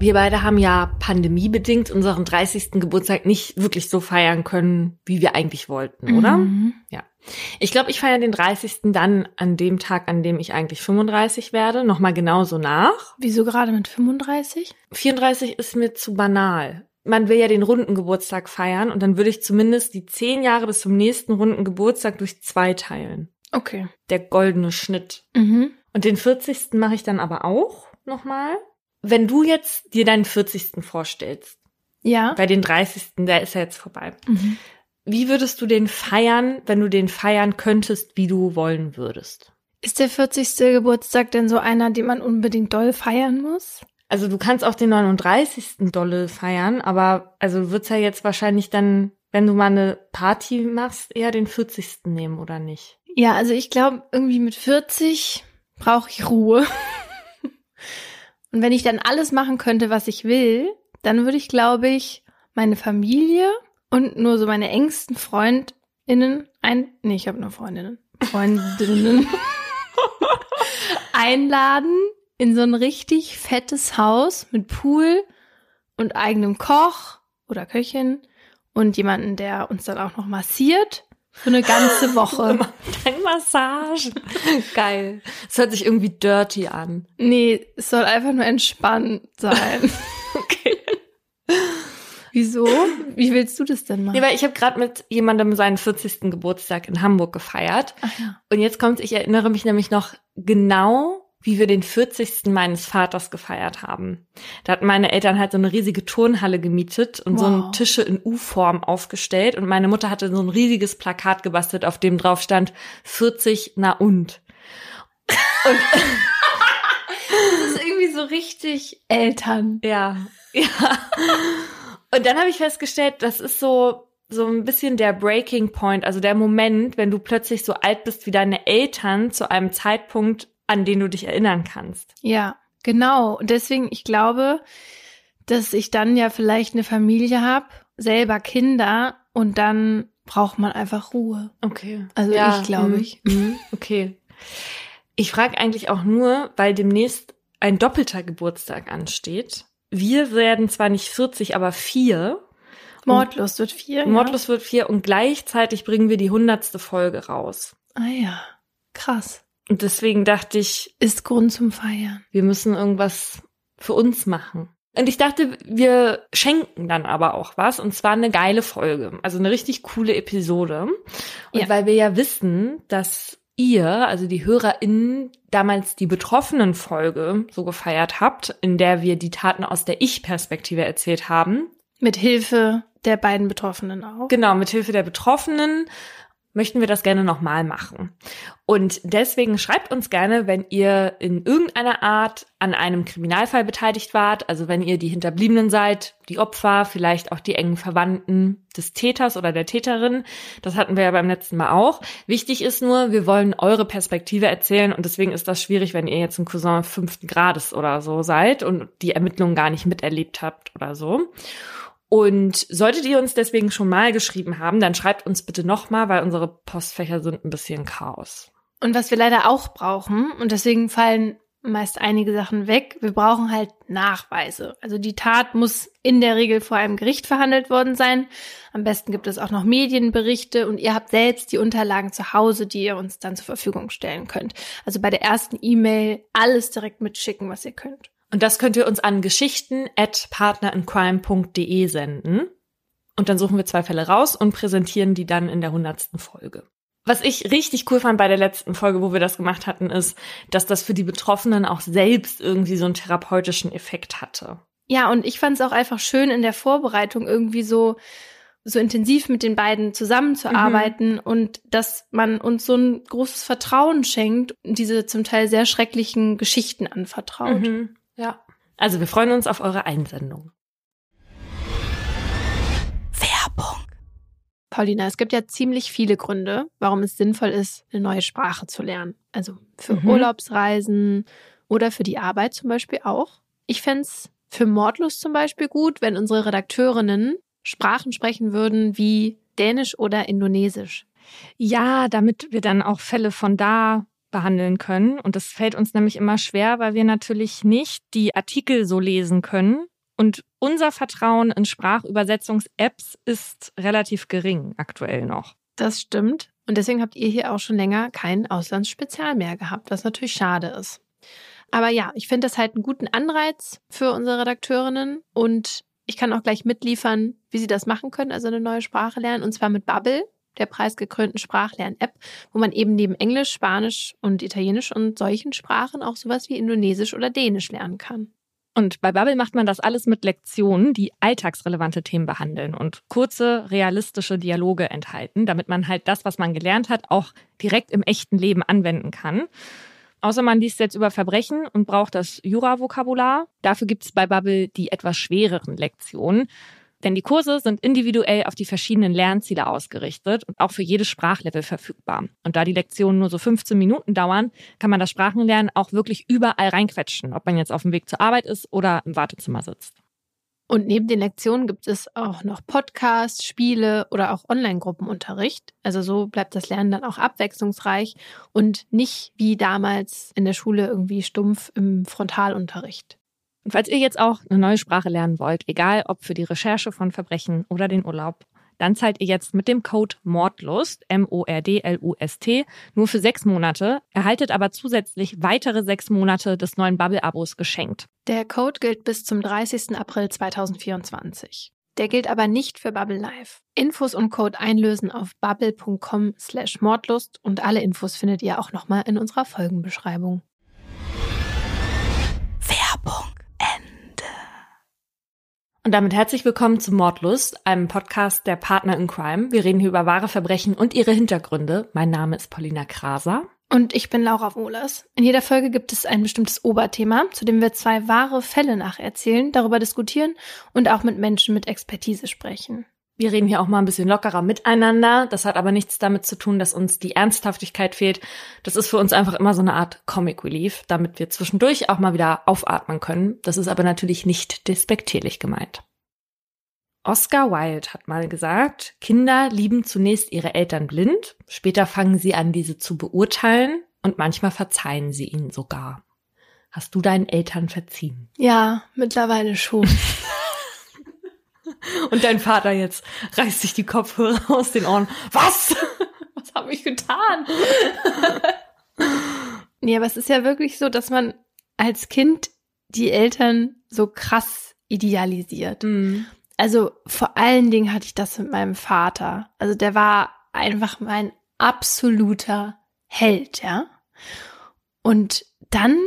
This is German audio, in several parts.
Wir beide haben ja pandemiebedingt unseren 30. Geburtstag nicht wirklich so feiern können, wie wir eigentlich wollten, oder? Mhm. Ja. Ich glaube, ich feiere den 30. dann an dem Tag, an dem ich eigentlich 35 werde, nochmal genauso nach. Wieso gerade mit 35? 34 ist mir zu banal. Man will ja den runden Geburtstag feiern und dann würde ich zumindest die zehn Jahre bis zum nächsten runden Geburtstag durch zwei teilen. Okay. Der goldene Schnitt. Mhm. Und den 40. mache ich dann aber auch nochmal. Wenn du jetzt dir deinen 40. vorstellst, Ja. bei den 30. der ist ja jetzt vorbei. Mhm. Wie würdest du den feiern, wenn du den feiern könntest, wie du wollen würdest? Ist der 40. Geburtstag denn so einer, den man unbedingt doll feiern muss? Also du kannst auch den 39. Dolle feiern, aber also du würdest ja jetzt wahrscheinlich dann, wenn du mal eine Party machst, eher den 40. nehmen, oder nicht? Ja, also ich glaube, irgendwie mit 40 brauche ich Ruhe. Und wenn ich dann alles machen könnte, was ich will, dann würde ich, glaube ich, meine Familie und nur so meine engsten FreundInnen ein, nee, ich habe nur Freundinnen, Freundinnen einladen in so ein richtig fettes Haus mit Pool und eigenem Koch oder Köchin und jemanden, der uns dann auch noch massiert für eine ganze Woche. Dein Massage. Geil. Das hört sich irgendwie dirty an. Nee, es soll einfach nur entspannt sein. Okay. Wieso? Wie willst du das denn machen? Nee, weil ich habe gerade mit jemandem seinen 40. Geburtstag in Hamburg gefeiert. Ach ja. Und jetzt kommt, ich erinnere mich nämlich noch genau, wie wir den 40. meines Vaters gefeiert haben. Da hatten meine Eltern halt so eine riesige Turnhalle gemietet und so Wow. einen Tische in U-Form aufgestellt. Und meine Mutter hatte so ein riesiges Plakat gebastelt, auf dem drauf stand 40, na und. Das ist irgendwie so richtig Eltern. Ja, ja. Und dann habe ich festgestellt, das ist so so ein bisschen der Breaking Point, also der Moment, wenn du plötzlich so alt bist wie deine Eltern zu einem Zeitpunkt, an den du dich erinnern kannst. Ja, genau. Und deswegen, ich glaube, dass ich dann ja vielleicht eine Familie habe, selber Kinder und dann braucht man einfach Ruhe. Okay. Also ich glaube mhm, ich. mhm, Okay. Ich frage eigentlich auch nur, weil demnächst ein doppelter Geburtstag ansteht. Wir werden zwar nicht 40, aber vier. Mordlust wird vier. Mordlos wird vier und gleichzeitig bringen wir die hundertste Folge raus. Ja? Ah ja, krass. Und deswegen dachte ich, Ist Grund zum Feiern. wir müssen irgendwas für uns machen. Und ich dachte, wir schenken dann aber auch was, und zwar eine geile Folge, also eine richtig coole Episode. Und Ja. weil wir ja wissen, dass ihr, also die HörerInnen, damals die Betroffenen-Folge so gefeiert habt, in der wir die Taten aus der Ich-Perspektive erzählt haben. Mit Hilfe der beiden Betroffenen auch. Genau, mit Hilfe der Betroffenen möchten wir das gerne nochmal machen. Und deswegen schreibt uns gerne, wenn ihr in irgendeiner Art an einem Kriminalfall beteiligt wart, also wenn ihr die Hinterbliebenen seid, die Opfer, vielleicht auch die engen Verwandten des Täters oder der Täterin. Das hatten wir ja beim letzten Mal auch. Wichtig ist nur, wir wollen eure Perspektive erzählen und deswegen ist das schwierig, wenn ihr jetzt ein Cousin fünften Grades oder so seid und die Ermittlungen gar nicht miterlebt habt oder so. Und solltet ihr uns deswegen schon mal geschrieben haben, dann schreibt uns bitte nochmal, weil unsere Postfächer sind ein bisschen Chaos. Und was wir leider auch brauchen, und deswegen fallen meist einige Sachen weg, wir brauchen halt Nachweise. Also die Tat muss in der Regel vor einem Gericht verhandelt worden sein. Am besten gibt es auch noch Medienberichte und ihr habt selbst die Unterlagen zu Hause, die ihr uns dann zur Verfügung stellen könnt. Also bei der ersten E-Mail alles direkt mitschicken, was ihr könnt. Und das könnt ihr uns an geschichten at partnerincrime.de senden. Und dann suchen wir zwei Fälle raus und präsentieren die dann in der hundertsten Folge. Was ich richtig cool fand bei der letzten Folge, wo wir das gemacht hatten, ist, dass das für die Betroffenen auch selbst irgendwie so einen therapeutischen Effekt hatte. Ja, und ich fand es auch einfach schön in der Vorbereitung irgendwie so so intensiv mit den beiden zusammenzuarbeiten und dass man uns so ein großes Vertrauen schenkt und diese zum Teil sehr schrecklichen Geschichten anvertraut. Mhm. Ja. Also wir freuen uns auf eure Einsendung. Werbung. Paulina, es gibt ja ziemlich viele Gründe, warum es sinnvoll ist, eine neue Sprache zu lernen. Also für Mhm. Urlaubsreisen oder für die Arbeit zum Beispiel auch. Ich fände es für Mordlust zum Beispiel gut, wenn unsere Redakteurinnen Sprachen sprechen würden wie Dänisch oder Indonesisch. Ja, damit wir dann auch Fälle von da behandeln können. Und das fällt uns nämlich immer schwer, weil wir natürlich nicht die Artikel so lesen können, Und unser Vertrauen in Sprachübersetzungs-Apps ist relativ gering aktuell noch. Das stimmt. Und deswegen habt ihr hier auch schon länger kein Auslandsspezial mehr gehabt, was natürlich schade ist. Aber ja, ich finde das halt einen guten Anreiz für unsere Redakteurinnen und ich kann auch gleich mitliefern, wie sie das machen können, also eine neue Sprache lernen und zwar mit Bubble, der preisgekrönten Sprachlern-App, wo man eben neben Englisch, Spanisch und Italienisch und solchen Sprachen auch sowas wie Indonesisch oder Dänisch lernen kann. Und bei Bubble macht man das alles mit Lektionen, die alltagsrelevante Themen behandeln und kurze, realistische Dialoge enthalten, damit man halt das, was man gelernt hat, auch direkt im echten Leben anwenden kann. Außer man liest jetzt über Verbrechen und braucht das Jura-Vokabular. Dafür gibt es bei Bubble die etwas schwereren Lektionen. Denn die Kurse sind individuell auf die verschiedenen Lernziele ausgerichtet und auch für jedes Sprachlevel verfügbar. Und da die Lektionen nur so 15 Minuten dauern, kann man das Sprachenlernen auch wirklich überall reinquetschen, ob man jetzt auf dem Weg zur Arbeit ist oder im Wartezimmer sitzt. Und neben den Lektionen gibt es auch noch Podcasts, Spiele oder auch Online-Gruppenunterricht. Also so bleibt das Lernen dann auch abwechslungsreich und nicht wie damals in der Schule irgendwie stumpf im Frontalunterricht. Und falls ihr jetzt auch eine neue Sprache lernen wollt, egal ob für die Recherche von Verbrechen oder den Urlaub, dann zahlt ihr jetzt mit dem Code Mordlust, M-O-R-D-L-U-S-T, nur für sechs Monate, erhaltet aber zusätzlich weitere sechs Monate des neuen Bubble-Abos geschenkt. Der Code gilt bis zum 30. April 2024. Der gilt aber nicht für Bubble Live. Infos und Code einlösen auf bubble.com slash Mordlust und alle Infos findet ihr auch nochmal in unserer Folgenbeschreibung. Und damit herzlich willkommen zu Mordlust, einem Podcast der Partner in Crime. Wir reden hier über wahre Verbrechen und ihre Hintergründe. Mein Name ist Paulina Kraser. Und ich bin Laura Wohlers. In jeder Folge gibt es ein bestimmtes Oberthema, zu dem wir zwei wahre Fälle nacherzählen, darüber diskutieren und auch mit Menschen mit Expertise sprechen. Wir reden hier auch mal ein bisschen lockerer miteinander. Das hat aber nichts damit zu tun, dass uns die Ernsthaftigkeit fehlt. Das ist für uns einfach immer so eine Art Comic Relief, damit wir zwischendurch auch mal wieder aufatmen können. Das ist aber natürlich nicht despektierlich gemeint. Oscar Wilde hat mal gesagt, Kinder lieben zunächst ihre Eltern blind, später fangen sie an, diese zu beurteilen und manchmal verzeihen sie ihnen sogar. Hast du deinen Eltern verziehen? Ja, mittlerweile schon. Und dein Vater jetzt reißt sich die Kopfhörer aus den Ohren. Was? Was habe ich getan? nee, aber es ist ja wirklich so, dass man als Kind die Eltern so krass idealisiert. Mhm. Also vor allen Dingen hatte ich das mit meinem Vater. Also der war einfach mein absoluter Held, ja. Und dann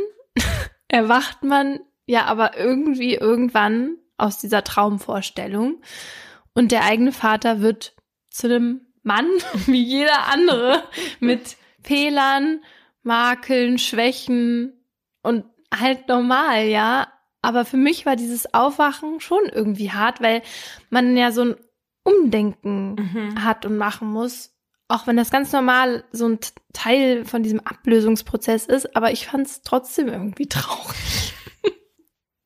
erwacht man ja aber irgendwie irgendwann aus dieser Traumvorstellung. Und der eigene Vater wird zu einem Mann, wie jeder andere, mit Fehlern, Makeln, Schwächen und halt normal, ja. Aber für mich war dieses Aufwachen schon irgendwie hart, weil man ja so ein Umdenken mhm. hat und machen muss. Auch wenn das ganz normal so ein Teil von diesem Ablösungsprozess ist, aber ich fand es trotzdem irgendwie traurig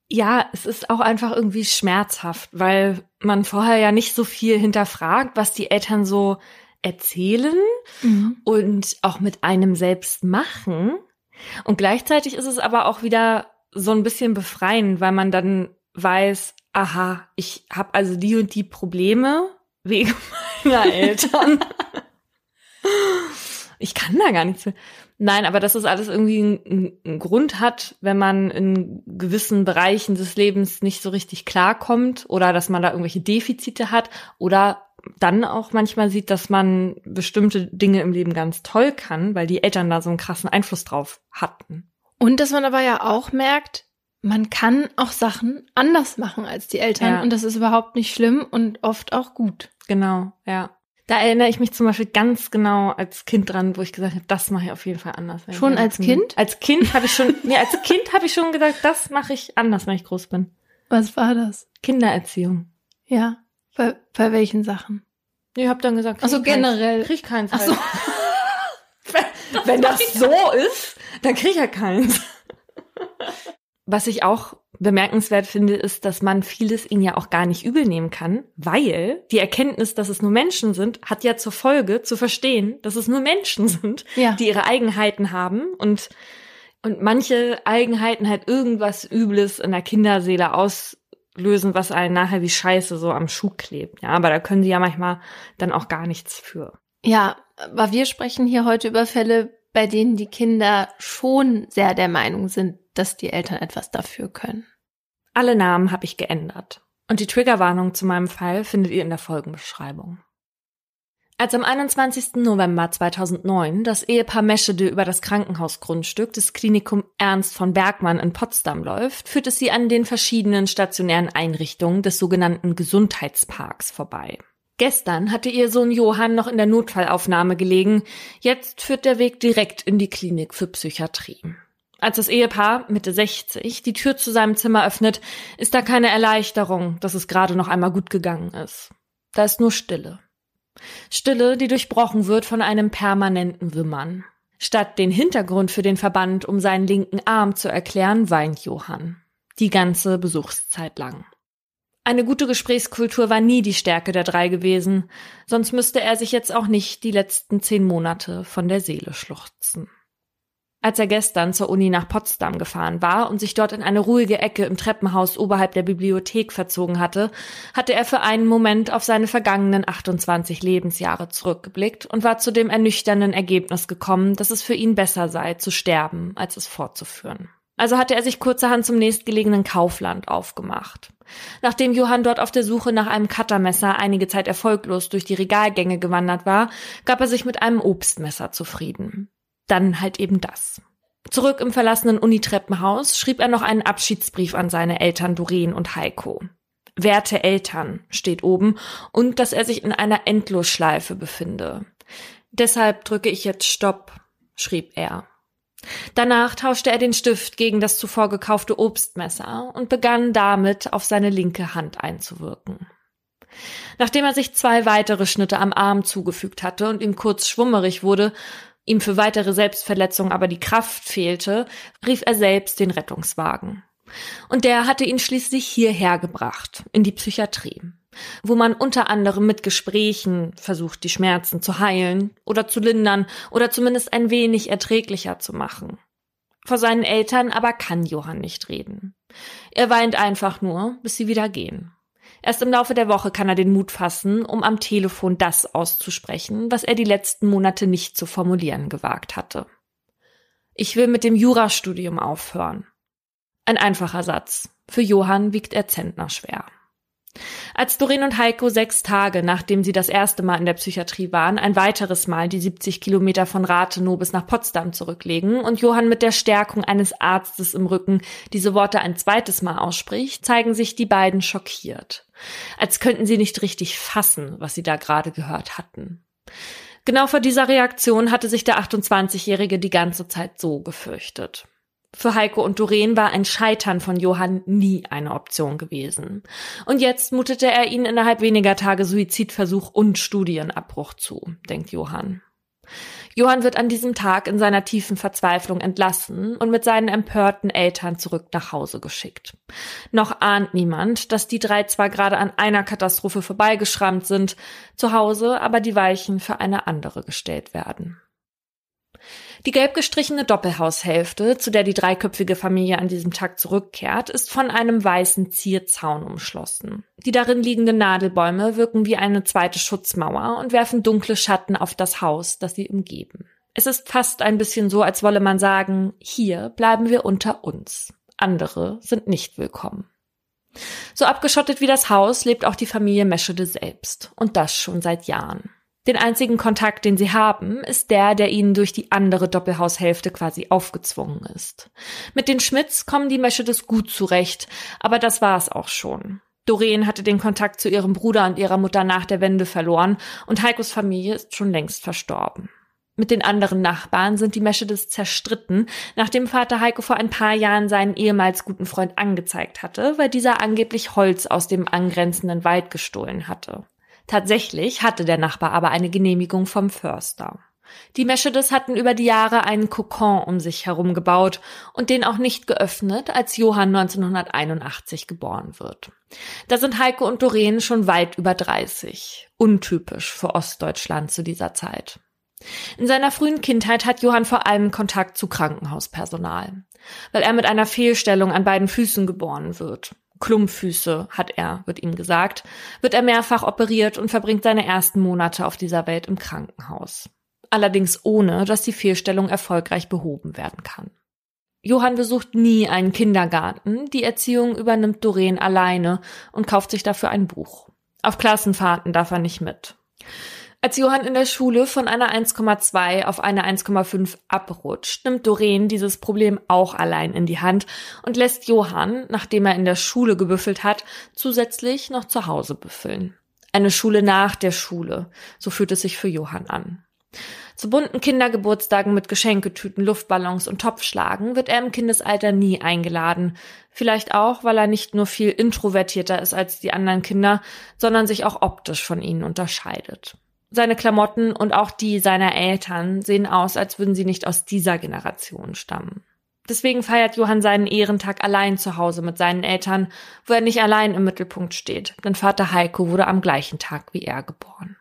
ja, es ist auch einfach irgendwie schmerzhaft, weil man vorher ja nicht so viel hinterfragt, was die Eltern so erzählen mhm. und auch mit einem selbst machen. Und gleichzeitig ist es aber auch wieder so ein bisschen befreiend, weil man dann weiß, aha, ich habe also die und die Probleme wegen meiner Eltern. ich kann da gar nichts mehr. Nein, aber dass es alles irgendwie einen, einen, Grund hat, wenn man in gewissen Bereichen des Lebens nicht so richtig klarkommt oder dass man da irgendwelche Defizite hat oder dann auch manchmal sieht, dass man bestimmte Dinge im Leben ganz toll kann, weil die Eltern da so einen krassen Einfluss drauf hatten. Und dass man aber ja auch merkt, man kann auch Sachen anders machen als die Eltern ja. und das ist überhaupt nicht schlimm und oft auch gut. Genau, ja. Da erinnere ich mich zum Beispiel ganz genau als Kind dran, wo ich gesagt habe, das mache ich auf jeden Fall anders. Schon als Kind? Als Kind habe ich schon, nee, als Kind habe ich schon gesagt, das mache ich anders, wenn ich groß bin. Was war das? Kindererziehung. Ja. Bei, bei welchen Sachen? Ich habe dann gesagt, also generell krieg keins. Ach so. wenn, wenn das so ist, dann krieg ich ja keins. Was ich auch bemerkenswert finde, ist, dass man vieles ihnen ja auch gar nicht übel nehmen kann, weil die Erkenntnis, dass es nur Menschen sind, hat ja zur Folge zu verstehen, dass es nur Menschen sind, ja. die ihre Eigenheiten haben und und manche Eigenheiten halt irgendwas Übles in der Kinderseele aus lösen, was einen nachher wie Scheiße so am Schuh klebt. Ja, aber da können sie ja manchmal dann auch gar nichts für. Ja, aber wir sprechen hier heute über Fälle, bei denen die Kinder schon sehr der Meinung sind, dass die Eltern etwas dafür können. Alle Namen habe ich geändert. Und die Triggerwarnung zu meinem Fall findet ihr in der Folgenbeschreibung. Als am 21. November 2009 das Ehepaar Meschede über das Krankenhausgrundstück des Klinikum Ernst von Bergmann in Potsdam läuft, führt es sie an den verschiedenen stationären Einrichtungen des sogenannten Gesundheitsparks vorbei. Gestern hatte ihr Sohn Johann noch in der Notfallaufnahme gelegen, jetzt führt der Weg direkt in die Klinik für Psychiatrie. Als das Ehepaar, Mitte 60, die Tür zu seinem Zimmer öffnet, ist da keine Erleichterung, dass es gerade noch einmal gut gegangen ist. Da ist nur Stille. Stille, die durchbrochen wird von einem permanenten Wimmern. Statt den Hintergrund für den Verband um seinen linken Arm zu erklären, weint Johann. Die ganze Besuchszeit lang. Eine gute Gesprächskultur war nie die Stärke der drei gewesen, sonst müsste er sich jetzt auch nicht die letzten zehn Monate von der Seele schluchzen. Als er gestern zur Uni nach Potsdam gefahren war und sich dort in eine ruhige Ecke im Treppenhaus oberhalb der Bibliothek verzogen hatte, hatte er für einen Moment auf seine vergangenen 28 Lebensjahre zurückgeblickt und war zu dem ernüchternden Ergebnis gekommen, dass es für ihn besser sei, zu sterben, als es fortzuführen. Also hatte er sich kurzerhand zum nächstgelegenen Kaufland aufgemacht. Nachdem Johann dort auf der Suche nach einem Cuttermesser einige Zeit erfolglos durch die Regalgänge gewandert war, gab er sich mit einem Obstmesser zufrieden dann halt eben das. Zurück im verlassenen Unitreppenhaus schrieb er noch einen Abschiedsbrief an seine Eltern Doreen und Heiko. Werte Eltern steht oben und dass er sich in einer Endlosschleife befinde. Deshalb drücke ich jetzt Stopp, schrieb er. Danach tauschte er den Stift gegen das zuvor gekaufte Obstmesser und begann damit auf seine linke Hand einzuwirken. Nachdem er sich zwei weitere Schnitte am Arm zugefügt hatte und ihm kurz schwummerig wurde, ihm für weitere Selbstverletzungen aber die Kraft fehlte, rief er selbst den Rettungswagen. Und der hatte ihn schließlich hierher gebracht, in die Psychiatrie, wo man unter anderem mit Gesprächen versucht, die Schmerzen zu heilen oder zu lindern oder zumindest ein wenig erträglicher zu machen. Vor seinen Eltern aber kann Johann nicht reden. Er weint einfach nur, bis sie wieder gehen. Erst im Laufe der Woche kann er den Mut fassen, um am Telefon das auszusprechen, was er die letzten Monate nicht zu formulieren gewagt hatte. Ich will mit dem Jurastudium aufhören. Ein einfacher Satz. Für Johann wiegt er Zentner schwer. Als Doreen und Heiko sechs Tage, nachdem sie das erste Mal in der Psychiatrie waren, ein weiteres Mal die 70 Kilometer von Rathenow bis nach Potsdam zurücklegen und Johann mit der Stärkung eines Arztes im Rücken diese Worte ein zweites Mal ausspricht, zeigen sich die beiden schockiert. Als könnten sie nicht richtig fassen, was sie da gerade gehört hatten. Genau vor dieser Reaktion hatte sich der 28-Jährige die ganze Zeit so gefürchtet. Für Heiko und Doreen war ein Scheitern von Johann nie eine Option gewesen. Und jetzt mutete er ihnen innerhalb weniger Tage Suizidversuch und Studienabbruch zu, denkt Johann. Johann wird an diesem Tag in seiner tiefen Verzweiflung entlassen und mit seinen empörten Eltern zurück nach Hause geschickt. Noch ahnt niemand, dass die drei zwar gerade an einer Katastrophe vorbeigeschrammt sind, zu Hause aber die Weichen für eine andere gestellt werden. Die gelb gestrichene Doppelhaushälfte, zu der die dreiköpfige Familie an diesem Tag zurückkehrt, ist von einem weißen Zierzaun umschlossen. Die darin liegenden Nadelbäume wirken wie eine zweite Schutzmauer und werfen dunkle Schatten auf das Haus, das sie umgeben. Es ist fast ein bisschen so, als wolle man sagen, hier bleiben wir unter uns. Andere sind nicht willkommen. So abgeschottet wie das Haus lebt auch die Familie Meschede selbst. Und das schon seit Jahren. Den einzigen Kontakt, den sie haben, ist der, der ihnen durch die andere Doppelhaushälfte quasi aufgezwungen ist. Mit den Schmidts kommen die Meschedes gut zurecht, aber das war es auch schon. Doreen hatte den Kontakt zu ihrem Bruder und ihrer Mutter nach der Wende verloren und Heikos Familie ist schon längst verstorben. Mit den anderen Nachbarn sind die Meschedes zerstritten, nachdem Vater Heiko vor ein paar Jahren seinen ehemals guten Freund angezeigt hatte, weil dieser angeblich Holz aus dem angrenzenden Wald gestohlen hatte. Tatsächlich hatte der Nachbar aber eine Genehmigung vom Förster. Die Meschedes hatten über die Jahre einen Kokon um sich herum gebaut und den auch nicht geöffnet, als Johann 1981 geboren wird. Da sind Heike und Doreen schon weit über 30. Untypisch für Ostdeutschland zu dieser Zeit. In seiner frühen Kindheit hat Johann vor allem Kontakt zu Krankenhauspersonal, weil er mit einer Fehlstellung an beiden Füßen geboren wird. Klumpfüße hat er, wird ihm gesagt, wird er mehrfach operiert und verbringt seine ersten Monate auf dieser Welt im Krankenhaus. Allerdings ohne, dass die Fehlstellung erfolgreich behoben werden kann. Johann besucht nie einen Kindergarten, die Erziehung übernimmt Doreen alleine und kauft sich dafür ein Buch. Auf Klassenfahrten darf er nicht mit. Als Johann in der Schule von einer 1,2 auf eine 1,5 abrutscht, nimmt Doreen dieses Problem auch allein in die Hand und lässt Johann, nachdem er in der Schule gebüffelt hat, zusätzlich noch zu Hause büffeln. Eine Schule nach der Schule, so fühlt es sich für Johann an. Zu bunten Kindergeburtstagen mit Geschenketüten, Luftballons und Topfschlagen wird er im Kindesalter nie eingeladen. Vielleicht auch, weil er nicht nur viel introvertierter ist als die anderen Kinder, sondern sich auch optisch von ihnen unterscheidet. Seine Klamotten und auch die seiner Eltern sehen aus, als würden sie nicht aus dieser Generation stammen. Deswegen feiert Johann seinen Ehrentag allein zu Hause mit seinen Eltern, wo er nicht allein im Mittelpunkt steht, denn Vater Heiko wurde am gleichen Tag wie er geboren.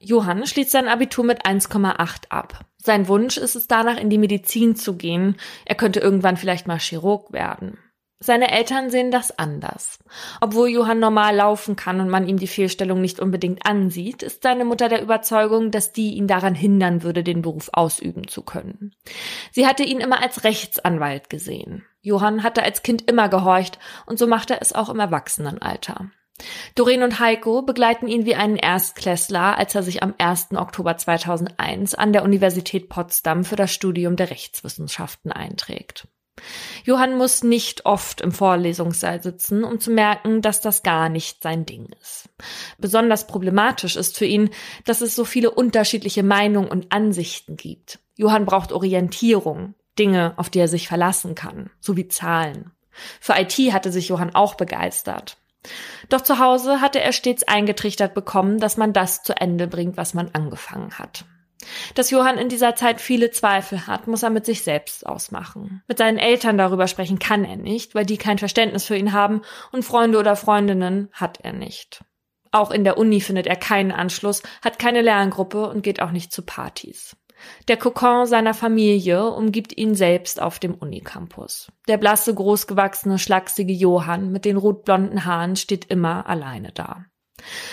Johann schließt sein Abitur mit 1,8 ab. Sein Wunsch ist es danach in die Medizin zu gehen. Er könnte irgendwann vielleicht mal Chirurg werden. Seine Eltern sehen das anders. Obwohl Johann normal laufen kann und man ihm die Fehlstellung nicht unbedingt ansieht, ist seine Mutter der Überzeugung, dass die ihn daran hindern würde, den Beruf ausüben zu können. Sie hatte ihn immer als Rechtsanwalt gesehen. Johann hatte als Kind immer gehorcht und so macht er es auch im Erwachsenenalter. Doreen und Heiko begleiten ihn wie einen Erstklässler, als er sich am 1. Oktober 2001 an der Universität Potsdam für das Studium der Rechtswissenschaften einträgt. Johann muss nicht oft im Vorlesungssaal sitzen, um zu merken, dass das gar nicht sein Ding ist. Besonders problematisch ist für ihn, dass es so viele unterschiedliche Meinungen und Ansichten gibt. Johann braucht Orientierung, Dinge, auf die er sich verlassen kann, sowie Zahlen. Für IT hatte sich Johann auch begeistert. Doch zu Hause hatte er stets eingetrichtert bekommen, dass man das zu Ende bringt, was man angefangen hat. Dass Johann in dieser Zeit viele Zweifel hat, muss er mit sich selbst ausmachen. Mit seinen Eltern darüber sprechen kann er nicht, weil die kein Verständnis für ihn haben und Freunde oder Freundinnen hat er nicht. Auch in der Uni findet er keinen Anschluss, hat keine Lerngruppe und geht auch nicht zu Partys. Der Kokon seiner Familie umgibt ihn selbst auf dem Unicampus. Der blasse, großgewachsene, schlachsige Johann mit den rotblonden Haaren steht immer alleine da.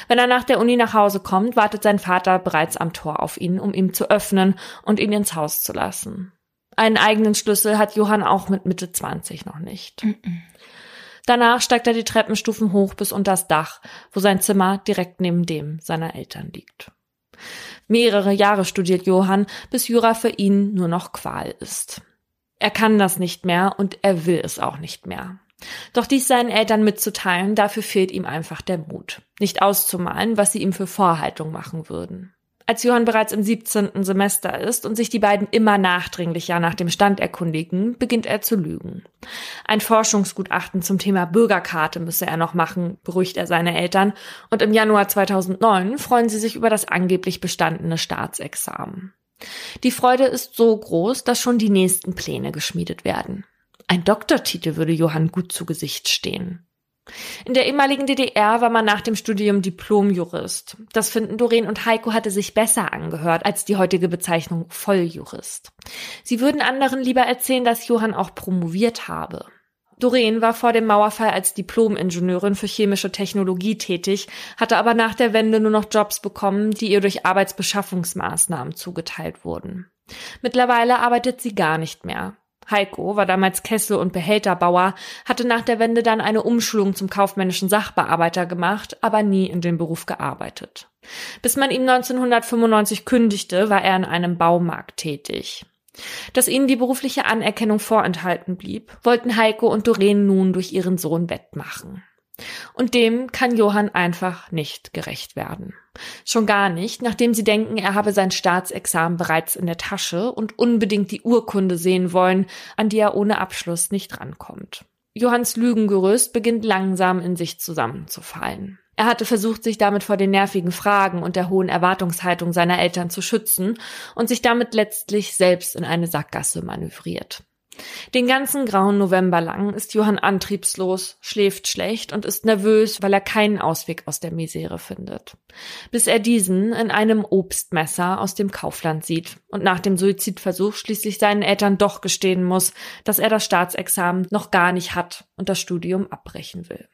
Wenn er nach der Uni nach Hause kommt, wartet sein Vater bereits am Tor auf ihn, um ihm zu öffnen und ihn ins Haus zu lassen. Einen eigenen Schlüssel hat Johann auch mit Mitte 20 noch nicht. Danach steigt er die Treppenstufen hoch bis unter das Dach, wo sein Zimmer direkt neben dem seiner Eltern liegt. Mehrere Jahre studiert Johann, bis Jura für ihn nur noch Qual ist. Er kann das nicht mehr und er will es auch nicht mehr. Doch dies seinen Eltern mitzuteilen, dafür fehlt ihm einfach der Mut, nicht auszumalen, was sie ihm für Vorhaltung machen würden. Als Johann bereits im 17. Semester ist und sich die beiden immer nachdringlicher nach dem Stand erkundigen, beginnt er zu lügen. Ein Forschungsgutachten zum Thema Bürgerkarte müsse er noch machen, beruhigt er seine Eltern, und im Januar 2009 freuen sie sich über das angeblich bestandene Staatsexamen. Die Freude ist so groß, dass schon die nächsten Pläne geschmiedet werden. Ein Doktortitel würde Johann gut zu Gesicht stehen. In der ehemaligen DDR war man nach dem Studium Diplomjurist. Das finden Doreen und Heiko hatte sich besser angehört als die heutige Bezeichnung Volljurist. Sie würden anderen lieber erzählen, dass Johann auch promoviert habe. Doreen war vor dem Mauerfall als Diplom-Ingenieurin für chemische Technologie tätig, hatte aber nach der Wende nur noch Jobs bekommen, die ihr durch Arbeitsbeschaffungsmaßnahmen zugeteilt wurden. Mittlerweile arbeitet sie gar nicht mehr. Heiko war damals Kessel- und Behälterbauer, hatte nach der Wende dann eine Umschulung zum kaufmännischen Sachbearbeiter gemacht, aber nie in dem Beruf gearbeitet. Bis man ihm 1995 kündigte, war er in einem Baumarkt tätig. Dass ihnen die berufliche Anerkennung vorenthalten blieb, wollten Heiko und Doreen nun durch ihren Sohn wettmachen. Und dem kann Johann einfach nicht gerecht werden. Schon gar nicht, nachdem sie denken, er habe sein Staatsexamen bereits in der Tasche und unbedingt die Urkunde sehen wollen, an die er ohne Abschluss nicht rankommt. Johanns Lügengerüst beginnt langsam in sich zusammenzufallen. Er hatte versucht, sich damit vor den nervigen Fragen und der hohen Erwartungshaltung seiner Eltern zu schützen und sich damit letztlich selbst in eine Sackgasse manövriert. Den ganzen grauen November lang ist Johann antriebslos, schläft schlecht und ist nervös, weil er keinen Ausweg aus der Misere findet. Bis er diesen in einem Obstmesser aus dem Kaufland sieht und nach dem Suizidversuch schließlich seinen Eltern doch gestehen muss, dass er das Staatsexamen noch gar nicht hat und das Studium abbrechen will.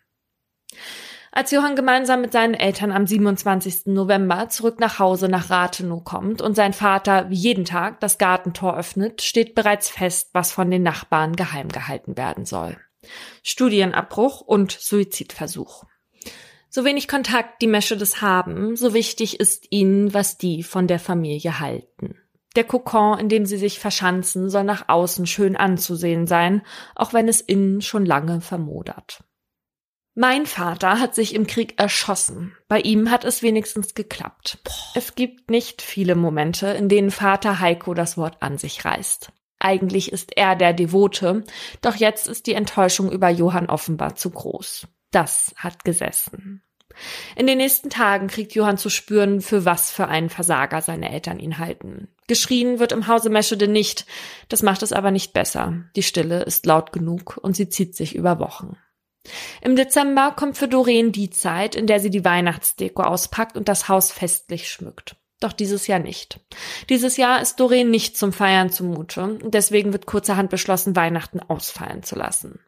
Als Johann gemeinsam mit seinen Eltern am 27. November zurück nach Hause nach Rathenow kommt und sein Vater wie jeden Tag das Gartentor öffnet, steht bereits fest, was von den Nachbarn geheim gehalten werden soll. Studienabbruch und Suizidversuch. So wenig Kontakt die Meschides haben, so wichtig ist ihnen, was die von der Familie halten. Der Kokon, in dem sie sich verschanzen, soll nach außen schön anzusehen sein, auch wenn es innen schon lange vermodert. Mein Vater hat sich im Krieg erschossen. Bei ihm hat es wenigstens geklappt. Es gibt nicht viele Momente, in denen Vater Heiko das Wort an sich reißt. Eigentlich ist er der Devote, doch jetzt ist die Enttäuschung über Johann offenbar zu groß. Das hat gesessen. In den nächsten Tagen kriegt Johann zu spüren, für was für einen Versager seine Eltern ihn halten. Geschrien wird im Hause Meschede nicht, das macht es aber nicht besser. Die Stille ist laut genug und sie zieht sich über Wochen. Im Dezember kommt für Doreen die Zeit, in der sie die Weihnachtsdeko auspackt und das Haus festlich schmückt. Doch dieses Jahr nicht. Dieses Jahr ist Doreen nicht zum Feiern zumute deswegen wird kurzerhand beschlossen, Weihnachten ausfallen zu lassen.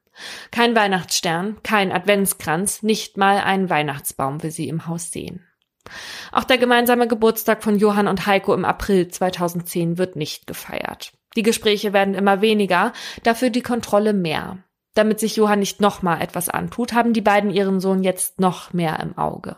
Kein Weihnachtsstern, kein Adventskranz, nicht mal einen Weihnachtsbaum will sie im Haus sehen. Auch der gemeinsame Geburtstag von Johann und Heiko im April 2010 wird nicht gefeiert. Die Gespräche werden immer weniger, dafür die Kontrolle mehr. Damit sich Johann nicht nochmal etwas antut, haben die beiden ihren Sohn jetzt noch mehr im Auge.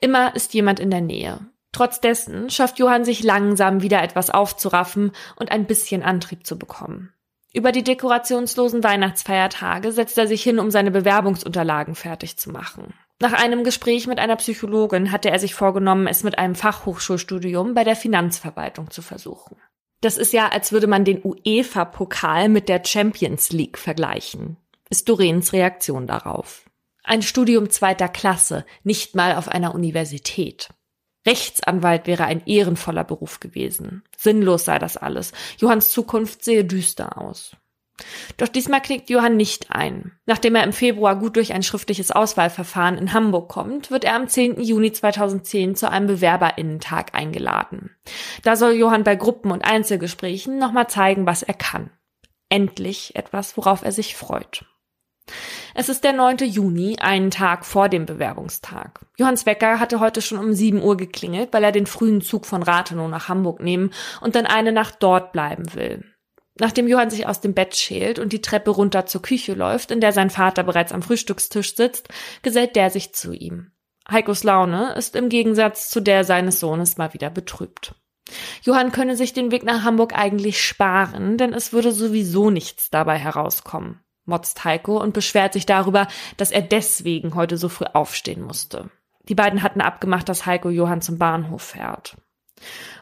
Immer ist jemand in der Nähe. Trotz dessen schafft Johann sich langsam wieder etwas aufzuraffen und ein bisschen Antrieb zu bekommen. Über die dekorationslosen Weihnachtsfeiertage setzt er sich hin, um seine Bewerbungsunterlagen fertig zu machen. Nach einem Gespräch mit einer Psychologin hatte er sich vorgenommen, es mit einem Fachhochschulstudium bei der Finanzverwaltung zu versuchen. Das ist ja, als würde man den UEFA-Pokal mit der Champions League vergleichen, ist Doreens Reaktion darauf. Ein Studium zweiter Klasse, nicht mal auf einer Universität. Rechtsanwalt wäre ein ehrenvoller Beruf gewesen. Sinnlos sei das alles. Johanns Zukunft sehe düster aus. Doch diesmal knickt Johann nicht ein. Nachdem er im Februar gut durch ein schriftliches Auswahlverfahren in Hamburg kommt, wird er am 10. Juni 2010 zu einem Bewerberinnentag eingeladen. Da soll Johann bei Gruppen- und Einzelgesprächen nochmal zeigen, was er kann. Endlich etwas, worauf er sich freut. Es ist der 9. Juni, einen Tag vor dem Bewerbungstag. Johanns Wecker hatte heute schon um 7 Uhr geklingelt, weil er den frühen Zug von Rathenow nach Hamburg nehmen und dann eine Nacht dort bleiben will. Nachdem Johann sich aus dem Bett schält und die Treppe runter zur Küche läuft, in der sein Vater bereits am Frühstückstisch sitzt, gesellt der sich zu ihm. Heikos Laune ist im Gegensatz zu der seines Sohnes mal wieder betrübt. Johann könne sich den Weg nach Hamburg eigentlich sparen, denn es würde sowieso nichts dabei herauskommen, motzt Heiko und beschwert sich darüber, dass er deswegen heute so früh aufstehen musste. Die beiden hatten abgemacht, dass Heiko Johann zum Bahnhof fährt.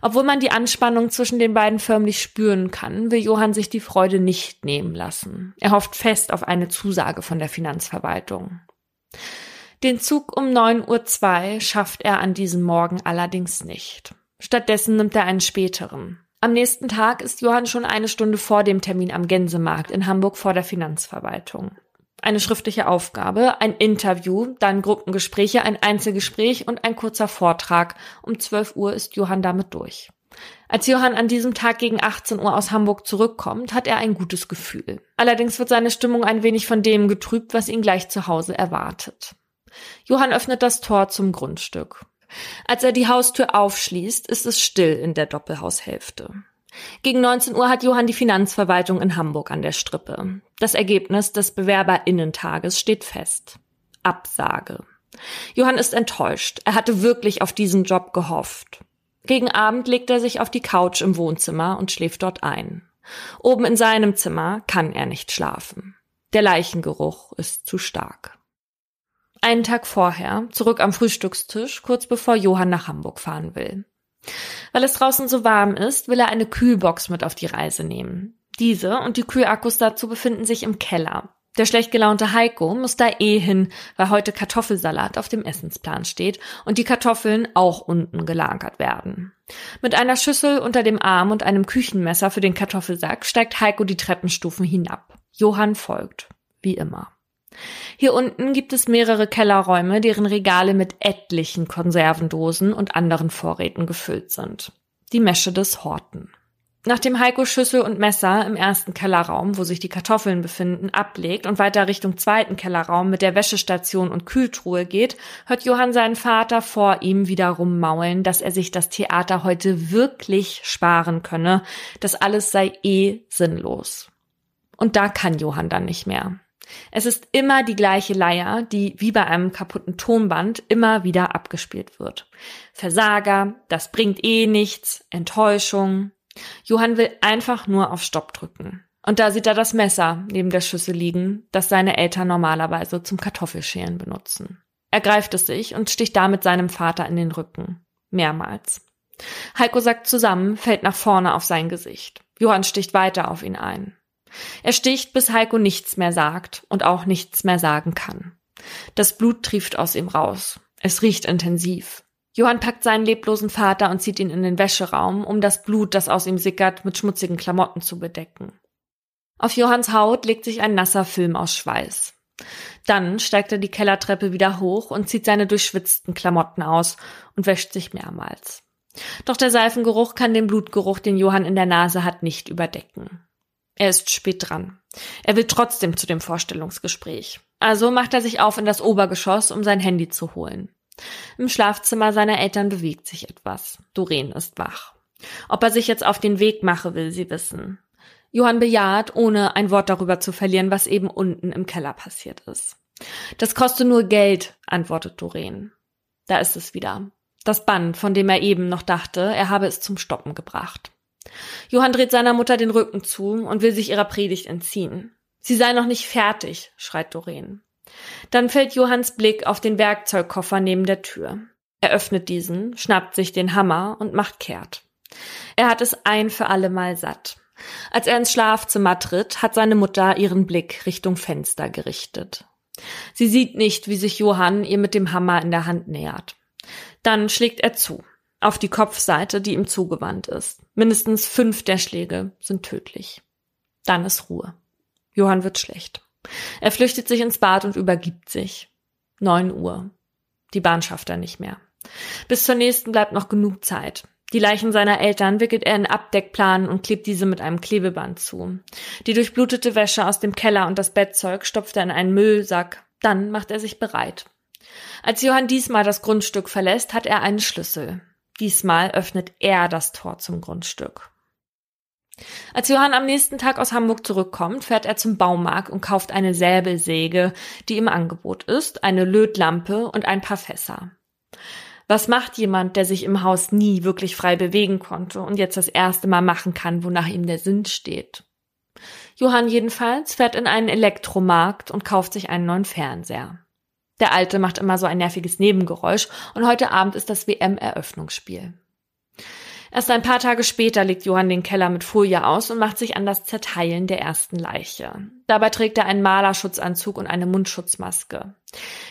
Obwohl man die Anspannung zwischen den beiden förmlich spüren kann, will Johann sich die Freude nicht nehmen lassen. Er hofft fest auf eine Zusage von der Finanzverwaltung. Den Zug um 9.02 Uhr schafft er an diesem Morgen allerdings nicht. Stattdessen nimmt er einen späteren. Am nächsten Tag ist Johann schon eine Stunde vor dem Termin am Gänsemarkt in Hamburg vor der Finanzverwaltung eine schriftliche Aufgabe, ein Interview, dann Gruppengespräche, ein Einzelgespräch und ein kurzer Vortrag. Um 12 Uhr ist Johann damit durch. Als Johann an diesem Tag gegen 18 Uhr aus Hamburg zurückkommt, hat er ein gutes Gefühl. Allerdings wird seine Stimmung ein wenig von dem getrübt, was ihn gleich zu Hause erwartet. Johann öffnet das Tor zum Grundstück. Als er die Haustür aufschließt, ist es still in der Doppelhaushälfte. Gegen 19 Uhr hat Johann die Finanzverwaltung in Hamburg an der Strippe. Das Ergebnis des Bewerberinnentages steht fest. Absage. Johann ist enttäuscht. Er hatte wirklich auf diesen Job gehofft. Gegen Abend legt er sich auf die Couch im Wohnzimmer und schläft dort ein. Oben in seinem Zimmer kann er nicht schlafen. Der Leichengeruch ist zu stark. Einen Tag vorher, zurück am Frühstückstisch, kurz bevor Johann nach Hamburg fahren will. Weil es draußen so warm ist, will er eine Kühlbox mit auf die Reise nehmen. Diese und die Kühlakkus dazu befinden sich im Keller. Der schlecht gelaunte Heiko muss da eh hin, weil heute Kartoffelsalat auf dem Essensplan steht und die Kartoffeln auch unten gelagert werden. Mit einer Schüssel unter dem Arm und einem Küchenmesser für den Kartoffelsack steigt Heiko die Treppenstufen hinab. Johann folgt, wie immer. Hier unten gibt es mehrere Kellerräume, deren Regale mit etlichen Konservendosen und anderen Vorräten gefüllt sind. Die Mesche des Horten. Nachdem Heiko Schüssel und Messer im ersten Kellerraum, wo sich die Kartoffeln befinden, ablegt und weiter Richtung zweiten Kellerraum mit der Wäschestation und Kühltruhe geht, hört Johann seinen Vater vor ihm wiederum maulen, dass er sich das Theater heute wirklich sparen könne, das alles sei eh sinnlos. Und da kann Johann dann nicht mehr. Es ist immer die gleiche Leier, die wie bei einem kaputten Tonband immer wieder abgespielt wird. Versager, das bringt eh nichts, Enttäuschung, Johann will einfach nur auf Stopp drücken. Und da sieht er das Messer neben der Schüssel liegen, das seine Eltern normalerweise zum Kartoffelschälen benutzen. Er greift es sich und sticht damit seinem Vater in den Rücken. Mehrmals. Heiko sackt zusammen, fällt nach vorne auf sein Gesicht. Johann sticht weiter auf ihn ein. Er sticht, bis Heiko nichts mehr sagt und auch nichts mehr sagen kann. Das Blut trieft aus ihm raus. Es riecht intensiv. Johann packt seinen leblosen Vater und zieht ihn in den Wäscheraum, um das Blut, das aus ihm sickert, mit schmutzigen Klamotten zu bedecken. Auf Johanns Haut legt sich ein nasser Film aus Schweiß. Dann steigt er die Kellertreppe wieder hoch und zieht seine durchschwitzten Klamotten aus und wäscht sich mehrmals. Doch der Seifengeruch kann den Blutgeruch, den Johann in der Nase hat, nicht überdecken. Er ist spät dran. Er will trotzdem zu dem Vorstellungsgespräch. Also macht er sich auf in das Obergeschoss, um sein Handy zu holen. Im Schlafzimmer seiner Eltern bewegt sich etwas. Doreen ist wach. Ob er sich jetzt auf den Weg mache, will sie wissen. Johann bejaht, ohne ein Wort darüber zu verlieren, was eben unten im Keller passiert ist. Das kostet nur Geld, antwortet Doreen. Da ist es wieder. Das Band, von dem er eben noch dachte, er habe es zum Stoppen gebracht. Johann dreht seiner Mutter den Rücken zu und will sich ihrer Predigt entziehen. Sie sei noch nicht fertig, schreit Doreen. Dann fällt Johanns Blick auf den Werkzeugkoffer neben der Tür. Er öffnet diesen, schnappt sich den Hammer und macht kehrt. Er hat es ein für alle Mal satt. Als er ins Schlafzimmer tritt, hat seine Mutter ihren Blick Richtung Fenster gerichtet. Sie sieht nicht, wie sich Johann ihr mit dem Hammer in der Hand nähert. Dann schlägt er zu. Auf die Kopfseite, die ihm zugewandt ist. Mindestens fünf der Schläge sind tödlich. Dann ist Ruhe. Johann wird schlecht. Er flüchtet sich ins Bad und übergibt sich. Neun Uhr. Die Bahn schafft er nicht mehr. Bis zur nächsten bleibt noch genug Zeit. Die Leichen seiner Eltern wickelt er in Abdeckplanen und klebt diese mit einem Klebeband zu. Die durchblutete Wäsche aus dem Keller und das Bettzeug stopft er in einen Müllsack. Dann macht er sich bereit. Als Johann diesmal das Grundstück verlässt, hat er einen Schlüssel. Diesmal öffnet er das Tor zum Grundstück. Als Johann am nächsten Tag aus Hamburg zurückkommt, fährt er zum Baumarkt und kauft eine Säbelsäge, die im Angebot ist, eine Lötlampe und ein paar Fässer. Was macht jemand, der sich im Haus nie wirklich frei bewegen konnte und jetzt das erste Mal machen kann, wonach ihm der Sinn steht? Johann jedenfalls fährt in einen Elektromarkt und kauft sich einen neuen Fernseher. Der alte macht immer so ein nerviges Nebengeräusch und heute Abend ist das WM-Eröffnungsspiel. Erst ein paar Tage später legt Johann den Keller mit Folie aus und macht sich an das Zerteilen der ersten Leiche. Dabei trägt er einen Malerschutzanzug und eine Mundschutzmaske.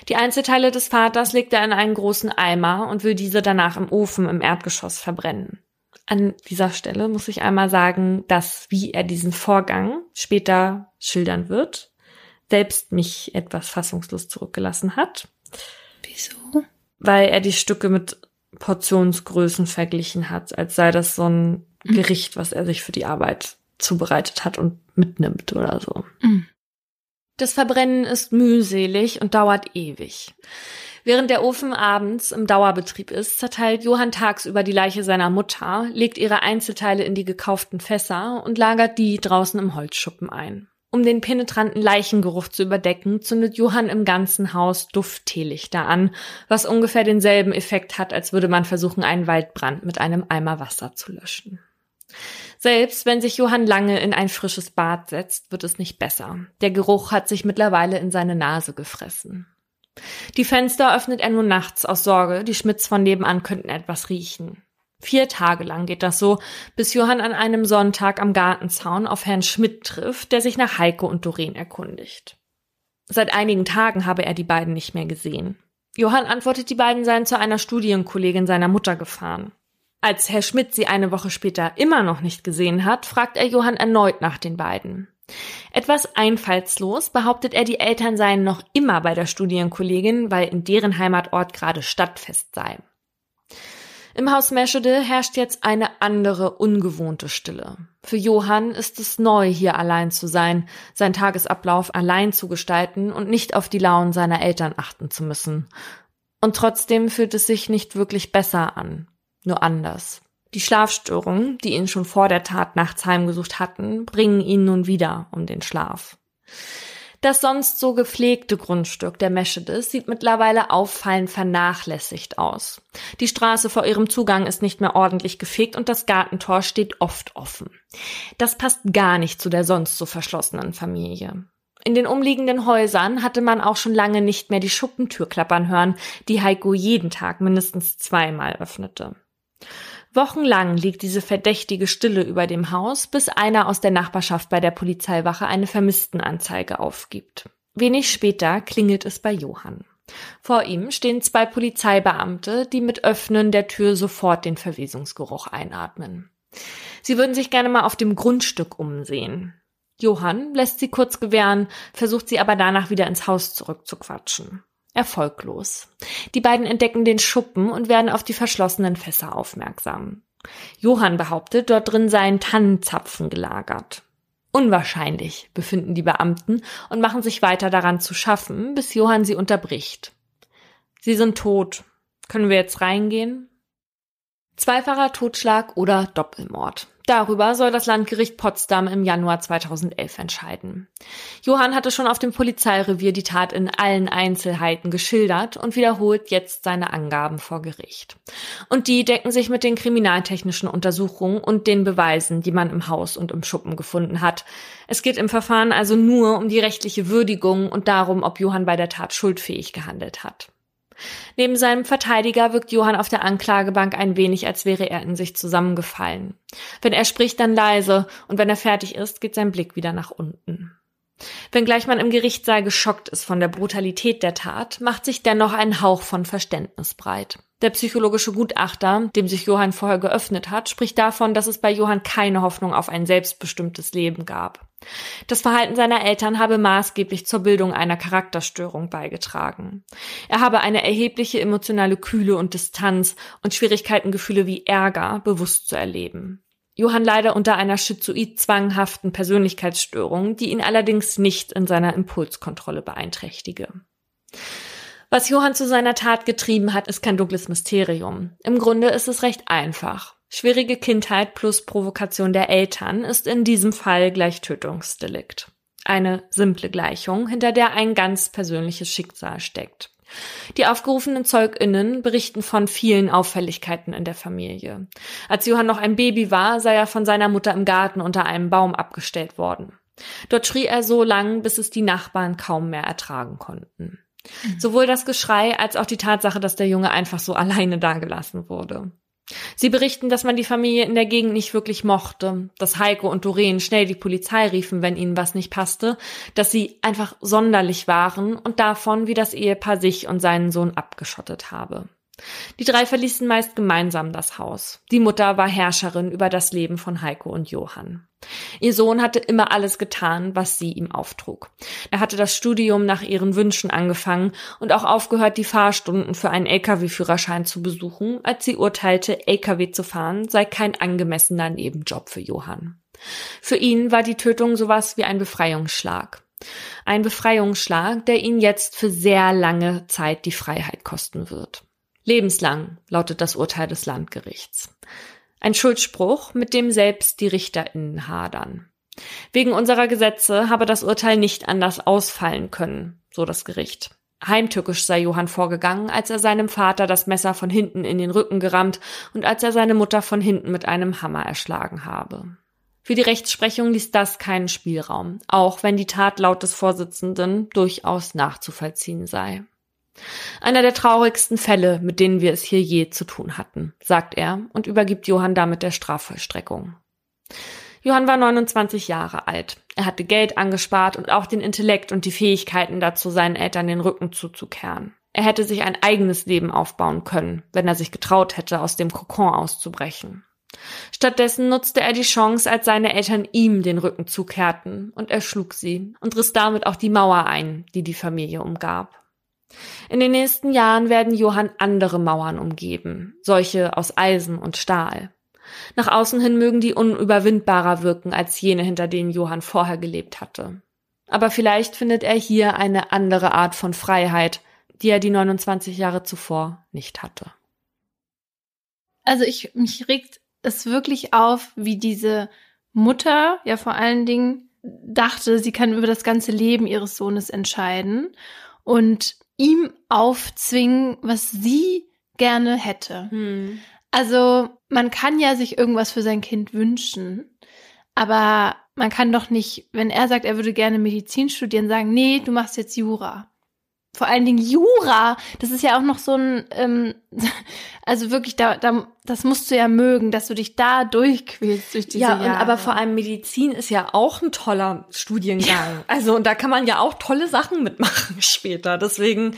Die Einzelteile des Vaters legt er in einen großen Eimer und will diese danach im Ofen im Erdgeschoss verbrennen. An dieser Stelle muss ich einmal sagen, dass wie er diesen Vorgang später schildern wird, selbst mich etwas fassungslos zurückgelassen hat. Wieso? Weil er die Stücke mit Portionsgrößen verglichen hat, als sei das so ein mhm. Gericht, was er sich für die Arbeit zubereitet hat und mitnimmt oder so. Mhm. Das Verbrennen ist mühselig und dauert ewig. Während der Ofen abends im Dauerbetrieb ist, zerteilt Johann tagsüber die Leiche seiner Mutter, legt ihre Einzelteile in die gekauften Fässer und lagert die draußen im Holzschuppen ein. Um den penetranten Leichengeruch zu überdecken, zündet Johann im ganzen Haus Duftteelichter an, was ungefähr denselben Effekt hat, als würde man versuchen, einen Waldbrand mit einem Eimer Wasser zu löschen. Selbst wenn sich Johann lange in ein frisches Bad setzt, wird es nicht besser. Der Geruch hat sich mittlerweile in seine Nase gefressen. Die Fenster öffnet er nur nachts aus Sorge, die Schmidts von nebenan könnten etwas riechen. Vier Tage lang geht das so, bis Johann an einem Sonntag am Gartenzaun auf Herrn Schmidt trifft, der sich nach Heiko und Doreen erkundigt. Seit einigen Tagen habe er die beiden nicht mehr gesehen. Johann antwortet, die beiden seien zu einer Studienkollegin seiner Mutter gefahren. Als Herr Schmidt sie eine Woche später immer noch nicht gesehen hat, fragt er Johann erneut nach den beiden. Etwas einfallslos behauptet er, die Eltern seien noch immer bei der Studienkollegin, weil in deren Heimatort gerade Stadtfest sei. Im Haus Meschede herrscht jetzt eine andere, ungewohnte Stille. Für Johann ist es neu, hier allein zu sein, seinen Tagesablauf allein zu gestalten und nicht auf die Launen seiner Eltern achten zu müssen. Und trotzdem fühlt es sich nicht wirklich besser an, nur anders. Die Schlafstörungen, die ihn schon vor der Tat nachts heimgesucht hatten, bringen ihn nun wieder um den Schlaf. Das sonst so gepflegte Grundstück der Meschedes sieht mittlerweile auffallend vernachlässigt aus. Die Straße vor ihrem Zugang ist nicht mehr ordentlich gefegt und das Gartentor steht oft offen. Das passt gar nicht zu der sonst so verschlossenen Familie. In den umliegenden Häusern hatte man auch schon lange nicht mehr die Schuppentür klappern hören, die Heiko jeden Tag mindestens zweimal öffnete. Wochenlang liegt diese verdächtige Stille über dem Haus, bis einer aus der Nachbarschaft bei der Polizeiwache eine Vermisstenanzeige aufgibt. Wenig später klingelt es bei Johann. Vor ihm stehen zwei Polizeibeamte, die mit Öffnen der Tür sofort den Verwesungsgeruch einatmen. Sie würden sich gerne mal auf dem Grundstück umsehen. Johann lässt sie kurz gewähren, versucht sie aber danach wieder ins Haus zurückzuquatschen. Erfolglos. Die beiden entdecken den Schuppen und werden auf die verschlossenen Fässer aufmerksam. Johann behauptet, dort drin seien Tannenzapfen gelagert. Unwahrscheinlich, befinden die Beamten und machen sich weiter daran zu schaffen, bis Johann sie unterbricht. Sie sind tot. Können wir jetzt reingehen? Zweifacher Totschlag oder Doppelmord. Darüber soll das Landgericht Potsdam im Januar 2011 entscheiden. Johann hatte schon auf dem Polizeirevier die Tat in allen Einzelheiten geschildert und wiederholt jetzt seine Angaben vor Gericht. Und die decken sich mit den kriminaltechnischen Untersuchungen und den Beweisen, die man im Haus und im Schuppen gefunden hat. Es geht im Verfahren also nur um die rechtliche Würdigung und darum, ob Johann bei der Tat schuldfähig gehandelt hat. Neben seinem Verteidiger wirkt Johann auf der Anklagebank ein wenig, als wäre er in sich zusammengefallen. Wenn er spricht, dann leise, und wenn er fertig ist, geht sein Blick wieder nach unten. Wenngleich man im Gerichtssaal geschockt ist von der Brutalität der Tat, macht sich dennoch ein Hauch von Verständnis breit. Der psychologische Gutachter, dem sich Johann vorher geöffnet hat, spricht davon, dass es bei Johann keine Hoffnung auf ein selbstbestimmtes Leben gab. Das Verhalten seiner Eltern habe maßgeblich zur Bildung einer Charakterstörung beigetragen. Er habe eine erhebliche emotionale Kühle und Distanz und Schwierigkeiten, Gefühle wie Ärger bewusst zu erleben. Johann leide unter einer schizoid zwanghaften Persönlichkeitsstörung, die ihn allerdings nicht in seiner Impulskontrolle beeinträchtige. Was Johann zu seiner Tat getrieben hat, ist kein dunkles Mysterium. Im Grunde ist es recht einfach. Schwierige Kindheit plus Provokation der Eltern ist in diesem Fall gleich Tötungsdelikt. Eine simple Gleichung, hinter der ein ganz persönliches Schicksal steckt. Die aufgerufenen ZeugInnen berichten von vielen Auffälligkeiten in der Familie. Als Johann noch ein Baby war, sei er von seiner Mutter im Garten unter einem Baum abgestellt worden. Dort schrie er so lang, bis es die Nachbarn kaum mehr ertragen konnten. Mhm. Sowohl das Geschrei als auch die Tatsache, dass der Junge einfach so alleine dagelassen wurde. Sie berichten, dass man die Familie in der Gegend nicht wirklich mochte, dass Heiko und Doreen schnell die Polizei riefen, wenn ihnen was nicht passte, dass sie einfach sonderlich waren und davon, wie das Ehepaar sich und seinen Sohn abgeschottet habe. Die drei verließen meist gemeinsam das Haus. Die Mutter war Herrscherin über das Leben von Heiko und Johann. Ihr Sohn hatte immer alles getan, was sie ihm auftrug. Er hatte das Studium nach ihren Wünschen angefangen und auch aufgehört, die Fahrstunden für einen Lkw-Führerschein zu besuchen, als sie urteilte, Lkw zu fahren sei kein angemessener Nebenjob für Johann. Für ihn war die Tötung sowas wie ein Befreiungsschlag. Ein Befreiungsschlag, der ihn jetzt für sehr lange Zeit die Freiheit kosten wird. Lebenslang lautet das Urteil des Landgerichts. Ein Schuldspruch, mit dem selbst die RichterInnen hadern. Wegen unserer Gesetze habe das Urteil nicht anders ausfallen können, so das Gericht. Heimtückisch sei Johann vorgegangen, als er seinem Vater das Messer von hinten in den Rücken gerammt und als er seine Mutter von hinten mit einem Hammer erschlagen habe. Für die Rechtsprechung ließ das keinen Spielraum, auch wenn die Tat laut des Vorsitzenden durchaus nachzuvollziehen sei. Einer der traurigsten Fälle, mit denen wir es hier je zu tun hatten, sagt er und übergibt Johann damit der Strafvollstreckung. Johann war 29 Jahre alt. Er hatte Geld angespart und auch den Intellekt und die Fähigkeiten dazu, seinen Eltern den Rücken zuzukehren. Er hätte sich ein eigenes Leben aufbauen können, wenn er sich getraut hätte, aus dem Kokon auszubrechen. Stattdessen nutzte er die Chance, als seine Eltern ihm den Rücken zukehrten, und erschlug sie und riss damit auch die Mauer ein, die die Familie umgab. In den nächsten Jahren werden Johann andere Mauern umgeben, solche aus Eisen und Stahl. Nach außen hin mögen die unüberwindbarer wirken als jene, hinter denen Johann vorher gelebt hatte. Aber vielleicht findet er hier eine andere Art von Freiheit, die er die 29 Jahre zuvor nicht hatte. Also ich, mich regt es wirklich auf, wie diese Mutter ja vor allen Dingen dachte, sie kann über das ganze Leben ihres Sohnes entscheiden und ihm aufzwingen, was sie gerne hätte. Hm. Also man kann ja sich irgendwas für sein Kind wünschen, aber man kann doch nicht, wenn er sagt, er würde gerne Medizin studieren, sagen, nee, du machst jetzt Jura vor allen Dingen Jura, das ist ja auch noch so ein, ähm, also wirklich, da, da, das musst du ja mögen, dass du dich da durchquälst durch diese ja, Jahre. Ja, aber vor allem Medizin ist ja auch ein toller Studiengang. Ja. Also und da kann man ja auch tolle Sachen mitmachen später. Deswegen,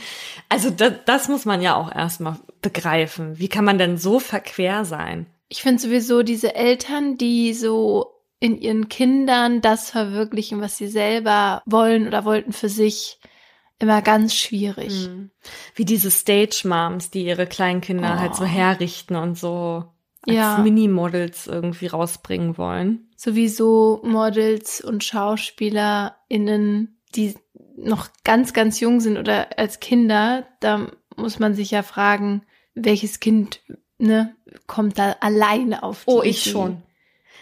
also das, das muss man ja auch erstmal begreifen. Wie kann man denn so verquer sein? Ich finde sowieso diese Eltern, die so in ihren Kindern das verwirklichen, was sie selber wollen oder wollten für sich immer ganz schwierig. Mhm. Wie diese Stage Moms, die ihre kleinen Kinder oh. halt so oh. herrichten und so als ja. Mini-Models irgendwie rausbringen wollen. Sowieso Models und SchauspielerInnen, die noch ganz, ganz jung sind oder als Kinder, da muss man sich ja fragen, welches Kind ne, kommt da alleine auf die Oh, ich Idee. schon.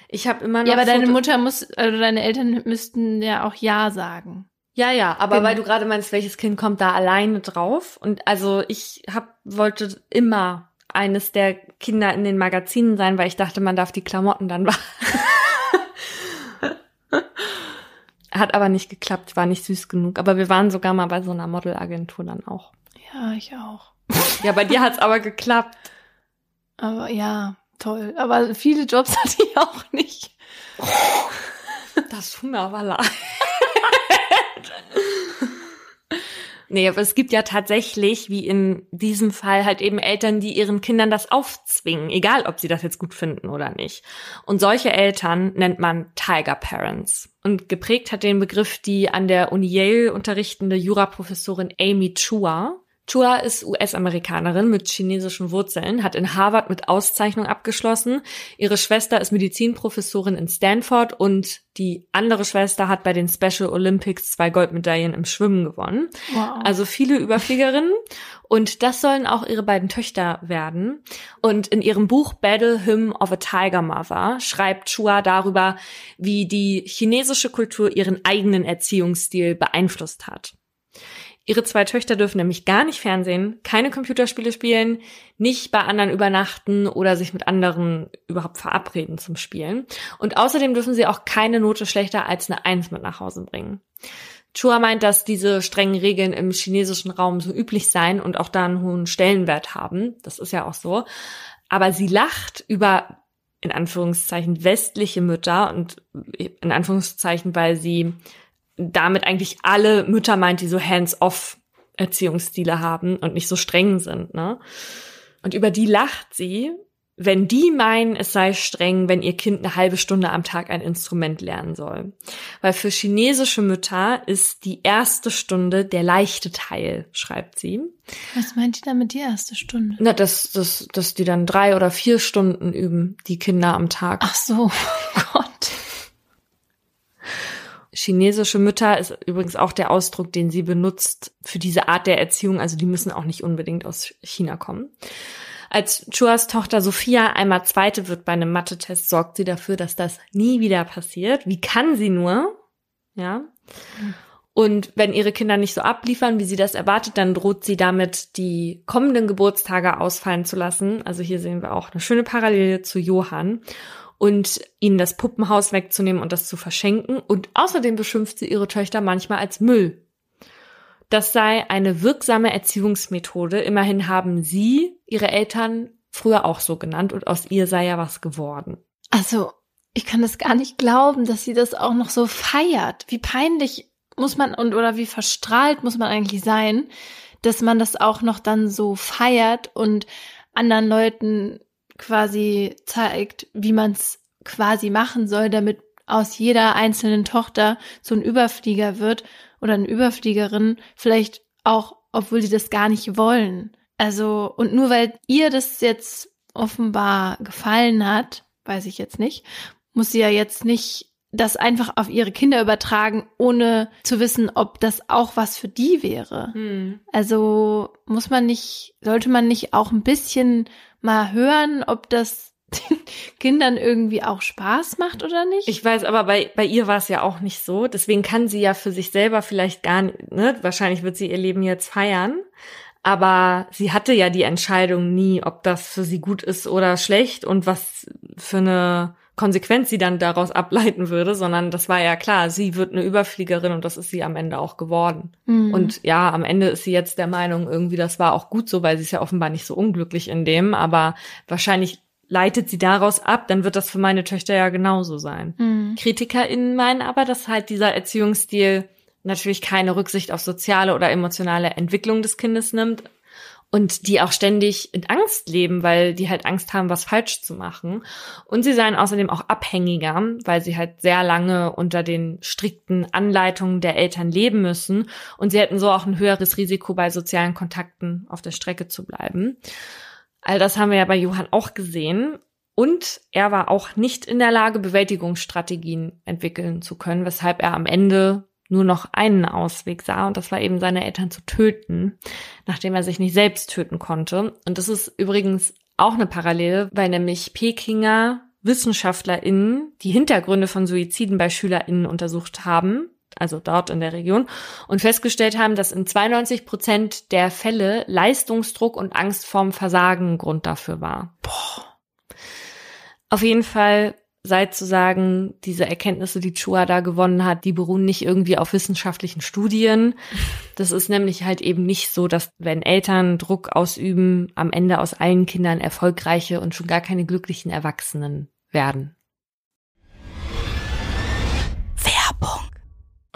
Ich habe immer noch. Ja, aber deine Mutter muss, also deine Eltern müssten ja auch Ja sagen. Ja, ja, aber genau. weil du gerade meinst, welches Kind kommt da alleine drauf? Und also ich hab, wollte immer eines der Kinder in den Magazinen sein, weil ich dachte, man darf die Klamotten dann Hat aber nicht geklappt, war nicht süß genug. Aber wir waren sogar mal bei so einer Modelagentur dann auch. Ja, ich auch. Ja, bei dir hat's aber geklappt. Aber ja, toll. Aber viele Jobs hatte ich auch nicht. das tut mir aber leid. Nee, aber es gibt ja tatsächlich, wie in diesem Fall, halt eben Eltern, die ihren Kindern das aufzwingen, egal ob sie das jetzt gut finden oder nicht. Und solche Eltern nennt man Tiger Parents. Und geprägt hat den Begriff die an der Uni Yale unterrichtende Juraprofessorin Amy Chua. Chua ist US-Amerikanerin mit chinesischen Wurzeln, hat in Harvard mit Auszeichnung abgeschlossen. Ihre Schwester ist Medizinprofessorin in Stanford und die andere Schwester hat bei den Special Olympics zwei Goldmedaillen im Schwimmen gewonnen. Wow. Also viele Überfliegerinnen. Und das sollen auch ihre beiden Töchter werden. Und in ihrem Buch Battle Hymn of a Tiger Mother schreibt Chua darüber, wie die chinesische Kultur ihren eigenen Erziehungsstil beeinflusst hat. Ihre zwei Töchter dürfen nämlich gar nicht Fernsehen, keine Computerspiele spielen, nicht bei anderen übernachten oder sich mit anderen überhaupt verabreden zum Spielen. Und außerdem dürfen sie auch keine Note schlechter als eine Eins mit nach Hause bringen. Chua meint, dass diese strengen Regeln im chinesischen Raum so üblich seien und auch da einen hohen Stellenwert haben. Das ist ja auch so. Aber sie lacht über in Anführungszeichen westliche Mütter und in Anführungszeichen, weil sie damit eigentlich alle Mütter meint, die so hands-off Erziehungsstile haben und nicht so streng sind, ne? Und über die lacht sie, wenn die meinen, es sei streng, wenn ihr Kind eine halbe Stunde am Tag ein Instrument lernen soll. Weil für chinesische Mütter ist die erste Stunde der leichte Teil, schreibt sie. Was meint die damit die erste Stunde? Na, dass, dass, dass die dann drei oder vier Stunden üben, die Kinder am Tag. Ach so, oh Gott. Chinesische Mütter ist übrigens auch der Ausdruck, den sie benutzt für diese Art der Erziehung. Also die müssen auch nicht unbedingt aus China kommen. Als Chuas Tochter Sophia einmal Zweite wird bei einem Mathe-Test, sorgt sie dafür, dass das nie wieder passiert. Wie kann sie nur? Ja. Und wenn ihre Kinder nicht so abliefern, wie sie das erwartet, dann droht sie damit, die kommenden Geburtstage ausfallen zu lassen. Also hier sehen wir auch eine schöne Parallele zu Johann und ihnen das Puppenhaus wegzunehmen und das zu verschenken. Und außerdem beschimpft sie ihre Töchter manchmal als Müll. Das sei eine wirksame Erziehungsmethode. Immerhin haben sie ihre Eltern früher auch so genannt und aus ihr sei ja was geworden. Also, ich kann das gar nicht glauben, dass sie das auch noch so feiert. Wie peinlich muss man und oder wie verstrahlt muss man eigentlich sein, dass man das auch noch dann so feiert und anderen Leuten quasi zeigt, wie man es quasi machen soll, damit aus jeder einzelnen Tochter so ein Überflieger wird oder eine Überfliegerin, vielleicht auch obwohl sie das gar nicht wollen. Also, und nur weil ihr das jetzt offenbar gefallen hat, weiß ich jetzt nicht, muss sie ja jetzt nicht das einfach auf ihre Kinder übertragen, ohne zu wissen, ob das auch was für die wäre. Hm. Also muss man nicht, sollte man nicht auch ein bisschen mal hören, ob das den Kindern irgendwie auch Spaß macht oder nicht? Ich weiß, aber bei, bei ihr war es ja auch nicht so. Deswegen kann sie ja für sich selber vielleicht gar nicht, ne? Wahrscheinlich wird sie ihr Leben jetzt feiern. Aber sie hatte ja die Entscheidung nie, ob das für sie gut ist oder schlecht und was für eine Konsequenz sie dann daraus ableiten würde, sondern das war ja klar, sie wird eine Überfliegerin und das ist sie am Ende auch geworden. Mhm. Und ja, am Ende ist sie jetzt der Meinung, irgendwie, das war auch gut so, weil sie ist ja offenbar nicht so unglücklich in dem, aber wahrscheinlich leitet sie daraus ab, dann wird das für meine Töchter ja genauso sein. Mhm. KritikerInnen meinen aber, dass halt dieser Erziehungsstil natürlich keine Rücksicht auf soziale oder emotionale Entwicklung des Kindes nimmt und die auch ständig in Angst leben, weil die halt Angst haben, was falsch zu machen. Und sie seien außerdem auch abhängiger, weil sie halt sehr lange unter den strikten Anleitungen der Eltern leben müssen und sie hätten so auch ein höheres Risiko bei sozialen Kontakten auf der Strecke zu bleiben. All das haben wir ja bei Johann auch gesehen. Und er war auch nicht in der Lage, Bewältigungsstrategien entwickeln zu können, weshalb er am Ende nur noch einen Ausweg sah und das war eben seine Eltern zu töten, nachdem er sich nicht selbst töten konnte. Und das ist übrigens auch eine Parallele, weil nämlich Pekinger WissenschaftlerInnen die Hintergründe von Suiziden bei SchülerInnen untersucht haben, also dort in der Region, und festgestellt haben, dass in 92 Prozent der Fälle Leistungsdruck und Angst vorm Versagen Grund dafür war. Boah. Auf jeden Fall sei zu sagen, diese Erkenntnisse, die Chua da gewonnen hat, die beruhen nicht irgendwie auf wissenschaftlichen Studien. Das ist nämlich halt eben nicht so, dass wenn Eltern Druck ausüben, am Ende aus allen Kindern erfolgreiche und schon gar keine glücklichen Erwachsenen werden.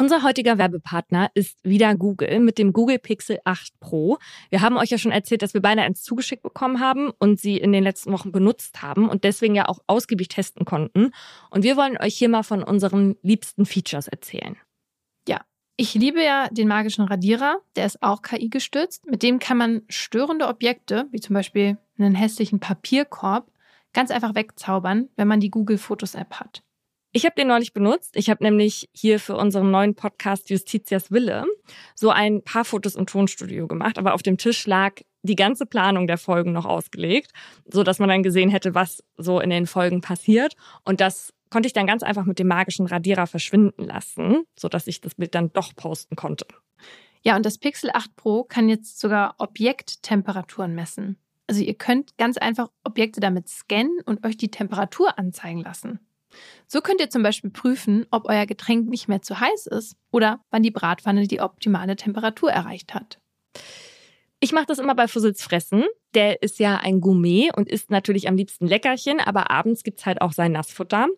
Unser heutiger Werbepartner ist wieder Google mit dem Google Pixel 8 Pro. Wir haben euch ja schon erzählt, dass wir beide eins zugeschickt bekommen haben und sie in den letzten Wochen benutzt haben und deswegen ja auch ausgiebig testen konnten. Und wir wollen euch hier mal von unseren liebsten Features erzählen. Ja, ich liebe ja den magischen Radierer, der ist auch KI gestützt. Mit dem kann man störende Objekte, wie zum Beispiel einen hässlichen Papierkorb, ganz einfach wegzaubern, wenn man die Google Fotos App hat. Ich habe den neulich benutzt. Ich habe nämlich hier für unseren neuen Podcast Justitias Wille so ein paar Fotos im Tonstudio gemacht, aber auf dem Tisch lag die ganze Planung der Folgen noch ausgelegt, so dass man dann gesehen hätte, was so in den Folgen passiert und das konnte ich dann ganz einfach mit dem magischen Radierer verschwinden lassen, so dass ich das Bild dann doch posten konnte. Ja, und das Pixel 8 Pro kann jetzt sogar Objekttemperaturen messen. Also ihr könnt ganz einfach Objekte damit scannen und euch die Temperatur anzeigen lassen. So könnt ihr zum Beispiel prüfen, ob euer Getränk nicht mehr zu heiß ist oder wann die Bratpfanne die optimale Temperatur erreicht hat. Ich mache das immer bei Fussels Fressen. Der ist ja ein Gourmet und isst natürlich am liebsten Leckerchen, aber abends gibt's halt auch sein Nassfutter.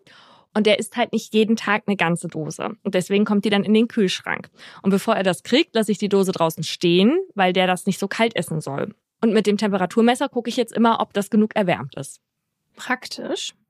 Und der isst halt nicht jeden Tag eine ganze Dose. Und deswegen kommt die dann in den Kühlschrank. Und bevor er das kriegt, lasse ich die Dose draußen stehen, weil der das nicht so kalt essen soll. Und mit dem Temperaturmesser gucke ich jetzt immer, ob das genug erwärmt ist. Praktisch.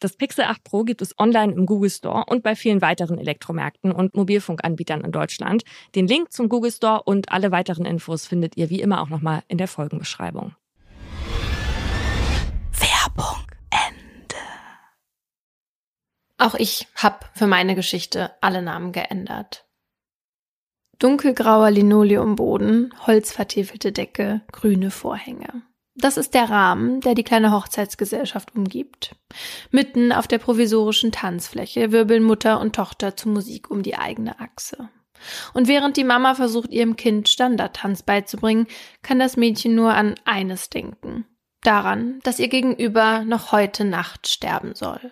Das Pixel 8 Pro gibt es online im Google Store und bei vielen weiteren Elektromärkten und Mobilfunkanbietern in Deutschland. Den Link zum Google Store und alle weiteren Infos findet ihr wie immer auch nochmal in der Folgenbeschreibung. Werbung Ende. Auch ich habe für meine Geschichte alle Namen geändert. Dunkelgrauer Linoleumboden, holzvertiefelte Decke, grüne Vorhänge. Das ist der Rahmen, der die kleine Hochzeitsgesellschaft umgibt. Mitten auf der provisorischen Tanzfläche wirbeln Mutter und Tochter zu Musik um die eigene Achse. Und während die Mama versucht, ihrem Kind Standardtanz beizubringen, kann das Mädchen nur an eines denken. Daran, dass ihr Gegenüber noch heute Nacht sterben soll.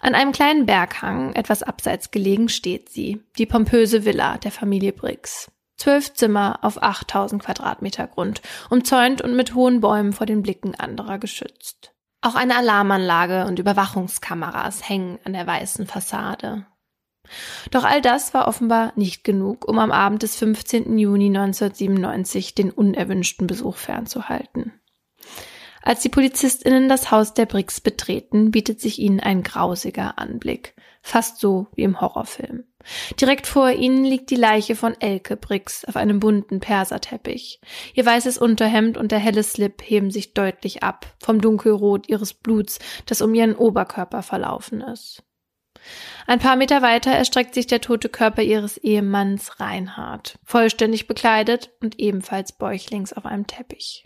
An einem kleinen Berghang, etwas abseits gelegen, steht sie, die pompöse Villa der Familie Briggs. Zwölf Zimmer auf 8000 Quadratmeter Grund, umzäunt und mit hohen Bäumen vor den Blicken anderer geschützt. Auch eine Alarmanlage und Überwachungskameras hängen an der weißen Fassade. Doch all das war offenbar nicht genug, um am Abend des 15. Juni 1997 den unerwünschten Besuch fernzuhalten. Als die PolizistInnen das Haus der Bricks betreten, bietet sich ihnen ein grausiger Anblick. Fast so wie im Horrorfilm. Direkt vor ihnen liegt die Leiche von Elke Brix auf einem bunten Perserteppich. Ihr weißes Unterhemd und der helle Slip heben sich deutlich ab vom Dunkelrot ihres Bluts, das um ihren Oberkörper verlaufen ist. Ein paar Meter weiter erstreckt sich der tote Körper ihres Ehemanns Reinhard, vollständig bekleidet und ebenfalls bäuchlings auf einem Teppich.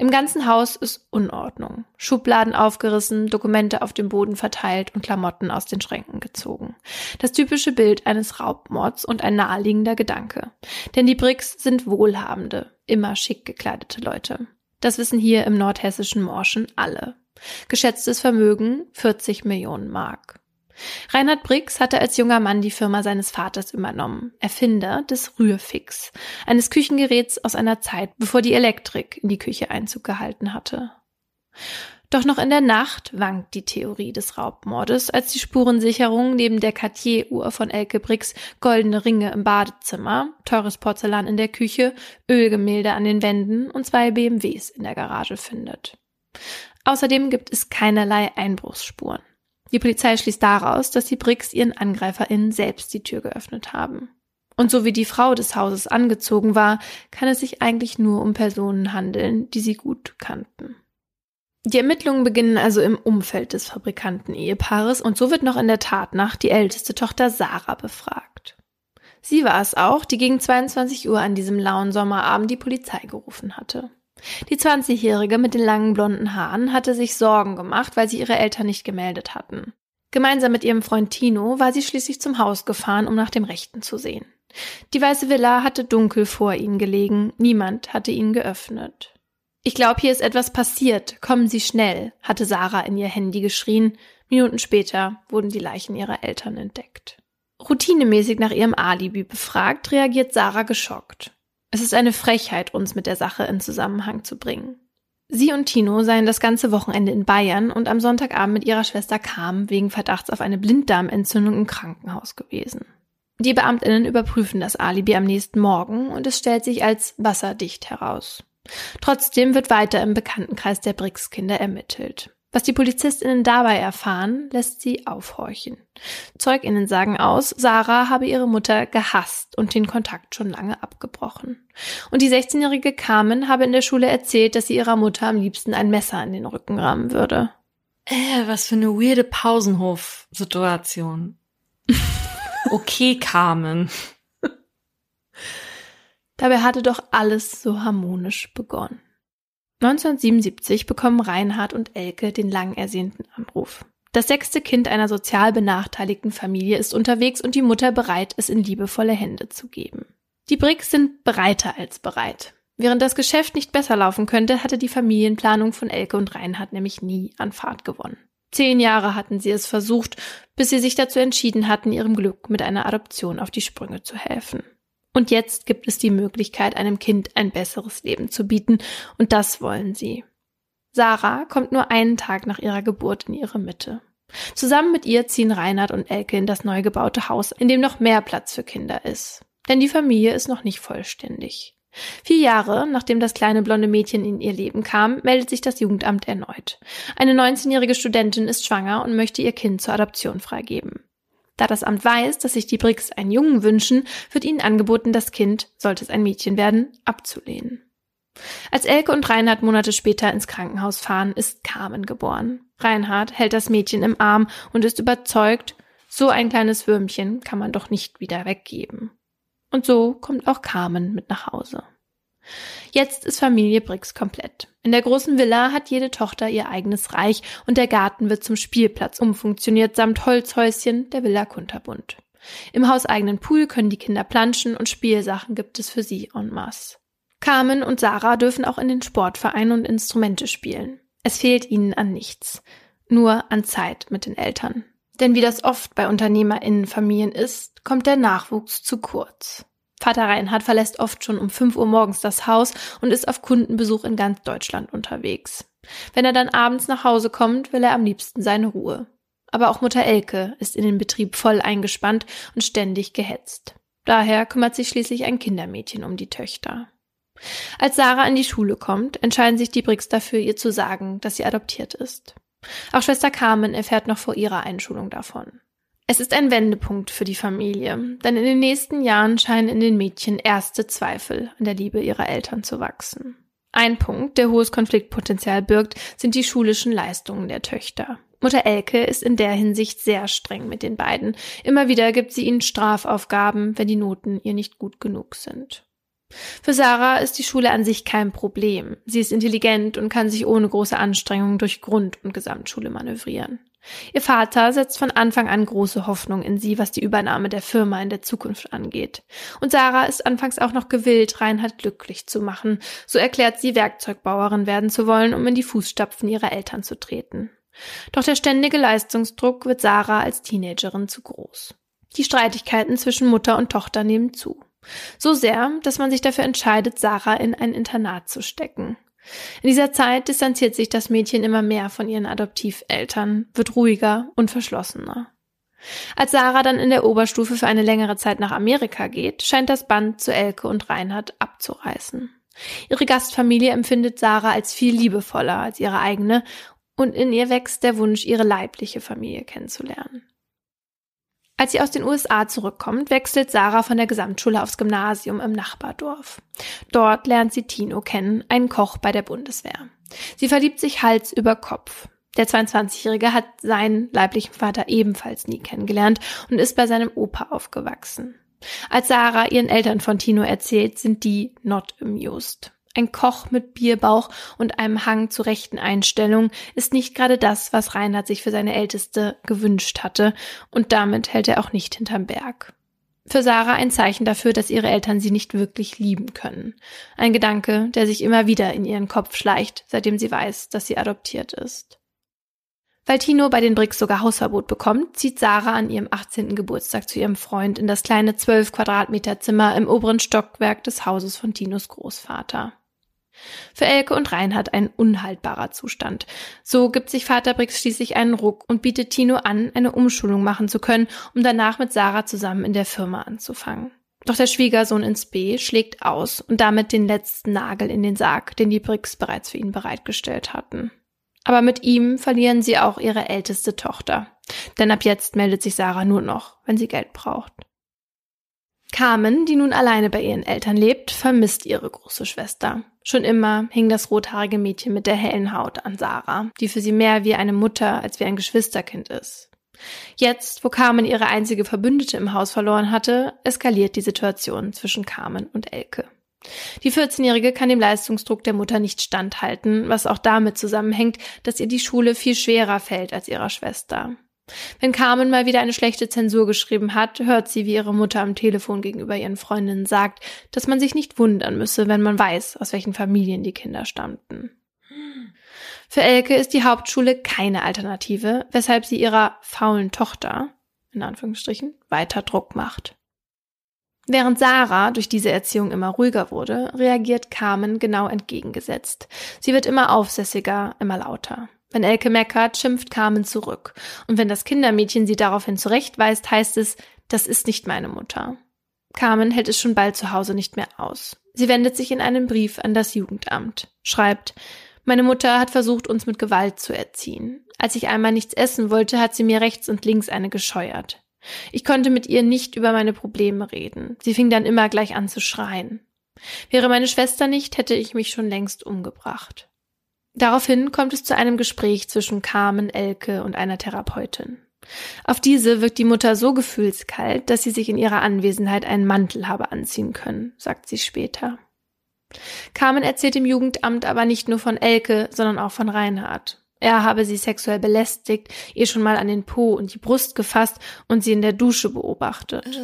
Im ganzen Haus ist Unordnung. Schubladen aufgerissen, Dokumente auf dem Boden verteilt und Klamotten aus den Schränken gezogen. Das typische Bild eines Raubmords und ein naheliegender Gedanke. Denn die Bricks sind wohlhabende, immer schick gekleidete Leute. Das wissen hier im nordhessischen Morschen alle. Geschätztes Vermögen 40 Millionen Mark. Reinhard Briggs hatte als junger Mann die Firma seines Vaters übernommen, Erfinder des Rührfix, eines Küchengeräts aus einer Zeit, bevor die Elektrik in die Küche Einzug gehalten hatte. Doch noch in der Nacht wankt die Theorie des Raubmordes, als die Spurensicherung neben der Cartier-Uhr von Elke Briggs goldene Ringe im Badezimmer, teures Porzellan in der Küche, Ölgemälde an den Wänden und zwei BMWs in der Garage findet. Außerdem gibt es keinerlei Einbruchsspuren. Die Polizei schließt daraus, dass die Bricks ihren AngreiferInnen selbst die Tür geöffnet haben. Und so wie die Frau des Hauses angezogen war, kann es sich eigentlich nur um Personen handeln, die sie gut kannten. Die Ermittlungen beginnen also im Umfeld des Fabrikanten-Ehepaares und so wird noch in der Tatnacht die älteste Tochter Sarah befragt. Sie war es auch, die gegen 22 Uhr an diesem lauen Sommerabend die Polizei gerufen hatte. Die 20-Jährige mit den langen blonden Haaren hatte sich Sorgen gemacht, weil sie ihre Eltern nicht gemeldet hatten. Gemeinsam mit ihrem Freund Tino war sie schließlich zum Haus gefahren, um nach dem Rechten zu sehen. Die weiße Villa hatte dunkel vor ihnen gelegen, niemand hatte ihn geöffnet. Ich glaube, hier ist etwas passiert, kommen Sie schnell, hatte Sarah in ihr Handy geschrien. Minuten später wurden die Leichen ihrer Eltern entdeckt. Routinemäßig nach ihrem Alibi befragt, reagiert Sarah geschockt. Es ist eine Frechheit, uns mit der Sache in Zusammenhang zu bringen. Sie und Tino seien das ganze Wochenende in Bayern und am Sonntagabend mit ihrer Schwester Carmen wegen Verdachts auf eine Blinddarmentzündung im Krankenhaus gewesen. Die Beamtinnen überprüfen das Alibi am nächsten Morgen und es stellt sich als wasserdicht heraus. Trotzdem wird weiter im Bekanntenkreis der Brix-Kinder ermittelt. Was die PolizistInnen dabei erfahren, lässt sie aufhorchen. ZeugInnen sagen aus, Sarah habe ihre Mutter gehasst und den Kontakt schon lange abgebrochen. Und die 16-jährige Carmen habe in der Schule erzählt, dass sie ihrer Mutter am liebsten ein Messer in den Rücken rammen würde. Äh, was für eine weirde Pausenhof-Situation. okay, Carmen. Dabei hatte doch alles so harmonisch begonnen. 1977 bekommen Reinhard und Elke den lang ersehnten Anruf. Das sechste Kind einer sozial benachteiligten Familie ist unterwegs und die Mutter bereit, es in liebevolle Hände zu geben. Die Bricks sind breiter als bereit. Während das Geschäft nicht besser laufen könnte, hatte die Familienplanung von Elke und Reinhard nämlich nie an Fahrt gewonnen. Zehn Jahre hatten sie es versucht, bis sie sich dazu entschieden hatten, ihrem Glück mit einer Adoption auf die Sprünge zu helfen. Und jetzt gibt es die Möglichkeit, einem Kind ein besseres Leben zu bieten, und das wollen sie. Sarah kommt nur einen Tag nach ihrer Geburt in ihre Mitte. Zusammen mit ihr ziehen Reinhard und Elke in das neu gebaute Haus, in dem noch mehr Platz für Kinder ist. Denn die Familie ist noch nicht vollständig. Vier Jahre nachdem das kleine blonde Mädchen in ihr Leben kam, meldet sich das Jugendamt erneut. Eine 19-jährige Studentin ist schwanger und möchte ihr Kind zur Adoption freigeben. Da das Amt weiß, dass sich die Bricks einen Jungen wünschen, wird ihnen angeboten, das Kind, sollte es ein Mädchen werden, abzulehnen. Als Elke und Reinhard Monate später ins Krankenhaus fahren, ist Carmen geboren. Reinhard hält das Mädchen im Arm und ist überzeugt, so ein kleines Würmchen kann man doch nicht wieder weggeben. Und so kommt auch Carmen mit nach Hause. Jetzt ist Familie Brix komplett. In der großen Villa hat jede Tochter ihr eigenes Reich und der Garten wird zum Spielplatz umfunktioniert samt Holzhäuschen der Villa Kunterbund. Im hauseigenen Pool können die Kinder planschen und Spielsachen gibt es für sie en masse. Carmen und Sarah dürfen auch in den Sportvereinen und Instrumente spielen. Es fehlt ihnen an nichts, nur an Zeit mit den Eltern. Denn wie das oft bei UnternehmerInnenfamilien ist, kommt der Nachwuchs zu kurz. Vater Reinhard verlässt oft schon um 5 Uhr morgens das Haus und ist auf Kundenbesuch in ganz Deutschland unterwegs. Wenn er dann abends nach Hause kommt, will er am liebsten seine Ruhe. Aber auch Mutter Elke ist in den Betrieb voll eingespannt und ständig gehetzt. Daher kümmert sich schließlich ein Kindermädchen um die Töchter. Als Sarah an die Schule kommt, entscheiden sich die Bricks dafür, ihr zu sagen, dass sie adoptiert ist. Auch Schwester Carmen erfährt noch vor ihrer Einschulung davon. Es ist ein Wendepunkt für die Familie, denn in den nächsten Jahren scheinen in den Mädchen erste Zweifel an der Liebe ihrer Eltern zu wachsen. Ein Punkt, der hohes Konfliktpotenzial birgt, sind die schulischen Leistungen der Töchter. Mutter Elke ist in der Hinsicht sehr streng mit den beiden. Immer wieder gibt sie ihnen Strafaufgaben, wenn die Noten ihr nicht gut genug sind. Für Sarah ist die Schule an sich kein Problem. Sie ist intelligent und kann sich ohne große Anstrengung durch Grund- und Gesamtschule manövrieren. Ihr Vater setzt von Anfang an große Hoffnung in sie, was die Übernahme der Firma in der Zukunft angeht. Und Sarah ist anfangs auch noch gewillt, Reinhard glücklich zu machen. So erklärt sie, Werkzeugbauerin werden zu wollen, um in die Fußstapfen ihrer Eltern zu treten. Doch der ständige Leistungsdruck wird Sarah als Teenagerin zu groß. Die Streitigkeiten zwischen Mutter und Tochter nehmen zu. So sehr, dass man sich dafür entscheidet, Sarah in ein Internat zu stecken. In dieser Zeit distanziert sich das Mädchen immer mehr von ihren Adoptiveltern, wird ruhiger und verschlossener. Als Sarah dann in der Oberstufe für eine längere Zeit nach Amerika geht, scheint das Band zu Elke und Reinhard abzureißen. Ihre Gastfamilie empfindet Sarah als viel liebevoller als ihre eigene und in ihr wächst der Wunsch, ihre leibliche Familie kennenzulernen. Als sie aus den USA zurückkommt, wechselt Sarah von der Gesamtschule aufs Gymnasium im Nachbardorf. Dort lernt sie Tino kennen, einen Koch bei der Bundeswehr. Sie verliebt sich Hals über Kopf. Der 22-Jährige hat seinen leiblichen Vater ebenfalls nie kennengelernt und ist bei seinem Opa aufgewachsen. Als Sarah ihren Eltern von Tino erzählt, sind die not amused. Ein Koch mit Bierbauch und einem Hang zu rechten Einstellungen ist nicht gerade das, was Reinhard sich für seine Älteste gewünscht hatte, und damit hält er auch nicht hinterm Berg. Für Sarah ein Zeichen dafür, dass ihre Eltern sie nicht wirklich lieben können. Ein Gedanke, der sich immer wieder in ihren Kopf schleicht, seitdem sie weiß, dass sie adoptiert ist. Weil Tino bei den Bricks sogar Hausverbot bekommt, zieht Sarah an ihrem 18. Geburtstag zu ihrem Freund in das kleine 12 Quadratmeter Zimmer im oberen Stockwerk des Hauses von Tinos Großvater. Für Elke und Reinhard ein unhaltbarer Zustand. So gibt sich Vater Brix schließlich einen Ruck und bietet Tino an, eine Umschulung machen zu können, um danach mit Sarah zusammen in der Firma anzufangen. Doch der Schwiegersohn ins B schlägt aus und damit den letzten Nagel in den Sarg, den die Bricks bereits für ihn bereitgestellt hatten. Aber mit ihm verlieren sie auch ihre älteste Tochter. Denn ab jetzt meldet sich Sarah nur noch, wenn sie Geld braucht. Carmen, die nun alleine bei ihren Eltern lebt, vermisst ihre große Schwester. Schon immer hing das rothaarige Mädchen mit der hellen Haut an Sarah, die für sie mehr wie eine Mutter als wie ein Geschwisterkind ist. Jetzt, wo Carmen ihre einzige Verbündete im Haus verloren hatte, eskaliert die Situation zwischen Carmen und Elke. Die 14-Jährige kann dem Leistungsdruck der Mutter nicht standhalten, was auch damit zusammenhängt, dass ihr die Schule viel schwerer fällt als ihrer Schwester. Wenn Carmen mal wieder eine schlechte Zensur geschrieben hat, hört sie, wie ihre Mutter am Telefon gegenüber ihren Freundinnen sagt, dass man sich nicht wundern müsse, wenn man weiß, aus welchen Familien die Kinder stammten. Für Elke ist die Hauptschule keine Alternative, weshalb sie ihrer faulen Tochter, in Anführungsstrichen, weiter Druck macht. Während Sarah durch diese Erziehung immer ruhiger wurde, reagiert Carmen genau entgegengesetzt. Sie wird immer aufsässiger, immer lauter. Wenn Elke meckert, schimpft Carmen zurück. Und wenn das Kindermädchen sie daraufhin zurechtweist, heißt es, das ist nicht meine Mutter. Carmen hält es schon bald zu Hause nicht mehr aus. Sie wendet sich in einem Brief an das Jugendamt, schreibt, meine Mutter hat versucht, uns mit Gewalt zu erziehen. Als ich einmal nichts essen wollte, hat sie mir rechts und links eine gescheuert. Ich konnte mit ihr nicht über meine Probleme reden. Sie fing dann immer gleich an zu schreien. Wäre meine Schwester nicht, hätte ich mich schon längst umgebracht. Daraufhin kommt es zu einem Gespräch zwischen Carmen, Elke und einer Therapeutin. Auf diese wirkt die Mutter so gefühlskalt, dass sie sich in ihrer Anwesenheit einen Mantel habe anziehen können, sagt sie später. Carmen erzählt im Jugendamt aber nicht nur von Elke, sondern auch von Reinhard. Er habe sie sexuell belästigt, ihr schon mal an den Po und die Brust gefasst und sie in der Dusche beobachtet.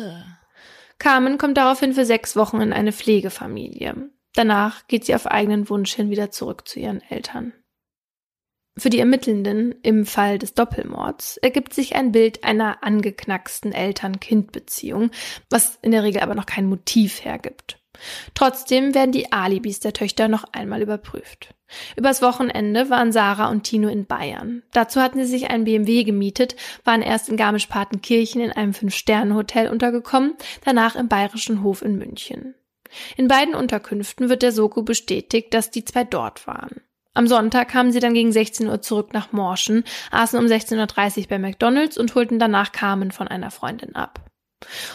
Carmen kommt daraufhin für sechs Wochen in eine Pflegefamilie. Danach geht sie auf eigenen Wunsch hin wieder zurück zu ihren Eltern. Für die Ermittelnden im Fall des Doppelmords ergibt sich ein Bild einer angeknacksten Eltern-Kind-Beziehung, was in der Regel aber noch kein Motiv hergibt. Trotzdem werden die Alibis der Töchter noch einmal überprüft. Übers Wochenende waren Sarah und Tino in Bayern. Dazu hatten sie sich einen BMW gemietet, waren erst in Garmisch-Partenkirchen in einem Fünf-Sterne-Hotel untergekommen, danach im Bayerischen Hof in München. In beiden Unterkünften wird der Soko bestätigt, dass die zwei dort waren. Am Sonntag kamen sie dann gegen 16 Uhr zurück nach Morschen, aßen um 16.30 Uhr bei McDonalds und holten danach Carmen von einer Freundin ab.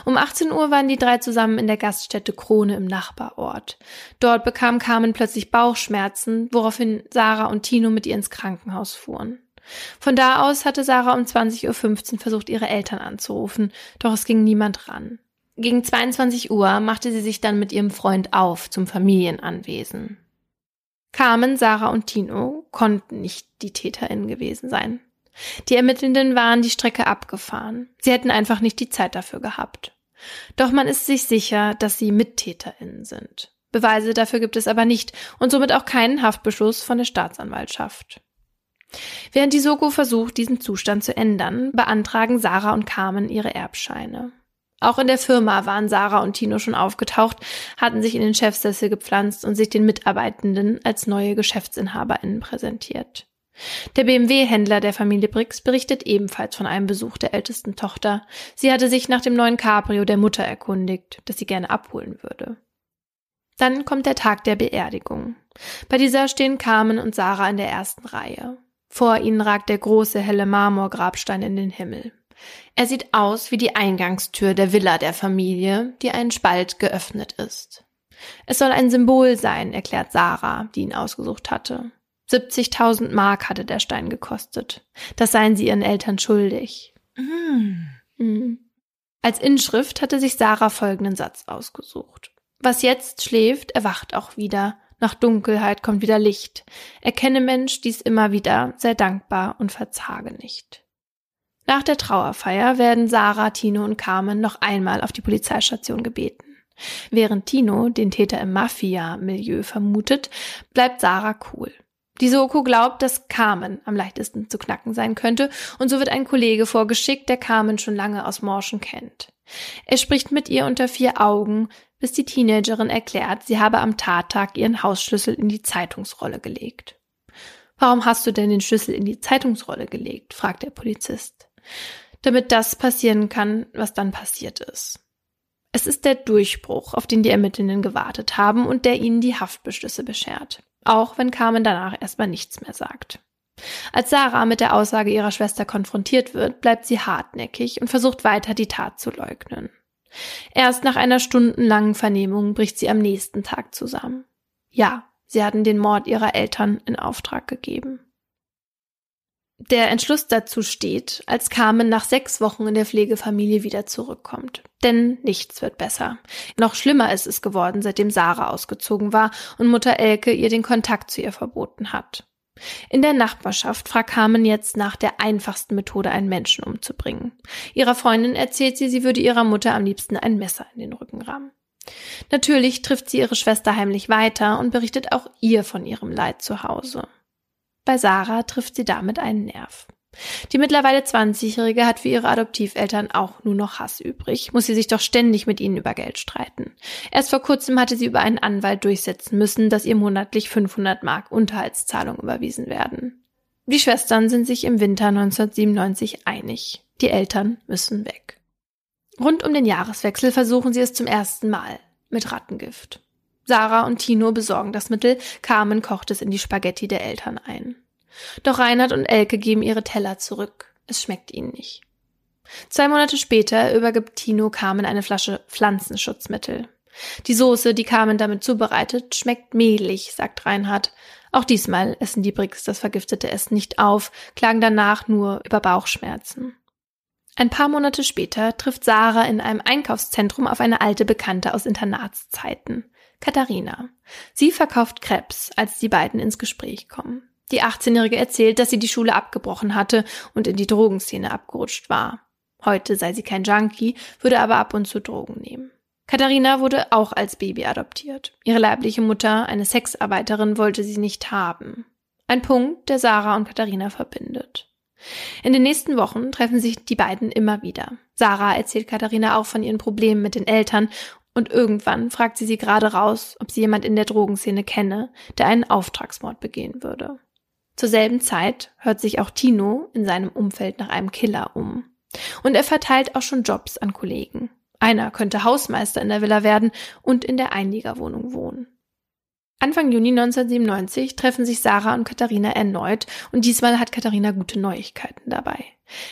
Um 18 Uhr waren die drei zusammen in der Gaststätte Krone im Nachbarort. Dort bekam Carmen plötzlich Bauchschmerzen, woraufhin Sarah und Tino mit ihr ins Krankenhaus fuhren. Von da aus hatte Sarah um 20.15 Uhr versucht, ihre Eltern anzurufen, doch es ging niemand ran. Gegen 22 Uhr machte sie sich dann mit ihrem Freund auf zum Familienanwesen. Carmen, Sarah und Tino konnten nicht die TäterInnen gewesen sein. Die Ermittelnden waren die Strecke abgefahren. Sie hätten einfach nicht die Zeit dafür gehabt. Doch man ist sich sicher, dass sie MittäterInnen sind. Beweise dafür gibt es aber nicht und somit auch keinen Haftbeschluss von der Staatsanwaltschaft. Während die Soko versucht, diesen Zustand zu ändern, beantragen Sarah und Carmen ihre Erbscheine. Auch in der Firma waren Sarah und Tino schon aufgetaucht, hatten sich in den Chefsessel gepflanzt und sich den Mitarbeitenden als neue GeschäftsinhaberInnen präsentiert. Der BMW-Händler der Familie Brix berichtet ebenfalls von einem Besuch der ältesten Tochter. Sie hatte sich nach dem neuen Cabrio der Mutter erkundigt, das sie gerne abholen würde. Dann kommt der Tag der Beerdigung. Bei dieser stehen Carmen und Sarah in der ersten Reihe. Vor ihnen ragt der große helle Marmorgrabstein in den Himmel. Er sieht aus wie die Eingangstür der Villa der Familie, die einen Spalt geöffnet ist. Es soll ein Symbol sein, erklärt Sarah, die ihn ausgesucht hatte. 70.000 Mark hatte der Stein gekostet. Das seien sie ihren Eltern schuldig. Mm. Mm. Als Inschrift hatte sich Sarah folgenden Satz ausgesucht. Was jetzt schläft, erwacht auch wieder. Nach Dunkelheit kommt wieder Licht. Erkenne Mensch dies immer wieder, sei dankbar und verzage nicht. Nach der Trauerfeier werden Sarah, Tino und Carmen noch einmal auf die Polizeistation gebeten. Während Tino den Täter im Mafia-Milieu vermutet, bleibt Sarah cool. Die Soko glaubt, dass Carmen am leichtesten zu knacken sein könnte und so wird ein Kollege vorgeschickt, der Carmen schon lange aus Morschen kennt. Er spricht mit ihr unter vier Augen, bis die Teenagerin erklärt, sie habe am Tattag ihren Hausschlüssel in die Zeitungsrolle gelegt. Warum hast du denn den Schlüssel in die Zeitungsrolle gelegt? fragt der Polizist damit das passieren kann, was dann passiert ist. Es ist der Durchbruch, auf den die Ermittelnden gewartet haben und der ihnen die Haftbeschlüsse beschert. Auch wenn Carmen danach erstmal nichts mehr sagt. Als Sarah mit der Aussage ihrer Schwester konfrontiert wird, bleibt sie hartnäckig und versucht weiter die Tat zu leugnen. Erst nach einer stundenlangen Vernehmung bricht sie am nächsten Tag zusammen. Ja, sie hatten den Mord ihrer Eltern in Auftrag gegeben. Der Entschluss dazu steht, als Carmen nach sechs Wochen in der Pflegefamilie wieder zurückkommt. Denn nichts wird besser. Noch schlimmer ist es geworden, seitdem Sarah ausgezogen war und Mutter Elke ihr den Kontakt zu ihr verboten hat. In der Nachbarschaft fragt Carmen jetzt nach der einfachsten Methode, einen Menschen umzubringen. Ihrer Freundin erzählt sie, sie würde ihrer Mutter am liebsten ein Messer in den Rücken rammen. Natürlich trifft sie ihre Schwester heimlich weiter und berichtet auch ihr von ihrem Leid zu Hause. Bei Sarah trifft sie damit einen Nerv. Die mittlerweile 20-Jährige hat für ihre Adoptiveltern auch nur noch Hass übrig, muss sie sich doch ständig mit ihnen über Geld streiten. Erst vor kurzem hatte sie über einen Anwalt durchsetzen müssen, dass ihr monatlich 500 Mark Unterhaltszahlung überwiesen werden. Die Schwestern sind sich im Winter 1997 einig. Die Eltern müssen weg. Rund um den Jahreswechsel versuchen sie es zum ersten Mal mit Rattengift. Sarah und Tino besorgen das Mittel, Carmen kocht es in die Spaghetti der Eltern ein. Doch Reinhard und Elke geben ihre Teller zurück. Es schmeckt ihnen nicht. Zwei Monate später übergibt Tino Carmen eine Flasche Pflanzenschutzmittel. Die Soße, die Carmen damit zubereitet, schmeckt mehlig, sagt Reinhard. Auch diesmal essen die Bricks das vergiftete Essen nicht auf, klagen danach nur über Bauchschmerzen. Ein paar Monate später trifft Sarah in einem Einkaufszentrum auf eine alte Bekannte aus Internatszeiten. Katharina. Sie verkauft Krebs, als die beiden ins Gespräch kommen. Die 18-Jährige erzählt, dass sie die Schule abgebrochen hatte und in die Drogenszene abgerutscht war. Heute sei sie kein Junkie, würde aber ab und zu Drogen nehmen. Katharina wurde auch als Baby adoptiert. Ihre leibliche Mutter, eine Sexarbeiterin, wollte sie nicht haben. Ein Punkt, der Sarah und Katharina verbindet. In den nächsten Wochen treffen sich die beiden immer wieder. Sarah erzählt Katharina auch von ihren Problemen mit den Eltern und irgendwann fragt sie sie gerade raus, ob sie jemand in der Drogenszene kenne, der einen Auftragsmord begehen würde. Zur selben Zeit hört sich auch Tino in seinem Umfeld nach einem Killer um. Und er verteilt auch schon Jobs an Kollegen. Einer könnte Hausmeister in der Villa werden und in der Einliegerwohnung wohnen. Anfang Juni 1997 treffen sich Sarah und Katharina erneut und diesmal hat Katharina gute Neuigkeiten dabei.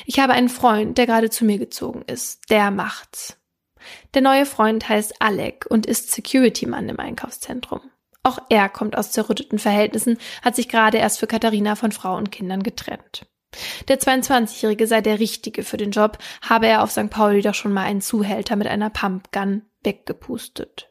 Ich habe einen Freund, der gerade zu mir gezogen ist. Der macht's. Der neue Freund heißt Alec und ist Security-Mann im Einkaufszentrum. Auch er kommt aus zerrütteten Verhältnissen, hat sich gerade erst für Katharina von Frau und Kindern getrennt. Der 22-Jährige sei der Richtige für den Job, habe er auf St. Pauli doch schon mal einen Zuhälter mit einer Pumpgun weggepustet.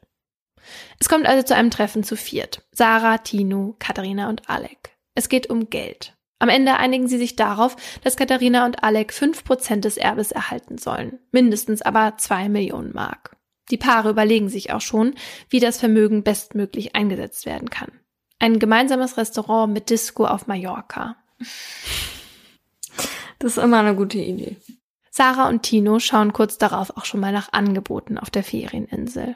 Es kommt also zu einem Treffen zu viert. Sarah, Tino, Katharina und Alec. Es geht um Geld. Am Ende einigen sie sich darauf, dass Katharina und Alec fünf Prozent des Erbes erhalten sollen. Mindestens aber zwei Millionen Mark. Die Paare überlegen sich auch schon, wie das Vermögen bestmöglich eingesetzt werden kann. Ein gemeinsames Restaurant mit Disco auf Mallorca. Das ist immer eine gute Idee. Sarah und Tino schauen kurz darauf auch schon mal nach Angeboten auf der Ferieninsel.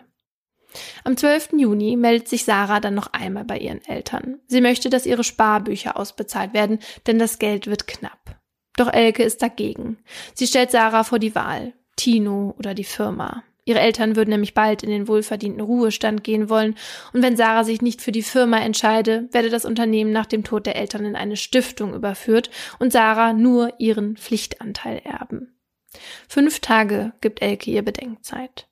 Am 12. Juni meldet sich Sarah dann noch einmal bei ihren Eltern. Sie möchte, dass ihre Sparbücher ausbezahlt werden, denn das Geld wird knapp. Doch Elke ist dagegen. Sie stellt Sarah vor die Wahl. Tino oder die Firma. Ihre Eltern würden nämlich bald in den wohlverdienten Ruhestand gehen wollen, und wenn Sarah sich nicht für die Firma entscheide, werde das Unternehmen nach dem Tod der Eltern in eine Stiftung überführt und Sarah nur ihren Pflichtanteil erben. Fünf Tage gibt Elke ihr Bedenkzeit.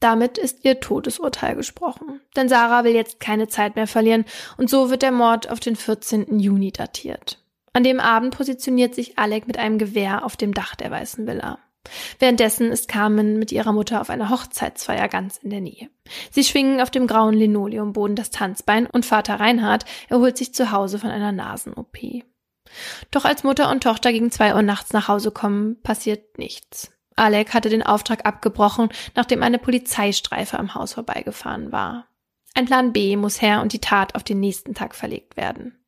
Damit ist ihr Todesurteil gesprochen. Denn Sarah will jetzt keine Zeit mehr verlieren und so wird der Mord auf den 14. Juni datiert. An dem Abend positioniert sich Alec mit einem Gewehr auf dem Dach der Weißen Villa. Währenddessen ist Carmen mit ihrer Mutter auf einer Hochzeitsfeier ganz in der Nähe. Sie schwingen auf dem grauen Linoleumboden das Tanzbein und Vater Reinhard erholt sich zu Hause von einer Nasen-OP. Doch als Mutter und Tochter gegen zwei Uhr nachts nach Hause kommen, passiert nichts. Alec hatte den Auftrag abgebrochen, nachdem eine Polizeistreife am Haus vorbeigefahren war. Ein Plan B muss her und die Tat auf den nächsten Tag verlegt werden.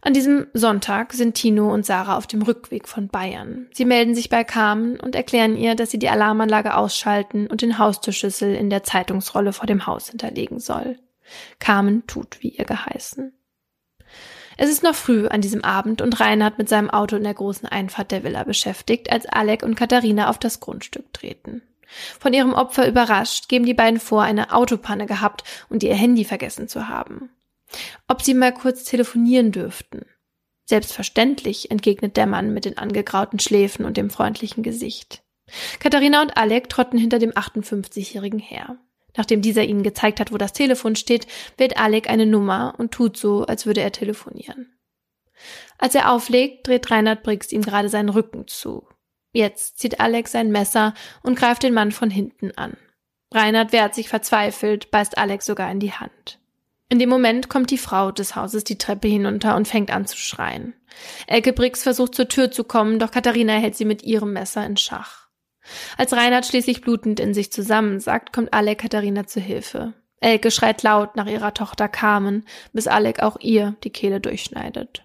An diesem Sonntag sind Tino und Sarah auf dem Rückweg von Bayern. Sie melden sich bei Carmen und erklären ihr, dass sie die Alarmanlage ausschalten und den Haustürschlüssel in der Zeitungsrolle vor dem Haus hinterlegen soll. Carmen tut, wie ihr geheißen. Es ist noch früh an diesem Abend und Reinhard mit seinem Auto in der großen Einfahrt der Villa beschäftigt, als Alec und Katharina auf das Grundstück treten. Von ihrem Opfer überrascht, geben die beiden vor, eine Autopanne gehabt und ihr Handy vergessen zu haben. Ob sie mal kurz telefonieren dürften. Selbstverständlich, entgegnet der Mann mit den angegrauten Schläfen und dem freundlichen Gesicht. Katharina und Alec trotten hinter dem 58-Jährigen her. Nachdem dieser ihnen gezeigt hat, wo das Telefon steht, wählt Alec eine Nummer und tut so, als würde er telefonieren. Als er auflegt, dreht Reinhard Briggs ihm gerade seinen Rücken zu. Jetzt zieht Alex sein Messer und greift den Mann von hinten an. Reinhard wehrt sich verzweifelt, beißt Alex sogar in die Hand. In dem Moment kommt die Frau des Hauses die Treppe hinunter und fängt an zu schreien. Elke Briggs versucht zur Tür zu kommen, doch Katharina hält sie mit ihrem Messer in Schach. Als Reinhard schließlich blutend in sich zusammensackt, kommt Alec Katharina zu Hilfe. Elke schreit laut nach ihrer Tochter Carmen, bis Alec auch ihr die Kehle durchschneidet.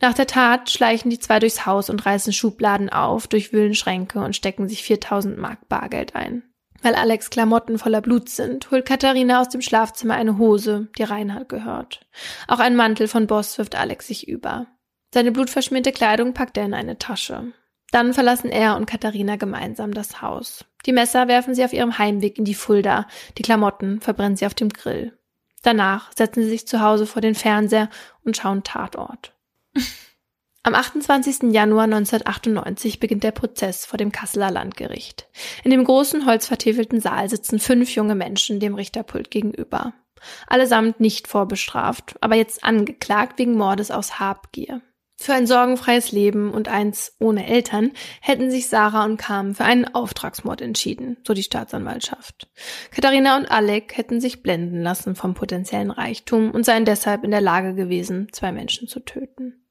Nach der Tat schleichen die zwei durchs Haus und reißen Schubladen auf, durchwühlen Schränke und stecken sich 4000 Mark Bargeld ein. Weil Alex Klamotten voller Blut sind, holt Katharina aus dem Schlafzimmer eine Hose, die Reinhard gehört. Auch ein Mantel von Boss wirft Alex sich über. Seine blutverschmierte Kleidung packt er in eine Tasche. Dann verlassen er und Katharina gemeinsam das Haus. Die Messer werfen sie auf ihrem Heimweg in die Fulda, die Klamotten verbrennen sie auf dem Grill. Danach setzen sie sich zu Hause vor den Fernseher und schauen Tatort. Am 28. Januar 1998 beginnt der Prozess vor dem Kasseler Landgericht. In dem großen holzvertäfelten Saal sitzen fünf junge Menschen dem Richterpult gegenüber. Allesamt nicht vorbestraft, aber jetzt angeklagt wegen Mordes aus Habgier. Für ein sorgenfreies Leben und eins ohne Eltern hätten sich Sarah und Carmen für einen Auftragsmord entschieden, so die Staatsanwaltschaft. Katharina und Alec hätten sich blenden lassen vom potenziellen Reichtum und seien deshalb in der Lage gewesen, zwei Menschen zu töten.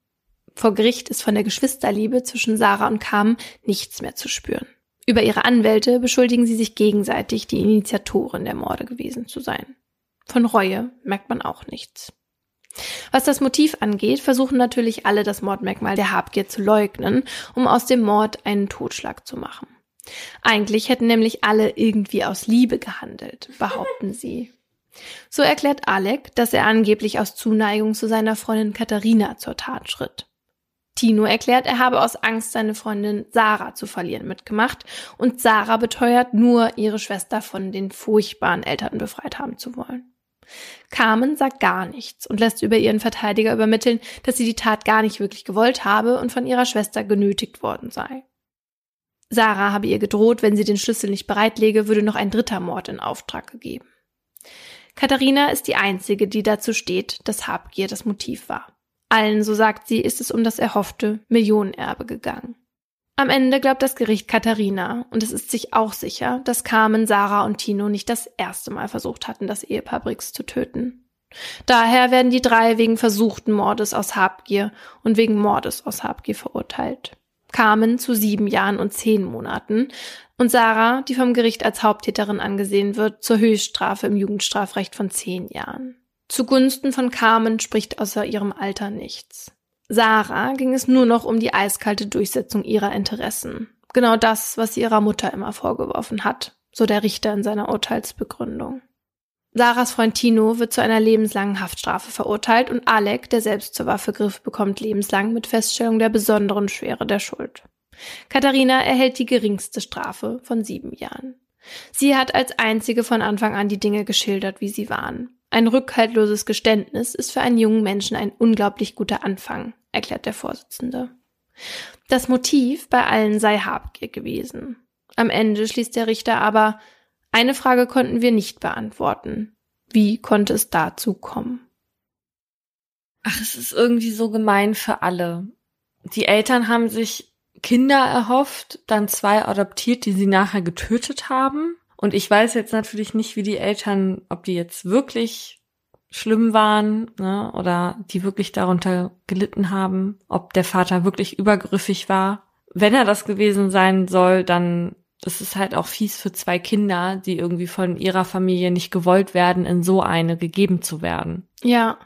Vor Gericht ist von der Geschwisterliebe zwischen Sarah und Carmen nichts mehr zu spüren. Über ihre Anwälte beschuldigen sie sich gegenseitig, die Initiatorin der Morde gewesen zu sein. Von Reue merkt man auch nichts. Was das Motiv angeht, versuchen natürlich alle das Mordmerkmal der Habgier zu leugnen, um aus dem Mord einen Totschlag zu machen. Eigentlich hätten nämlich alle irgendwie aus Liebe gehandelt, behaupten sie. So erklärt Alec, dass er angeblich aus Zuneigung zu seiner Freundin Katharina zur Tat schritt. Tino erklärt, er habe aus Angst, seine Freundin Sarah zu verlieren, mitgemacht und Sarah beteuert nur, ihre Schwester von den furchtbaren Eltern befreit haben zu wollen. Carmen sagt gar nichts und lässt über ihren Verteidiger übermitteln, dass sie die Tat gar nicht wirklich gewollt habe und von ihrer Schwester genötigt worden sei. Sarah habe ihr gedroht, wenn sie den Schlüssel nicht bereitlege, würde noch ein dritter Mord in Auftrag gegeben. Katharina ist die einzige, die dazu steht, dass Habgier das Motiv war. Allen, so sagt sie, ist es um das erhoffte Millionenerbe gegangen. Am Ende glaubt das Gericht Katharina und es ist sich auch sicher, dass Carmen, Sarah und Tino nicht das erste Mal versucht hatten, das Ehepaar Briggs zu töten. Daher werden die drei wegen versuchten Mordes aus Habgier und wegen Mordes aus Habgier verurteilt. Carmen zu sieben Jahren und zehn Monaten und Sarah, die vom Gericht als Haupttäterin angesehen wird, zur Höchststrafe im Jugendstrafrecht von zehn Jahren. Zugunsten von Carmen spricht außer ihrem Alter nichts. Sarah ging es nur noch um die eiskalte Durchsetzung ihrer Interessen. Genau das, was sie ihrer Mutter immer vorgeworfen hat, so der Richter in seiner Urteilsbegründung. Sarahs Freund Tino wird zu einer lebenslangen Haftstrafe verurteilt und Alec, der selbst zur Waffe griff, bekommt lebenslang mit Feststellung der besonderen Schwere der Schuld. Katharina erhält die geringste Strafe von sieben Jahren. Sie hat als einzige von Anfang an die Dinge geschildert, wie sie waren. Ein rückhaltloses Geständnis ist für einen jungen Menschen ein unglaublich guter Anfang, erklärt der Vorsitzende. Das Motiv bei allen sei Habgier gewesen. Am Ende schließt der Richter aber, eine Frage konnten wir nicht beantworten. Wie konnte es dazu kommen? Ach, es ist irgendwie so gemein für alle. Die Eltern haben sich Kinder erhofft, dann zwei adoptiert, die sie nachher getötet haben. Und ich weiß jetzt natürlich nicht, wie die Eltern, ob die jetzt wirklich schlimm waren ne, oder die wirklich darunter gelitten haben, ob der Vater wirklich übergriffig war. Wenn er das gewesen sein soll, dann das ist halt auch fies für zwei Kinder, die irgendwie von ihrer Familie nicht gewollt werden, in so eine gegeben zu werden. Ja.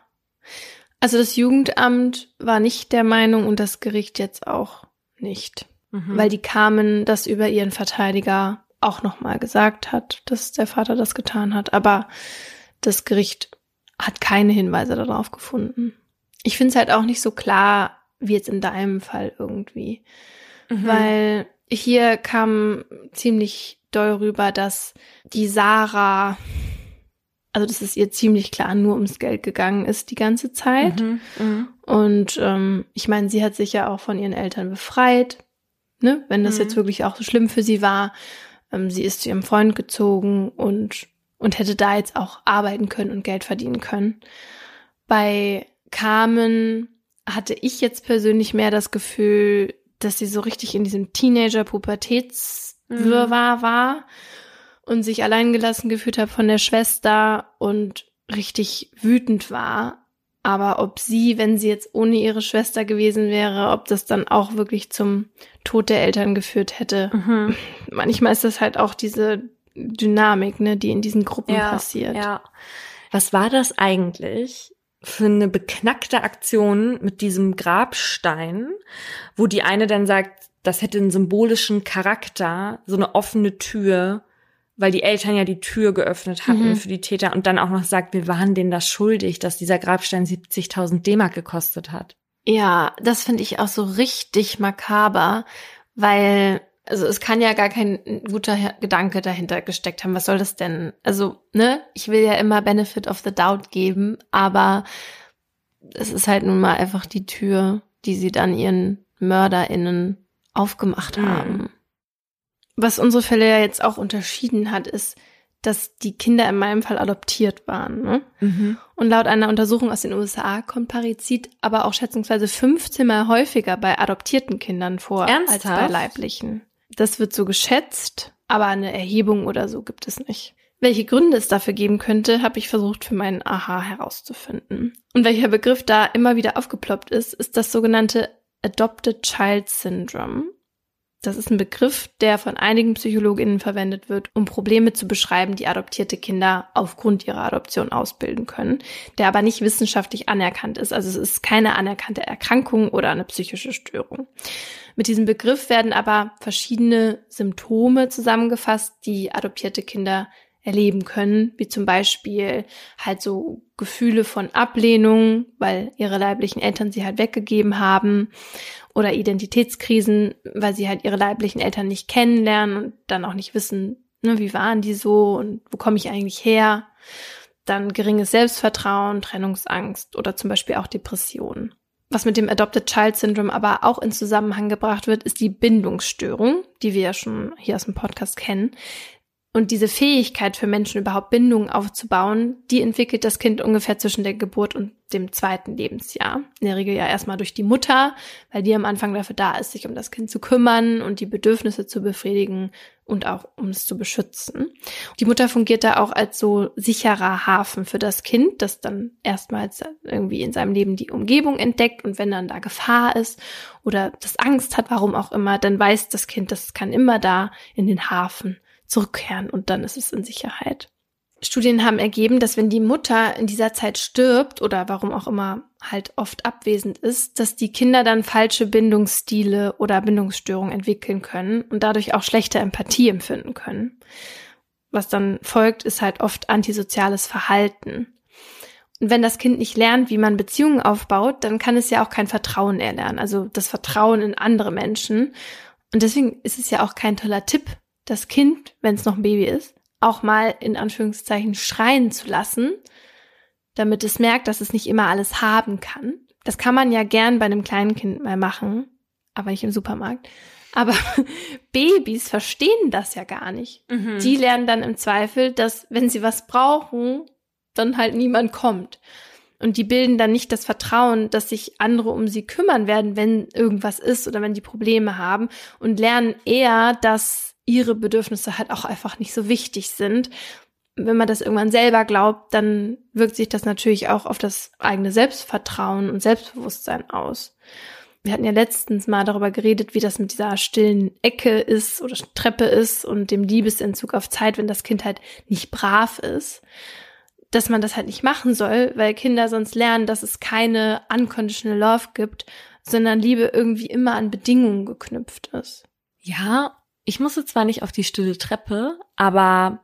Also das Jugendamt war nicht der Meinung und das Gericht jetzt auch nicht. Mhm. Weil die kamen das über ihren Verteidiger auch nochmal gesagt hat, dass der Vater das getan hat. Aber das Gericht hat keine Hinweise darauf gefunden. Ich finde es halt auch nicht so klar, wie jetzt in deinem Fall irgendwie. Mhm. Weil hier kam ziemlich doll rüber, dass die Sarah, also dass es ihr ziemlich klar nur ums Geld gegangen ist die ganze Zeit. Mhm, mh. Und ähm, ich meine, sie hat sich ja auch von ihren Eltern befreit, ne? Wenn das mhm. jetzt wirklich auch so schlimm für sie war. Ähm, sie ist zu ihrem Freund gezogen und, und hätte da jetzt auch arbeiten können und Geld verdienen können. Bei Carmen hatte ich jetzt persönlich mehr das Gefühl, dass sie so richtig in diesem Teenager-Pubertätswirrwarr mhm. war und sich alleingelassen gefühlt hat von der Schwester und richtig wütend war aber ob sie, wenn sie jetzt ohne ihre Schwester gewesen wäre, ob das dann auch wirklich zum Tod der Eltern geführt hätte. Mhm. Manchmal ist das halt auch diese Dynamik, ne, die in diesen Gruppen ja, passiert. Ja. Was war das eigentlich für eine beknackte Aktion mit diesem Grabstein, wo die eine dann sagt, das hätte einen symbolischen Charakter, so eine offene Tür weil die Eltern ja die Tür geöffnet hatten mhm. für die Täter und dann auch noch sagt, wir waren denen das schuldig, dass dieser Grabstein 70.000 D-Mark gekostet hat. Ja, das finde ich auch so richtig makaber, weil also es kann ja gar kein guter Gedanke dahinter gesteckt haben. Was soll das denn? Also, ne, ich will ja immer Benefit of the Doubt geben, aber es ist halt nun mal einfach die Tür, die sie dann ihren MörderInnen aufgemacht mhm. haben. Was unsere Fälle ja jetzt auch unterschieden hat, ist, dass die Kinder in meinem Fall adoptiert waren. Ne? Mhm. Und laut einer Untersuchung aus den USA kommt Parizid aber auch schätzungsweise 15 Mal häufiger bei adoptierten Kindern vor Ernsthaft? als bei leiblichen. Das wird so geschätzt, aber eine Erhebung oder so gibt es nicht. Welche Gründe es dafür geben könnte, habe ich versucht für meinen Aha herauszufinden. Und welcher Begriff da immer wieder aufgeploppt ist, ist das sogenannte Adopted Child Syndrome. Das ist ein Begriff, der von einigen Psychologinnen verwendet wird, um Probleme zu beschreiben, die adoptierte Kinder aufgrund ihrer Adoption ausbilden können, der aber nicht wissenschaftlich anerkannt ist. Also es ist keine anerkannte Erkrankung oder eine psychische Störung. Mit diesem Begriff werden aber verschiedene Symptome zusammengefasst, die adoptierte Kinder erleben können, wie zum Beispiel halt so Gefühle von Ablehnung, weil ihre leiblichen Eltern sie halt weggegeben haben, oder Identitätskrisen, weil sie halt ihre leiblichen Eltern nicht kennenlernen und dann auch nicht wissen, ne, wie waren die so und wo komme ich eigentlich her. Dann geringes Selbstvertrauen, Trennungsangst oder zum Beispiel auch Depressionen. Was mit dem Adopted Child Syndrome aber auch in Zusammenhang gebracht wird, ist die Bindungsstörung, die wir ja schon hier aus dem Podcast kennen. Und diese Fähigkeit für Menschen überhaupt Bindungen aufzubauen, die entwickelt das Kind ungefähr zwischen der Geburt und dem zweiten Lebensjahr. In der Regel ja erstmal durch die Mutter, weil die am Anfang dafür da ist, sich um das Kind zu kümmern und die Bedürfnisse zu befriedigen und auch um es zu beschützen. Die Mutter fungiert da auch als so sicherer Hafen für das Kind, das dann erstmals irgendwie in seinem Leben die Umgebung entdeckt und wenn dann da Gefahr ist oder das Angst hat, warum auch immer, dann weiß das Kind, das kann immer da in den Hafen zurückkehren und dann ist es in Sicherheit. Studien haben ergeben, dass wenn die Mutter in dieser Zeit stirbt oder warum auch immer halt oft abwesend ist, dass die Kinder dann falsche Bindungsstile oder Bindungsstörungen entwickeln können und dadurch auch schlechte Empathie empfinden können. Was dann folgt, ist halt oft antisoziales Verhalten. Und wenn das Kind nicht lernt, wie man Beziehungen aufbaut, dann kann es ja auch kein Vertrauen erlernen, also das Vertrauen in andere Menschen. Und deswegen ist es ja auch kein toller Tipp, das Kind, wenn es noch ein Baby ist, auch mal in Anführungszeichen schreien zu lassen, damit es merkt, dass es nicht immer alles haben kann. Das kann man ja gern bei einem kleinen Kind mal machen, aber nicht im Supermarkt. Aber Babys verstehen das ja gar nicht. Mhm. Die lernen dann im Zweifel, dass wenn sie was brauchen, dann halt niemand kommt. Und die bilden dann nicht das Vertrauen, dass sich andere um sie kümmern werden, wenn irgendwas ist oder wenn die Probleme haben und lernen eher, dass ihre Bedürfnisse halt auch einfach nicht so wichtig sind. Wenn man das irgendwann selber glaubt, dann wirkt sich das natürlich auch auf das eigene Selbstvertrauen und Selbstbewusstsein aus. Wir hatten ja letztens mal darüber geredet, wie das mit dieser stillen Ecke ist oder Treppe ist und dem Liebesentzug auf Zeit, wenn das Kind halt nicht brav ist. Dass man das halt nicht machen soll, weil Kinder sonst lernen, dass es keine unconditional love gibt, sondern Liebe irgendwie immer an Bedingungen geknüpft ist. Ja, ich musste zwar nicht auf die stille Treppe, aber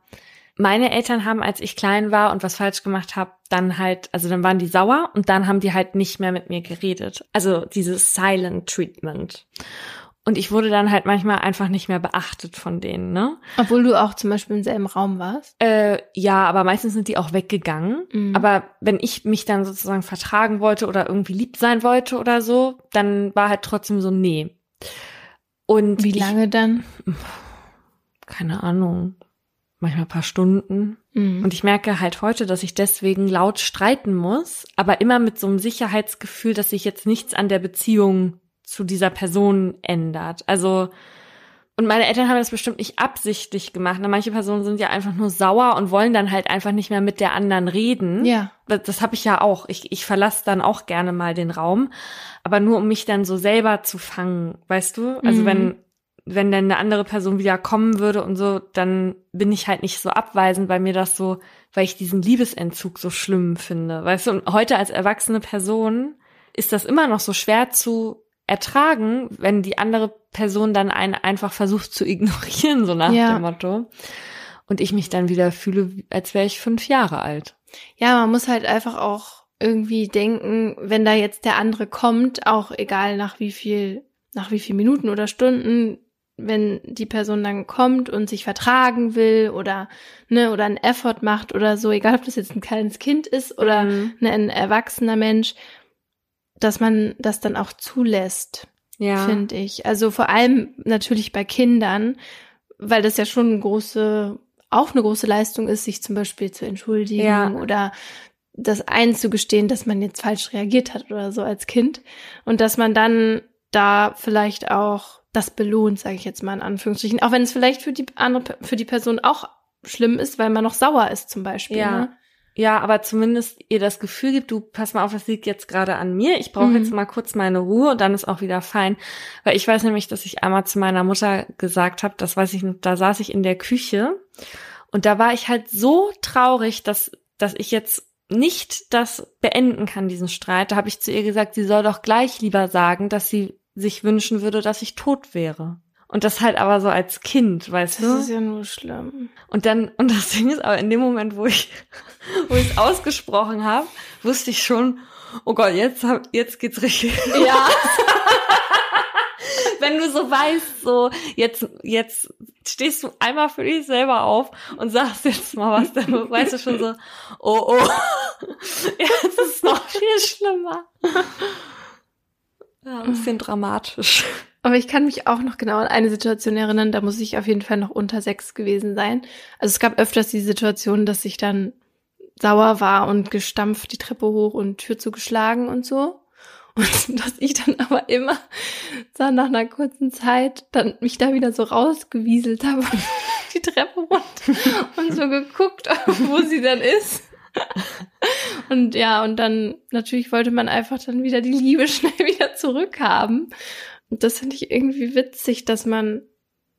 meine Eltern haben, als ich klein war und was falsch gemacht habe, dann halt, also dann waren die sauer und dann haben die halt nicht mehr mit mir geredet. Also dieses Silent Treatment. Und ich wurde dann halt manchmal einfach nicht mehr beachtet von denen, ne? Obwohl du auch zum Beispiel im selben Raum warst? Äh, ja, aber meistens sind die auch weggegangen. Mhm. Aber wenn ich mich dann sozusagen vertragen wollte oder irgendwie lieb sein wollte oder so, dann war halt trotzdem so, nee. Und wie lange ich, dann? Keine Ahnung. Manchmal ein paar Stunden. Mhm. Und ich merke halt heute, dass ich deswegen laut streiten muss, aber immer mit so einem Sicherheitsgefühl, dass sich jetzt nichts an der Beziehung zu dieser Person ändert. Also und meine Eltern haben das bestimmt nicht absichtlich gemacht. Ne? Manche Personen sind ja einfach nur sauer und wollen dann halt einfach nicht mehr mit der anderen reden. Ja. Das, das habe ich ja auch. Ich, ich verlasse dann auch gerne mal den Raum. Aber nur um mich dann so selber zu fangen, weißt du? Also mhm. wenn, wenn dann eine andere Person wieder kommen würde und so, dann bin ich halt nicht so abweisend, weil mir das so, weil ich diesen Liebesentzug so schlimm finde. Weißt du, und heute als erwachsene Person ist das immer noch so schwer zu ertragen, wenn die andere Person dann einen einfach versucht zu ignorieren, so nach ja. dem Motto. Und ich mich dann wieder fühle, als wäre ich fünf Jahre alt. Ja, man muss halt einfach auch irgendwie denken, wenn da jetzt der andere kommt, auch egal nach wie viel, nach wie viel Minuten oder Stunden, wenn die Person dann kommt und sich vertragen will oder ne oder einen Effort macht oder so, egal ob das jetzt ein kleines Kind ist oder mhm. ne, ein erwachsener Mensch, dass man das dann auch zulässt, ja. finde ich. Also vor allem natürlich bei Kindern, weil das ja schon eine große, auch eine große Leistung ist, sich zum Beispiel zu entschuldigen ja. oder das einzugestehen, dass man jetzt falsch reagiert hat oder so als Kind und dass man dann da vielleicht auch das belohnt, sage ich jetzt mal in Anführungsstrichen, auch wenn es vielleicht für die andere, für die Person auch schlimm ist, weil man noch sauer ist zum Beispiel. Ja. Ne? Ja, aber zumindest ihr das Gefühl gibt, du pass mal auf, das liegt jetzt gerade an mir. Ich brauche mhm. jetzt mal kurz meine Ruhe und dann ist auch wieder fein. Weil ich weiß nämlich, dass ich einmal zu meiner Mutter gesagt habe, das weiß ich nicht, da saß ich in der Küche und da war ich halt so traurig, dass, dass ich jetzt nicht das beenden kann, diesen Streit. Da habe ich zu ihr gesagt, sie soll doch gleich lieber sagen, dass sie sich wünschen würde, dass ich tot wäre. Und das halt aber so als Kind, weißt das du? Das ist ja nur schlimm. Und dann, und das Ding ist aber in dem Moment, wo ich, wo ich es ausgesprochen habe, wusste ich schon, oh Gott, jetzt hab, jetzt geht's richtig. Ja. Wenn du so weißt, so, jetzt, jetzt stehst du einmal für dich selber auf und sagst jetzt mal was, dann weißt du schon so, oh, oh, jetzt ist es noch viel schlimmer. Ja, ein bisschen dramatisch. Aber ich kann mich auch noch genau an eine Situation erinnern, da muss ich auf jeden Fall noch unter sechs gewesen sein. Also es gab öfters die Situation, dass ich dann sauer war und gestampft die Treppe hoch und Tür zugeschlagen und so. Und dass ich dann aber immer so nach einer kurzen Zeit dann mich da wieder so rausgewieselt habe die Treppe runter und so geguckt, wo sie dann ist. Und ja, und dann natürlich wollte man einfach dann wieder die Liebe schnell wieder zurückhaben. Und das finde ich irgendwie witzig, dass man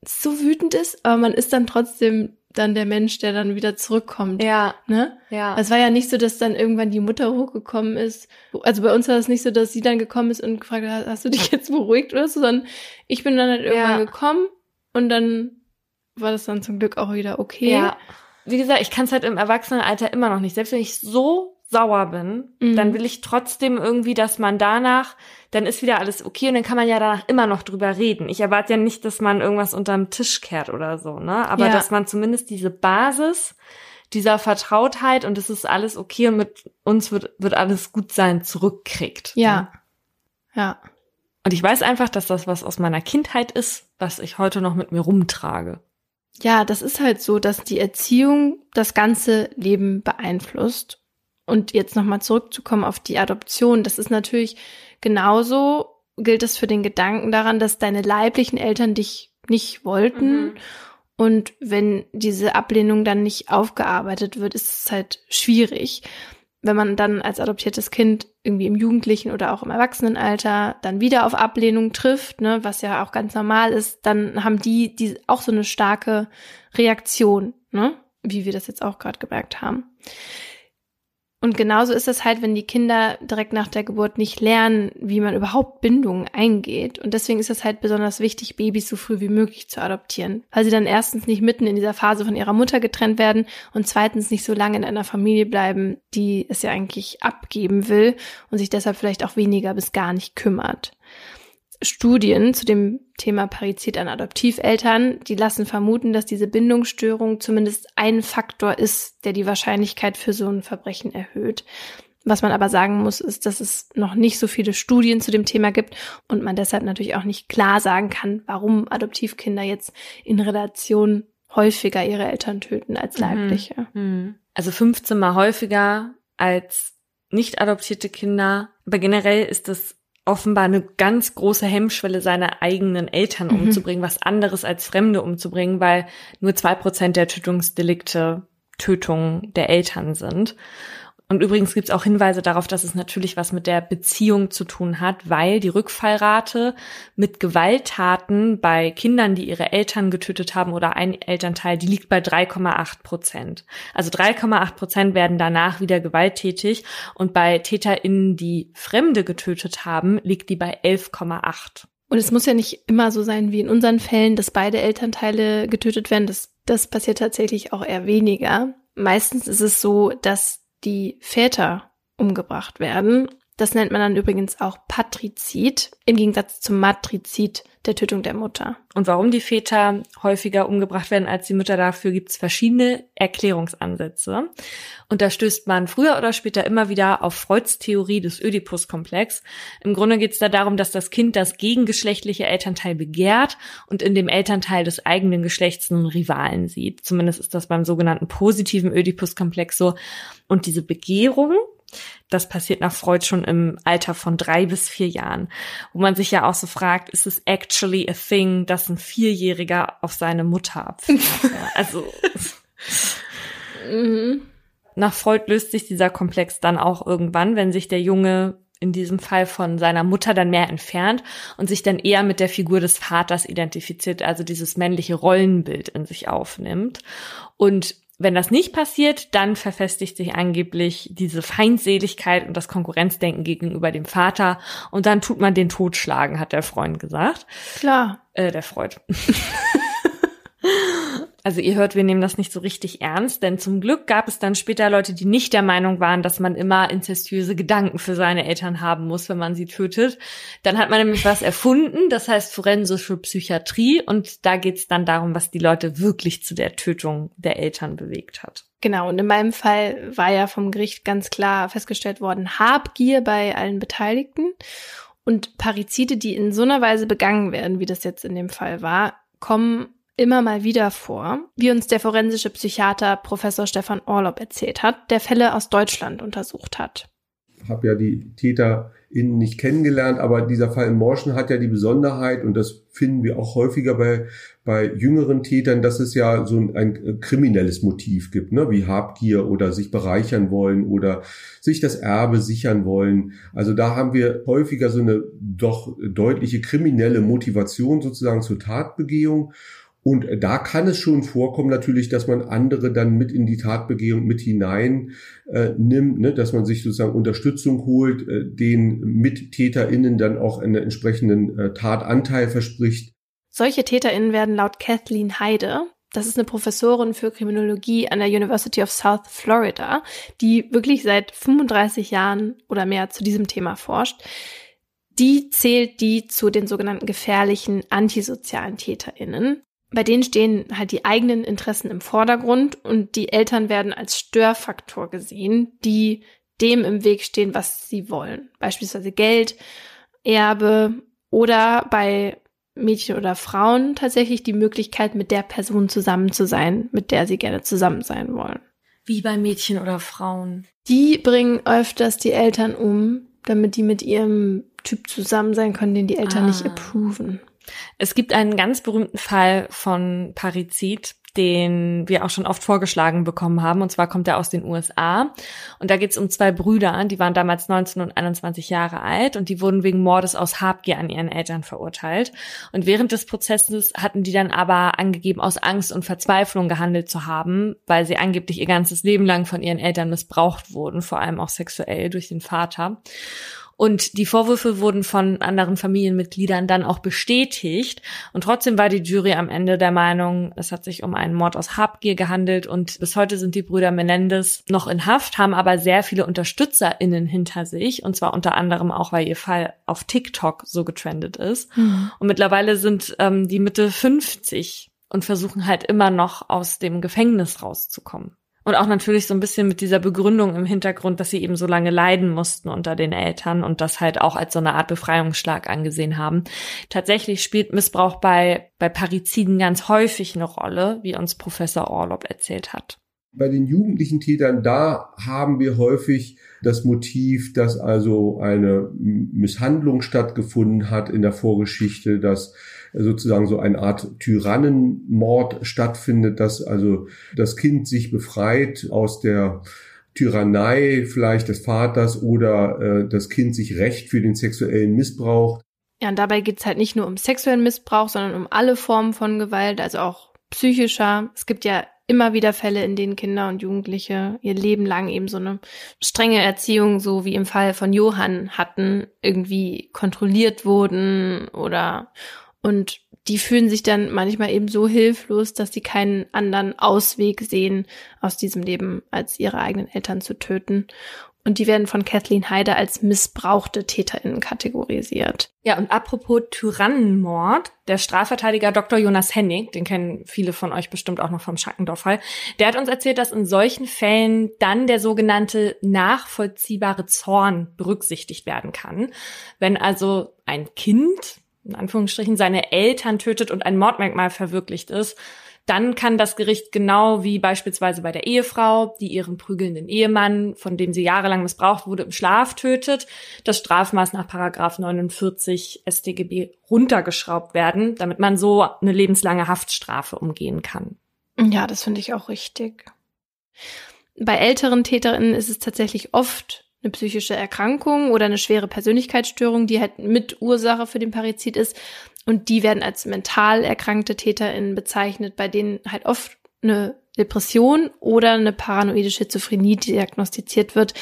so wütend ist, aber man ist dann trotzdem dann der Mensch, der dann wieder zurückkommt. Ja. Ne? Ja. Es war ja nicht so, dass dann irgendwann die Mutter hochgekommen ist. Also bei uns war es nicht so, dass sie dann gekommen ist und gefragt hat, hast du dich jetzt beruhigt oder so, sondern ich bin dann halt irgendwann ja. gekommen und dann war das dann zum Glück auch wieder okay. Ja. Wie gesagt, ich kann es halt im Erwachsenenalter immer noch nicht. Selbst wenn ich so sauer bin, mhm. dann will ich trotzdem irgendwie, dass man danach, dann ist wieder alles okay und dann kann man ja danach immer noch drüber reden. Ich erwarte ja nicht, dass man irgendwas unterm Tisch kehrt oder so, ne? Aber ja. dass man zumindest diese Basis dieser Vertrautheit und es ist alles okay und mit uns wird, wird alles gut sein zurückkriegt. Ja. Ne? Ja. Und ich weiß einfach, dass das was aus meiner Kindheit ist, was ich heute noch mit mir rumtrage. Ja, das ist halt so, dass die Erziehung das ganze Leben beeinflusst und jetzt nochmal zurückzukommen auf die Adoption, das ist natürlich genauso, gilt es für den Gedanken daran, dass deine leiblichen Eltern dich nicht wollten. Mhm. Und wenn diese Ablehnung dann nicht aufgearbeitet wird, ist es halt schwierig. Wenn man dann als adoptiertes Kind irgendwie im Jugendlichen oder auch im Erwachsenenalter dann wieder auf Ablehnung trifft, ne, was ja auch ganz normal ist, dann haben die, die auch so eine starke Reaktion, ne, wie wir das jetzt auch gerade gemerkt haben. Und genauso ist es halt, wenn die Kinder direkt nach der Geburt nicht lernen, wie man überhaupt Bindungen eingeht. Und deswegen ist es halt besonders wichtig, Babys so früh wie möglich zu adoptieren, weil sie dann erstens nicht mitten in dieser Phase von ihrer Mutter getrennt werden und zweitens nicht so lange in einer Familie bleiben, die es ja eigentlich abgeben will und sich deshalb vielleicht auch weniger bis gar nicht kümmert. Studien zu dem Thema Parizid an Adoptiveltern, die lassen vermuten, dass diese Bindungsstörung zumindest ein Faktor ist, der die Wahrscheinlichkeit für so ein Verbrechen erhöht. Was man aber sagen muss, ist, dass es noch nicht so viele Studien zu dem Thema gibt und man deshalb natürlich auch nicht klar sagen kann, warum Adoptivkinder jetzt in Relation häufiger ihre Eltern töten als mhm. leibliche. Mhm. Also 15 mal häufiger als nicht adoptierte Kinder. Aber generell ist das offenbar eine ganz große Hemmschwelle, seine eigenen Eltern mhm. umzubringen, was anderes als Fremde umzubringen, weil nur zwei Prozent der Tötungsdelikte Tötungen der Eltern sind. Und übrigens gibt es auch Hinweise darauf, dass es natürlich was mit der Beziehung zu tun hat, weil die Rückfallrate mit Gewalttaten bei Kindern, die ihre Eltern getötet haben oder ein Elternteil, die liegt bei 3,8 Prozent. Also 3,8 Prozent werden danach wieder gewalttätig und bei TäterInnen, die Fremde getötet haben, liegt die bei 11,8. Und es muss ja nicht immer so sein wie in unseren Fällen, dass beide Elternteile getötet werden. Das, das passiert tatsächlich auch eher weniger. Meistens ist es so, dass die Väter umgebracht werden. Das nennt man dann übrigens auch Patrizid, im Gegensatz zum Matrizid, der Tötung der Mutter. Und warum die Väter häufiger umgebracht werden als die Mütter, dafür gibt es verschiedene Erklärungsansätze. Und da stößt man früher oder später immer wieder auf Freuds Theorie des Oedipus-Komplex. Im Grunde geht es da darum, dass das Kind das gegengeschlechtliche Elternteil begehrt und in dem Elternteil des eigenen Geschlechts einen Rivalen sieht. Zumindest ist das beim sogenannten positiven Oedipus-Komplex so. Und diese Begehrung, das passiert nach Freud schon im Alter von drei bis vier Jahren, wo man sich ja auch so fragt, ist es actually a thing, dass ein Vierjähriger auf seine Mutter abfällt? also. mhm. nach Freud löst sich dieser Komplex dann auch irgendwann, wenn sich der Junge in diesem Fall von seiner Mutter dann mehr entfernt und sich dann eher mit der Figur des Vaters identifiziert, also dieses männliche Rollenbild in sich aufnimmt. Und wenn das nicht passiert, dann verfestigt sich angeblich diese Feindseligkeit und das Konkurrenzdenken gegenüber dem Vater und dann tut man den totschlagen, hat der Freund gesagt. Klar. Äh, der Freud. Also ihr hört, wir nehmen das nicht so richtig ernst, denn zum Glück gab es dann später Leute, die nicht der Meinung waren, dass man immer inzestiöse Gedanken für seine Eltern haben muss, wenn man sie tötet. Dann hat man nämlich was erfunden, das heißt forensische Psychiatrie und da geht es dann darum, was die Leute wirklich zu der Tötung der Eltern bewegt hat. Genau, und in meinem Fall war ja vom Gericht ganz klar festgestellt worden, Habgier bei allen Beteiligten. Und Parizide, die in so einer Weise begangen werden, wie das jetzt in dem Fall war, kommen immer mal wieder vor, wie uns der forensische Psychiater Professor Stefan Orlob erzählt hat, der Fälle aus Deutschland untersucht hat. Ich habe ja die TäterInnen nicht kennengelernt, aber dieser Fall in Morschen hat ja die Besonderheit, und das finden wir auch häufiger bei, bei jüngeren Tätern, dass es ja so ein, ein kriminelles Motiv gibt, ne? wie Habgier oder sich bereichern wollen oder sich das Erbe sichern wollen. Also da haben wir häufiger so eine doch deutliche kriminelle Motivation sozusagen zur Tatbegehung. Und da kann es schon vorkommen natürlich, dass man andere dann mit in die Tatbegehung mit hinein äh, nimmt, ne? dass man sich sozusagen Unterstützung holt, äh, den MittäterInnen dann auch einen entsprechenden äh, Tatanteil verspricht. Solche TäterInnen werden laut Kathleen Heide, das ist eine Professorin für Kriminologie an der University of South Florida, die wirklich seit 35 Jahren oder mehr zu diesem Thema forscht, die zählt die zu den sogenannten gefährlichen antisozialen TäterInnen bei denen stehen halt die eigenen Interessen im Vordergrund und die Eltern werden als Störfaktor gesehen, die dem im Weg stehen, was sie wollen. Beispielsweise Geld, Erbe oder bei Mädchen oder Frauen tatsächlich die Möglichkeit, mit der Person zusammen zu sein, mit der sie gerne zusammen sein wollen. Wie bei Mädchen oder Frauen. Die bringen öfters die Eltern um, damit die mit ihrem Typ zusammen sein können, den die Eltern ah. nicht approven. Es gibt einen ganz berühmten Fall von Parizid, den wir auch schon oft vorgeschlagen bekommen haben. Und zwar kommt er aus den USA. Und da geht es um zwei Brüder, die waren damals 19 und 21 Jahre alt und die wurden wegen Mordes aus Habgier an ihren Eltern verurteilt. Und während des Prozesses hatten die dann aber angegeben, aus Angst und Verzweiflung gehandelt zu haben, weil sie angeblich ihr ganzes Leben lang von ihren Eltern missbraucht wurden, vor allem auch sexuell durch den Vater. Und die Vorwürfe wurden von anderen Familienmitgliedern dann auch bestätigt. Und trotzdem war die Jury am Ende der Meinung, es hat sich um einen Mord aus Habgier gehandelt. Und bis heute sind die Brüder Menendez noch in Haft, haben aber sehr viele UnterstützerInnen hinter sich. Und zwar unter anderem auch, weil ihr Fall auf TikTok so getrendet ist. Mhm. Und mittlerweile sind ähm, die Mitte 50 und versuchen halt immer noch aus dem Gefängnis rauszukommen. Und auch natürlich so ein bisschen mit dieser Begründung im Hintergrund, dass sie eben so lange leiden mussten unter den Eltern und das halt auch als so eine Art Befreiungsschlag angesehen haben. Tatsächlich spielt Missbrauch bei, bei Pariziden ganz häufig eine Rolle, wie uns Professor Orlob erzählt hat. Bei den jugendlichen Tätern, da haben wir häufig das Motiv, dass also eine Misshandlung stattgefunden hat in der Vorgeschichte, dass sozusagen so eine Art Tyrannenmord stattfindet, dass also das Kind sich befreit aus der Tyrannei vielleicht des Vaters oder äh, das Kind sich recht für den sexuellen Missbrauch. Ja, und dabei geht's halt nicht nur um sexuellen Missbrauch, sondern um alle Formen von Gewalt, also auch psychischer. Es gibt ja immer wieder Fälle, in denen Kinder und Jugendliche ihr Leben lang eben so eine strenge Erziehung, so wie im Fall von Johann hatten, irgendwie kontrolliert wurden oder und die fühlen sich dann manchmal eben so hilflos, dass sie keinen anderen Ausweg sehen aus diesem Leben, als ihre eigenen Eltern zu töten. Und die werden von Kathleen Heide als missbrauchte TäterInnen kategorisiert. Ja, und apropos Tyrannenmord, der Strafverteidiger Dr. Jonas Hennig, den kennen viele von euch bestimmt auch noch vom Schackendorf-Fall, der hat uns erzählt, dass in solchen Fällen dann der sogenannte nachvollziehbare Zorn berücksichtigt werden kann. Wenn also ein Kind, in Anführungsstrichen, seine Eltern tötet und ein Mordmerkmal verwirklicht ist, dann kann das Gericht genau wie beispielsweise bei der Ehefrau, die ihren prügelnden Ehemann, von dem sie jahrelang missbraucht wurde, im Schlaf tötet, das Strafmaß nach Paragraph 49 StGB runtergeschraubt werden, damit man so eine lebenslange Haftstrafe umgehen kann. Ja, das finde ich auch richtig. Bei älteren Täterinnen ist es tatsächlich oft eine psychische Erkrankung oder eine schwere Persönlichkeitsstörung, die halt mit Ursache für den Parazit ist. Und die werden als mental erkrankte TäterInnen bezeichnet, bei denen halt oft eine Depression oder eine paranoide Schizophrenie diagnostiziert wird.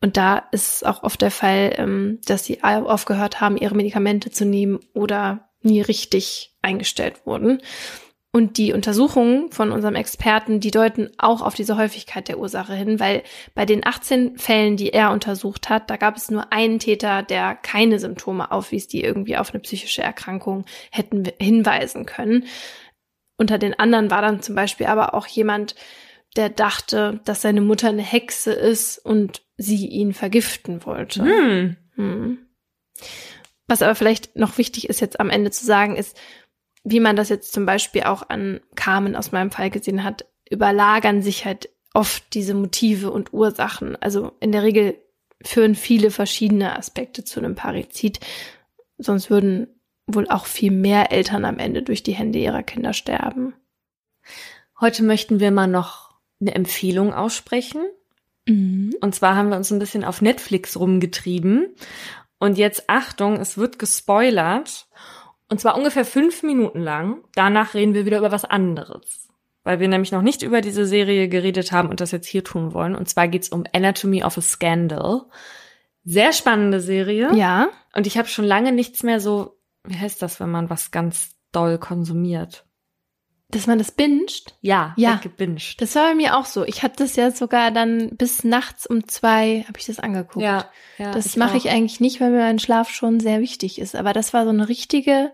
Und da ist auch oft der Fall, ähm, dass sie aufgehört haben, ihre Medikamente zu nehmen oder nie richtig eingestellt wurden. Und die Untersuchungen von unserem Experten, die deuten auch auf diese Häufigkeit der Ursache hin, weil bei den 18 Fällen, die er untersucht hat, da gab es nur einen Täter, der keine Symptome aufwies, die irgendwie auf eine psychische Erkrankung hätten hinweisen können. Unter den anderen war dann zum Beispiel aber auch jemand, der dachte, dass seine Mutter eine Hexe ist und sie ihn vergiften wollte. Hm. Hm. Was aber vielleicht noch wichtig ist jetzt am Ende zu sagen, ist, wie man das jetzt zum Beispiel auch an Carmen aus meinem Fall gesehen hat, überlagern sich halt oft diese Motive und Ursachen. Also in der Regel führen viele verschiedene Aspekte zu einem Parizid. Sonst würden wohl auch viel mehr Eltern am Ende durch die Hände ihrer Kinder sterben. Heute möchten wir mal noch eine Empfehlung aussprechen. Mhm. Und zwar haben wir uns ein bisschen auf Netflix rumgetrieben. Und jetzt Achtung, es wird gespoilert. Und zwar ungefähr fünf Minuten lang. Danach reden wir wieder über was anderes. Weil wir nämlich noch nicht über diese Serie geredet haben und das jetzt hier tun wollen. Und zwar geht's um Anatomy of a Scandal. Sehr spannende Serie. Ja. Und ich habe schon lange nichts mehr so, wie heißt das, wenn man was ganz doll konsumiert? Dass man das binscht? Ja, ja. gebinged. Das war bei mir auch so. Ich habe das ja sogar dann bis nachts um zwei habe ich das angeguckt. Ja, ja das mache ich eigentlich nicht, weil mir mein Schlaf schon sehr wichtig ist. Aber das war so eine richtige,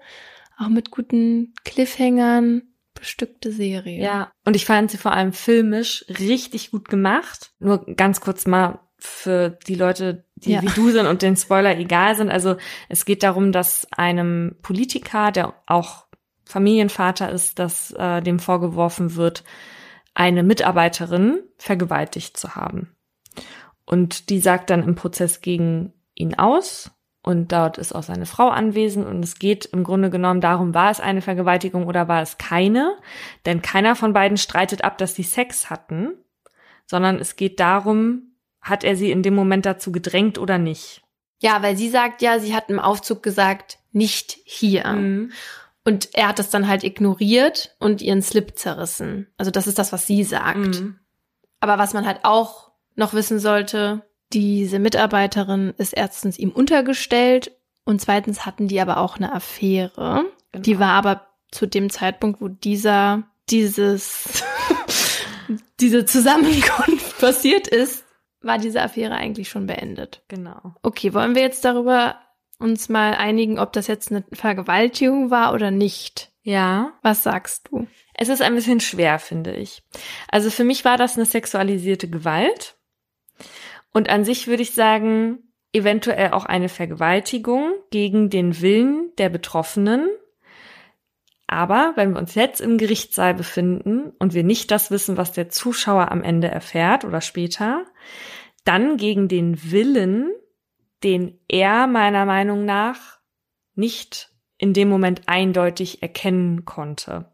auch mit guten Cliffhangern bestückte Serie. Ja, und ich fand sie vor allem filmisch richtig gut gemacht. Nur ganz kurz mal für die Leute, die ja. wie du sind und den Spoiler egal sind. Also es geht darum, dass einem Politiker, der auch Familienvater ist, dass äh, dem vorgeworfen wird, eine Mitarbeiterin vergewaltigt zu haben. Und die sagt dann im Prozess gegen ihn aus und dort ist auch seine Frau anwesend und es geht im Grunde genommen darum, war es eine Vergewaltigung oder war es keine? Denn keiner von beiden streitet ab, dass sie Sex hatten, sondern es geht darum, hat er sie in dem Moment dazu gedrängt oder nicht? Ja, weil sie sagt ja, sie hat im Aufzug gesagt, nicht hier. Mhm. Und er hat das dann halt ignoriert und ihren Slip zerrissen. Also das ist das, was sie sagt. Mhm. Aber was man halt auch noch wissen sollte, diese Mitarbeiterin ist erstens ihm untergestellt und zweitens hatten die aber auch eine Affäre. Genau. Die war aber zu dem Zeitpunkt, wo dieser, dieses, diese Zusammenkunft passiert ist, war diese Affäre eigentlich schon beendet. Genau. Okay, wollen wir jetzt darüber uns mal einigen, ob das jetzt eine Vergewaltigung war oder nicht. Ja. Was sagst du? Es ist ein bisschen schwer, finde ich. Also für mich war das eine sexualisierte Gewalt. Und an sich würde ich sagen, eventuell auch eine Vergewaltigung gegen den Willen der Betroffenen. Aber wenn wir uns jetzt im Gerichtssaal befinden und wir nicht das wissen, was der Zuschauer am Ende erfährt oder später, dann gegen den Willen den er meiner Meinung nach nicht in dem Moment eindeutig erkennen konnte.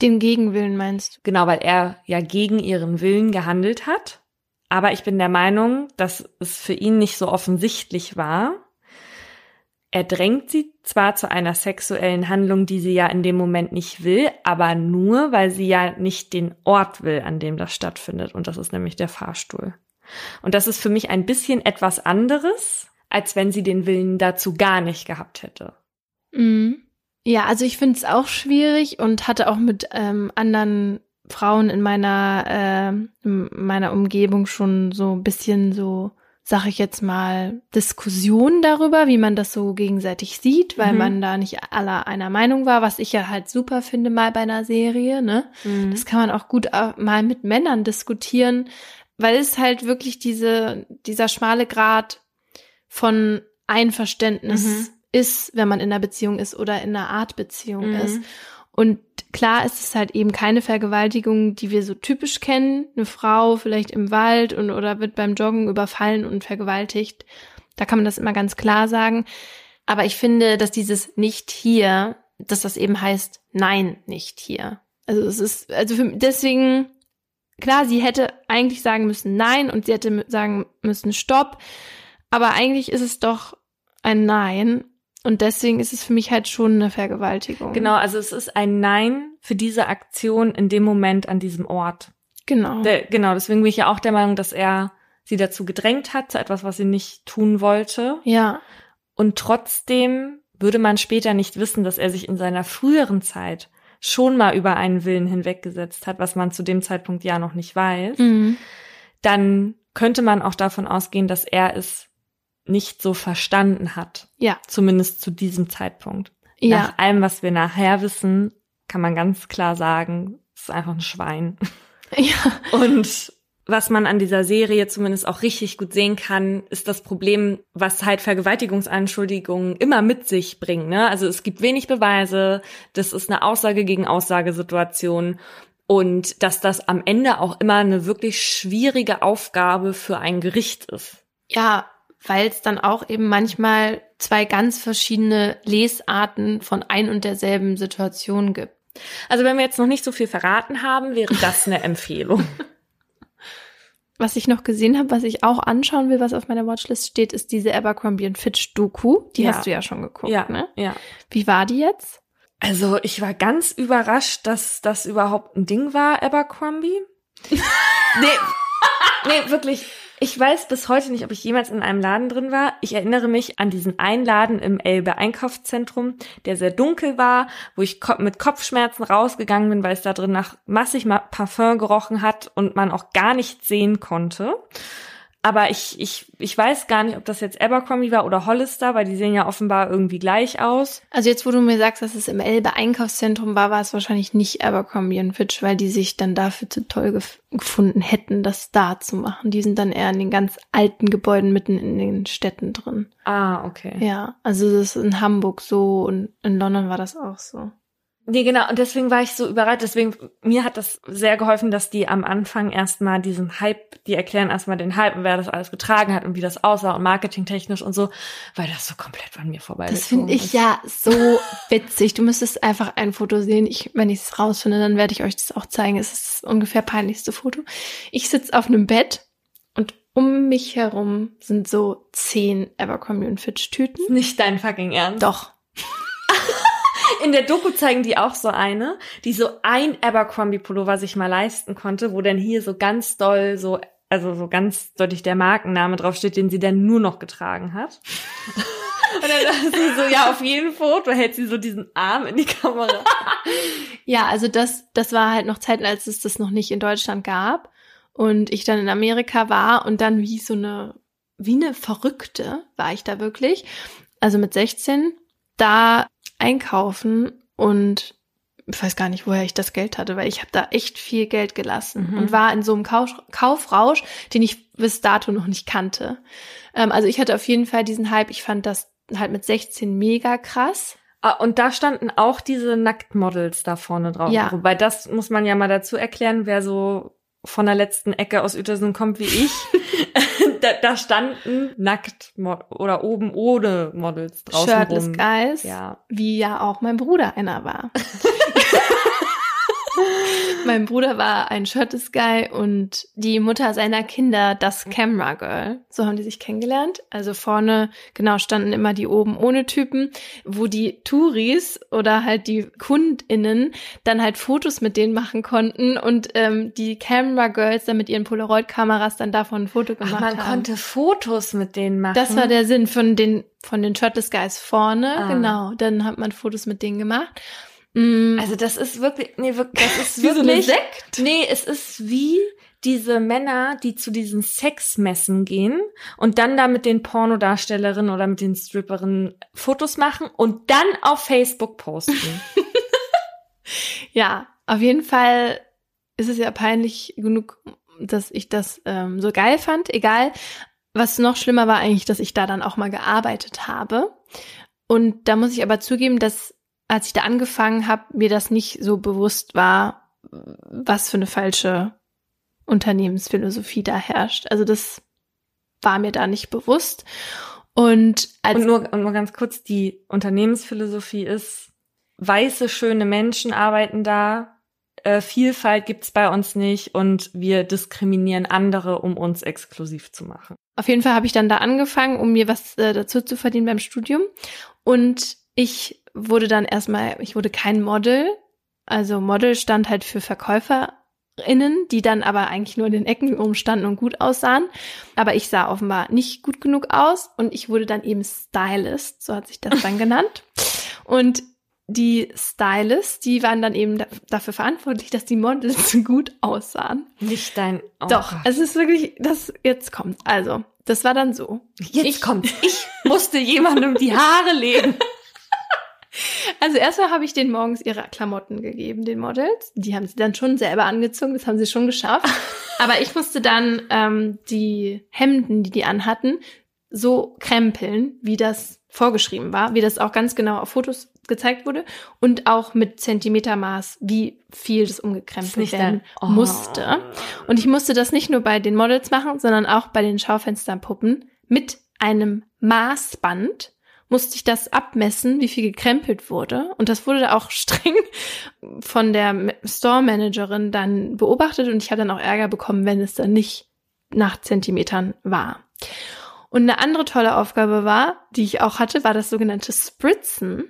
Den Gegenwillen meinst du? Genau, weil er ja gegen ihren Willen gehandelt hat. Aber ich bin der Meinung, dass es für ihn nicht so offensichtlich war. Er drängt sie zwar zu einer sexuellen Handlung, die sie ja in dem Moment nicht will, aber nur, weil sie ja nicht den Ort will, an dem das stattfindet. Und das ist nämlich der Fahrstuhl. Und das ist für mich ein bisschen etwas anderes, als wenn sie den Willen dazu gar nicht gehabt hätte. Mhm. Ja, also ich finde es auch schwierig und hatte auch mit ähm, anderen Frauen in meiner äh, in meiner Umgebung schon so ein bisschen so, sag ich jetzt mal, Diskussionen darüber, wie man das so gegenseitig sieht, weil mhm. man da nicht aller einer Meinung war, was ich ja halt super finde mal bei einer Serie, ne? Mhm. Das kann man auch gut auch mal mit Männern diskutieren, weil es halt wirklich diese dieser schmale Grat von Einverständnis mhm. ist, wenn man in einer Beziehung ist oder in einer Art Beziehung mhm. ist. Und klar ist es halt eben keine Vergewaltigung, die wir so typisch kennen. Eine Frau vielleicht im Wald und oder wird beim Joggen überfallen und vergewaltigt. Da kann man das immer ganz klar sagen. Aber ich finde, dass dieses nicht hier, dass das eben heißt, nein, nicht hier. Also es ist, also für, deswegen klar, sie hätte eigentlich sagen müssen Nein und sie hätte sagen müssen Stopp, aber eigentlich ist es doch ein Nein und deswegen ist es für mich halt schon eine Vergewaltigung. Genau, also es ist ein Nein für diese Aktion in dem Moment an diesem Ort. Genau. Der, genau, deswegen bin ich ja auch der Meinung, dass er sie dazu gedrängt hat, zu etwas, was sie nicht tun wollte. Ja. Und trotzdem würde man später nicht wissen, dass er sich in seiner früheren Zeit schon mal über einen Willen hinweggesetzt hat, was man zu dem Zeitpunkt ja noch nicht weiß, Mhm. dann könnte man auch davon ausgehen, dass er es nicht so verstanden hat. Ja. Zumindest zu diesem Zeitpunkt. Ja. Nach allem, was wir nachher wissen, kann man ganz klar sagen, es ist einfach ein Schwein. Ja. Und was man an dieser Serie zumindest auch richtig gut sehen kann, ist das Problem, was halt Vergewaltigungsanschuldigungen immer mit sich bringen. Ne? Also es gibt wenig Beweise, das ist eine Aussage gegen Aussagesituation und dass das am Ende auch immer eine wirklich schwierige Aufgabe für ein Gericht ist. Ja, weil es dann auch eben manchmal zwei ganz verschiedene Lesarten von ein und derselben Situation gibt. Also wenn wir jetzt noch nicht so viel verraten haben, wäre das eine Empfehlung. Was ich noch gesehen habe, was ich auch anschauen will, was auf meiner Watchlist steht, ist diese Abercrombie und Fitch Doku. Die Ja. hast du ja schon geguckt, ja, ne? ja. Wie war die jetzt? Also ich war ganz überrascht, dass das überhaupt ein Ding war, Abercrombie. nee, nee, wirklich. Ich weiß bis heute nicht, ob ich jemals in einem Laden drin war. Ich erinnere mich an diesen einen Laden im Elbe Einkaufszentrum, der sehr dunkel war, wo ich mit Kopfschmerzen rausgegangen bin, weil es da drin nach massig ma- Parfum gerochen hat und man auch gar nichts sehen konnte. Aber ich, ich, ich weiß gar nicht, ob das jetzt Abercrombie war oder Hollister, weil die sehen ja offenbar irgendwie gleich aus. Also jetzt, wo du mir sagst, dass es im Elbe Einkaufszentrum war, war es wahrscheinlich nicht Abercrombie und Fitch, weil die sich dann dafür zu toll gef gefunden hätten, das da zu machen. Die sind dann eher in den ganz alten Gebäuden mitten in den Städten drin. Ah, okay. Ja, also das ist in Hamburg so und in London war das auch so. Nee, genau. Und deswegen war ich so überrascht. Deswegen, mir hat das sehr geholfen, dass die am Anfang erstmal diesen Hype, die erklären erstmal den Hype und wer das alles getragen hat und wie das aussah und marketingtechnisch und so, weil das so komplett an mir vorbei Das finde ich ja so witzig. Du müsstest einfach ein Foto sehen. Ich, wenn ich es rausfinde, dann werde ich euch das auch zeigen. Es ist das ungefähr peinlichste Foto. Ich sitze auf einem Bett und um mich herum sind so zehn Abercrombie und Fitch Tüten. Nicht dein fucking Ernst. Doch. In der Doku zeigen die auch so eine, die so ein Abercrombie-Pullover sich mal leisten konnte, wo dann hier so ganz doll so, also so ganz deutlich der Markenname draufsteht, den sie dann nur noch getragen hat. Und dann sie so, ja, auf jedem Foto hält sie so diesen Arm in die Kamera. Ja, also das, das war halt noch Zeiten, als es das noch nicht in Deutschland gab. Und ich dann in Amerika war und dann wie so eine, wie eine Verrückte war ich da wirklich. Also mit 16 da einkaufen und ich weiß gar nicht, woher ich das Geld hatte, weil ich habe da echt viel Geld gelassen Mhm. und war in so einem Kauf Kaufrausch, den ich bis dato noch nicht kannte. Ähm, also ich hatte auf jeden Fall diesen Hype. Ich fand das halt mit 16 mega krass. Ah, Und da standen auch diese Nacktmodels da vorne drauf. Ja. Wobei das muss man ja mal dazu erklären, wer so von der letzten Ecke aus Uetersen kommt wie ich. da, da standen nackt oder oben ohne Models draußen Shirtless rum. Guys. Ja. wie ja auch mein Bruder einer war. mein Bruder war ein Shirtless Guy und die Mutter seiner Kinder das Camera Girl. So haben die sich kennengelernt. Also vorne, genau, standen immer die oben ohne Typen, wo die Touris oder halt die KundInnen dann halt Fotos mit denen machen konnten und ähm, die Camera Girls dann mit ihren Polaroid-Kameras dann davon ein Foto Ach, gemacht man haben. konnte Fotos mit denen machen. Das war der Sinn von den, von den Shirtless Guys vorne, Ah. genau. Dann hat man Fotos mit denen gemacht. Mm, Also das ist wirklich, nee, wirklich, das ist Wie so eine wirklich, Sekt? nee, es ist wie diese Männer, die zu diesen Sexmessen gehen und dann da mit den Pornodarstellerinnen oder mit den Stripperinnen Fotos machen und dann auf Facebook posten. ja, auf jeden Fall ist es ja peinlich genug, dass ich das ähm, so geil fand. Egal. Was noch schlimmer war eigentlich, dass ich da dann auch mal gearbeitet habe. Und da muss ich aber zugeben, dass als ich da angefangen habe, mir das nicht so bewusst war, was für eine falsche Unternehmensphilosophie da herrscht. Also das war mir da nicht bewusst. Und als und nur, und nur ganz kurz, die Unternehmensphilosophie ist, weiße, schöne Menschen arbeiten da äh, Vielfalt gibt's bei uns nicht und wir diskriminieren andere, um uns exklusiv zu machen. Auf jeden Fall habe ich dann da angefangen, um mir was äh, dazu zu verdienen beim Studium. Und ich wurde dann erstmal, ich wurde kein Model. Also Model stand halt für VerkäuferInnen, die dann aber eigentlich nur in den Ecken rumstanden und gut aussahen. Aber ich sah offenbar nicht gut genug aus und ich wurde dann eben Stylist, so hat sich das dann genannt. Und die Stylists, die waren dann eben dafür verantwortlich, dass die Models gut aussahen. Nicht dein. Oh Doch, Gott. es ist wirklich, das jetzt kommt. Also, das war dann so. Jetzt ich, kommt. Ich musste jemandem die Haare legen. Also erstmal habe ich denen morgens ihre Klamotten gegeben, den Models. Die haben sie dann schon selber angezogen, das haben sie schon geschafft. Aber ich musste dann ähm, die Hemden, die die anhatten, so krempeln, wie das vorgeschrieben war, wie das auch ganz genau auf Fotos gezeigt wurde und auch mit Zentimetermaß, wie viel das umgekrempelt werden oh. musste. Und ich musste das nicht nur bei den Models machen, sondern auch bei den Schaufensterpuppen mit einem Maßband musste ich das abmessen, wie viel gekrempelt wurde. Und das wurde auch streng von der Store-Managerin dann beobachtet und ich habe dann auch Ärger bekommen, wenn es dann nicht nach Zentimetern war. Und eine andere tolle Aufgabe war, die ich auch hatte, war das sogenannte Spritzen.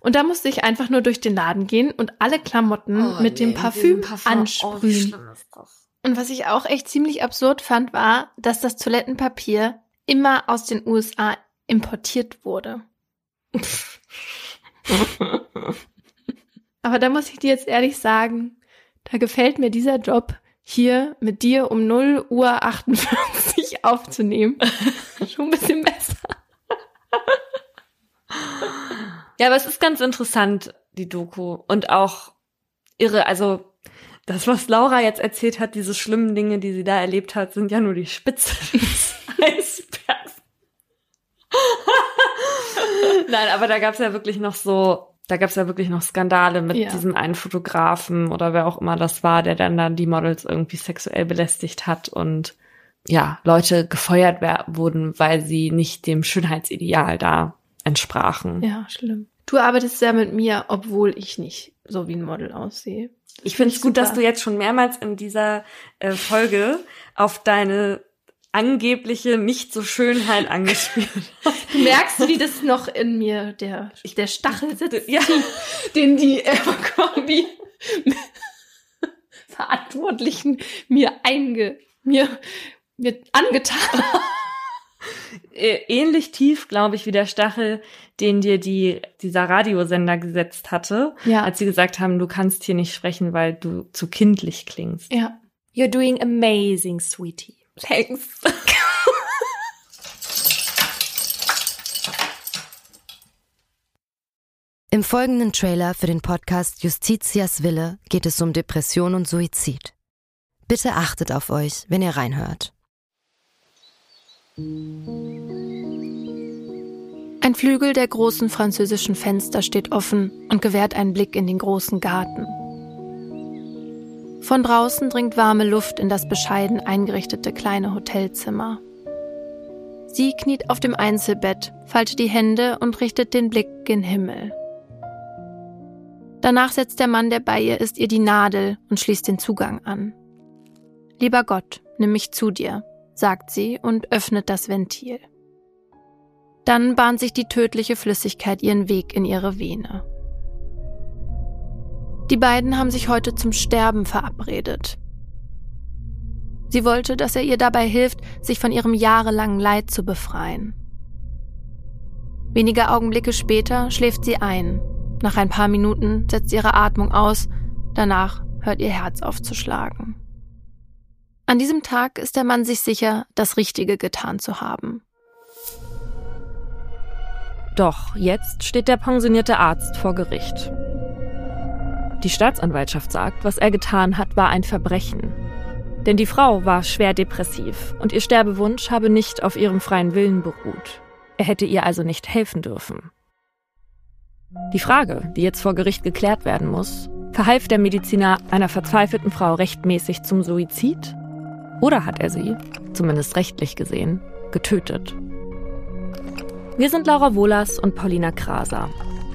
Und da musste ich einfach nur durch den Laden gehen und alle Klamotten oh, mit nee, dem Parfüm, Parfüm oh, ansprühen. Oh, und was ich auch echt ziemlich absurd fand, war, dass das Toilettenpapier immer aus den USA importiert wurde. Aber da muss ich dir jetzt ehrlich sagen, da gefällt mir dieser Job hier mit dir um 0 Uhr 48 aufzunehmen. Schon ein bisschen besser. ja, aber es ist ganz interessant, die Doku. Und auch irre, also das, was Laura jetzt erzählt hat, diese schlimmen Dinge, die sie da erlebt hat, sind ja nur die Spitze des Eisbergs. Nein, aber da gab es ja wirklich noch so da gab es ja wirklich noch Skandale mit ja. diesem einen Fotografen oder wer auch immer das war, der dann dann die Models irgendwie sexuell belästigt hat und ja, Leute gefeuert wurden, weil sie nicht dem Schönheitsideal da entsprachen. Ja, schlimm. Du arbeitest ja mit mir, obwohl ich nicht so wie ein Model aussehe. ich finde es gut, dass du jetzt schon mehrmals in dieser äh, Folge auf deine angebliche nicht so Schönheit angespielt. Du merkst, wie das noch in mir der der Stachel sitzt, ja. den die Abercrombie Verantwortlichen mir einge mir mir angetan äh, ähnlich tief, glaube ich, wie der Stachel, den dir die, dieser Radiosender gesetzt hatte, ja. als sie gesagt haben, du kannst hier nicht sprechen, weil du zu kindlich klingst. Ja. You're doing amazing, sweetie. Thanks. Im folgenden Trailer für den Podcast Justitias Wille geht es um Depression und Suizid. Bitte achtet auf euch, wenn ihr reinhört. Ein Flügel der großen französischen Fenster steht offen und gewährt einen Blick in den großen Garten. Von draußen dringt warme Luft in das bescheiden eingerichtete kleine Hotelzimmer. Sie kniet auf dem Einzelbett, faltet die Hände und richtet den Blick gen Himmel. Danach setzt der Mann, der bei ihr ist, ihr die Nadel und schließt den Zugang an. Lieber Gott, nimm mich zu dir, sagt sie und öffnet das Ventil. Dann bahnt sich die tödliche Flüssigkeit ihren Weg in ihre Vene. Die beiden haben sich heute zum Sterben verabredet. Sie wollte, dass er ihr dabei hilft, sich von ihrem jahrelangen Leid zu befreien. Wenige Augenblicke später schläft sie ein. Nach ein paar Minuten setzt ihre Atmung aus, danach hört ihr Herz aufzuschlagen. An diesem Tag ist der Mann sich sicher, das Richtige getan zu haben. Doch jetzt steht der pensionierte Arzt vor Gericht. Die Staatsanwaltschaft sagt, was er getan hat, war ein Verbrechen. Denn die Frau war schwer depressiv und ihr Sterbewunsch habe nicht auf ihrem freien Willen beruht. Er hätte ihr also nicht helfen dürfen. Die Frage, die jetzt vor Gericht geklärt werden muss, verhalf der Mediziner einer verzweifelten Frau rechtmäßig zum Suizid? Oder hat er sie, zumindest rechtlich gesehen, getötet? Wir sind Laura Wohlers und Paulina Kraser.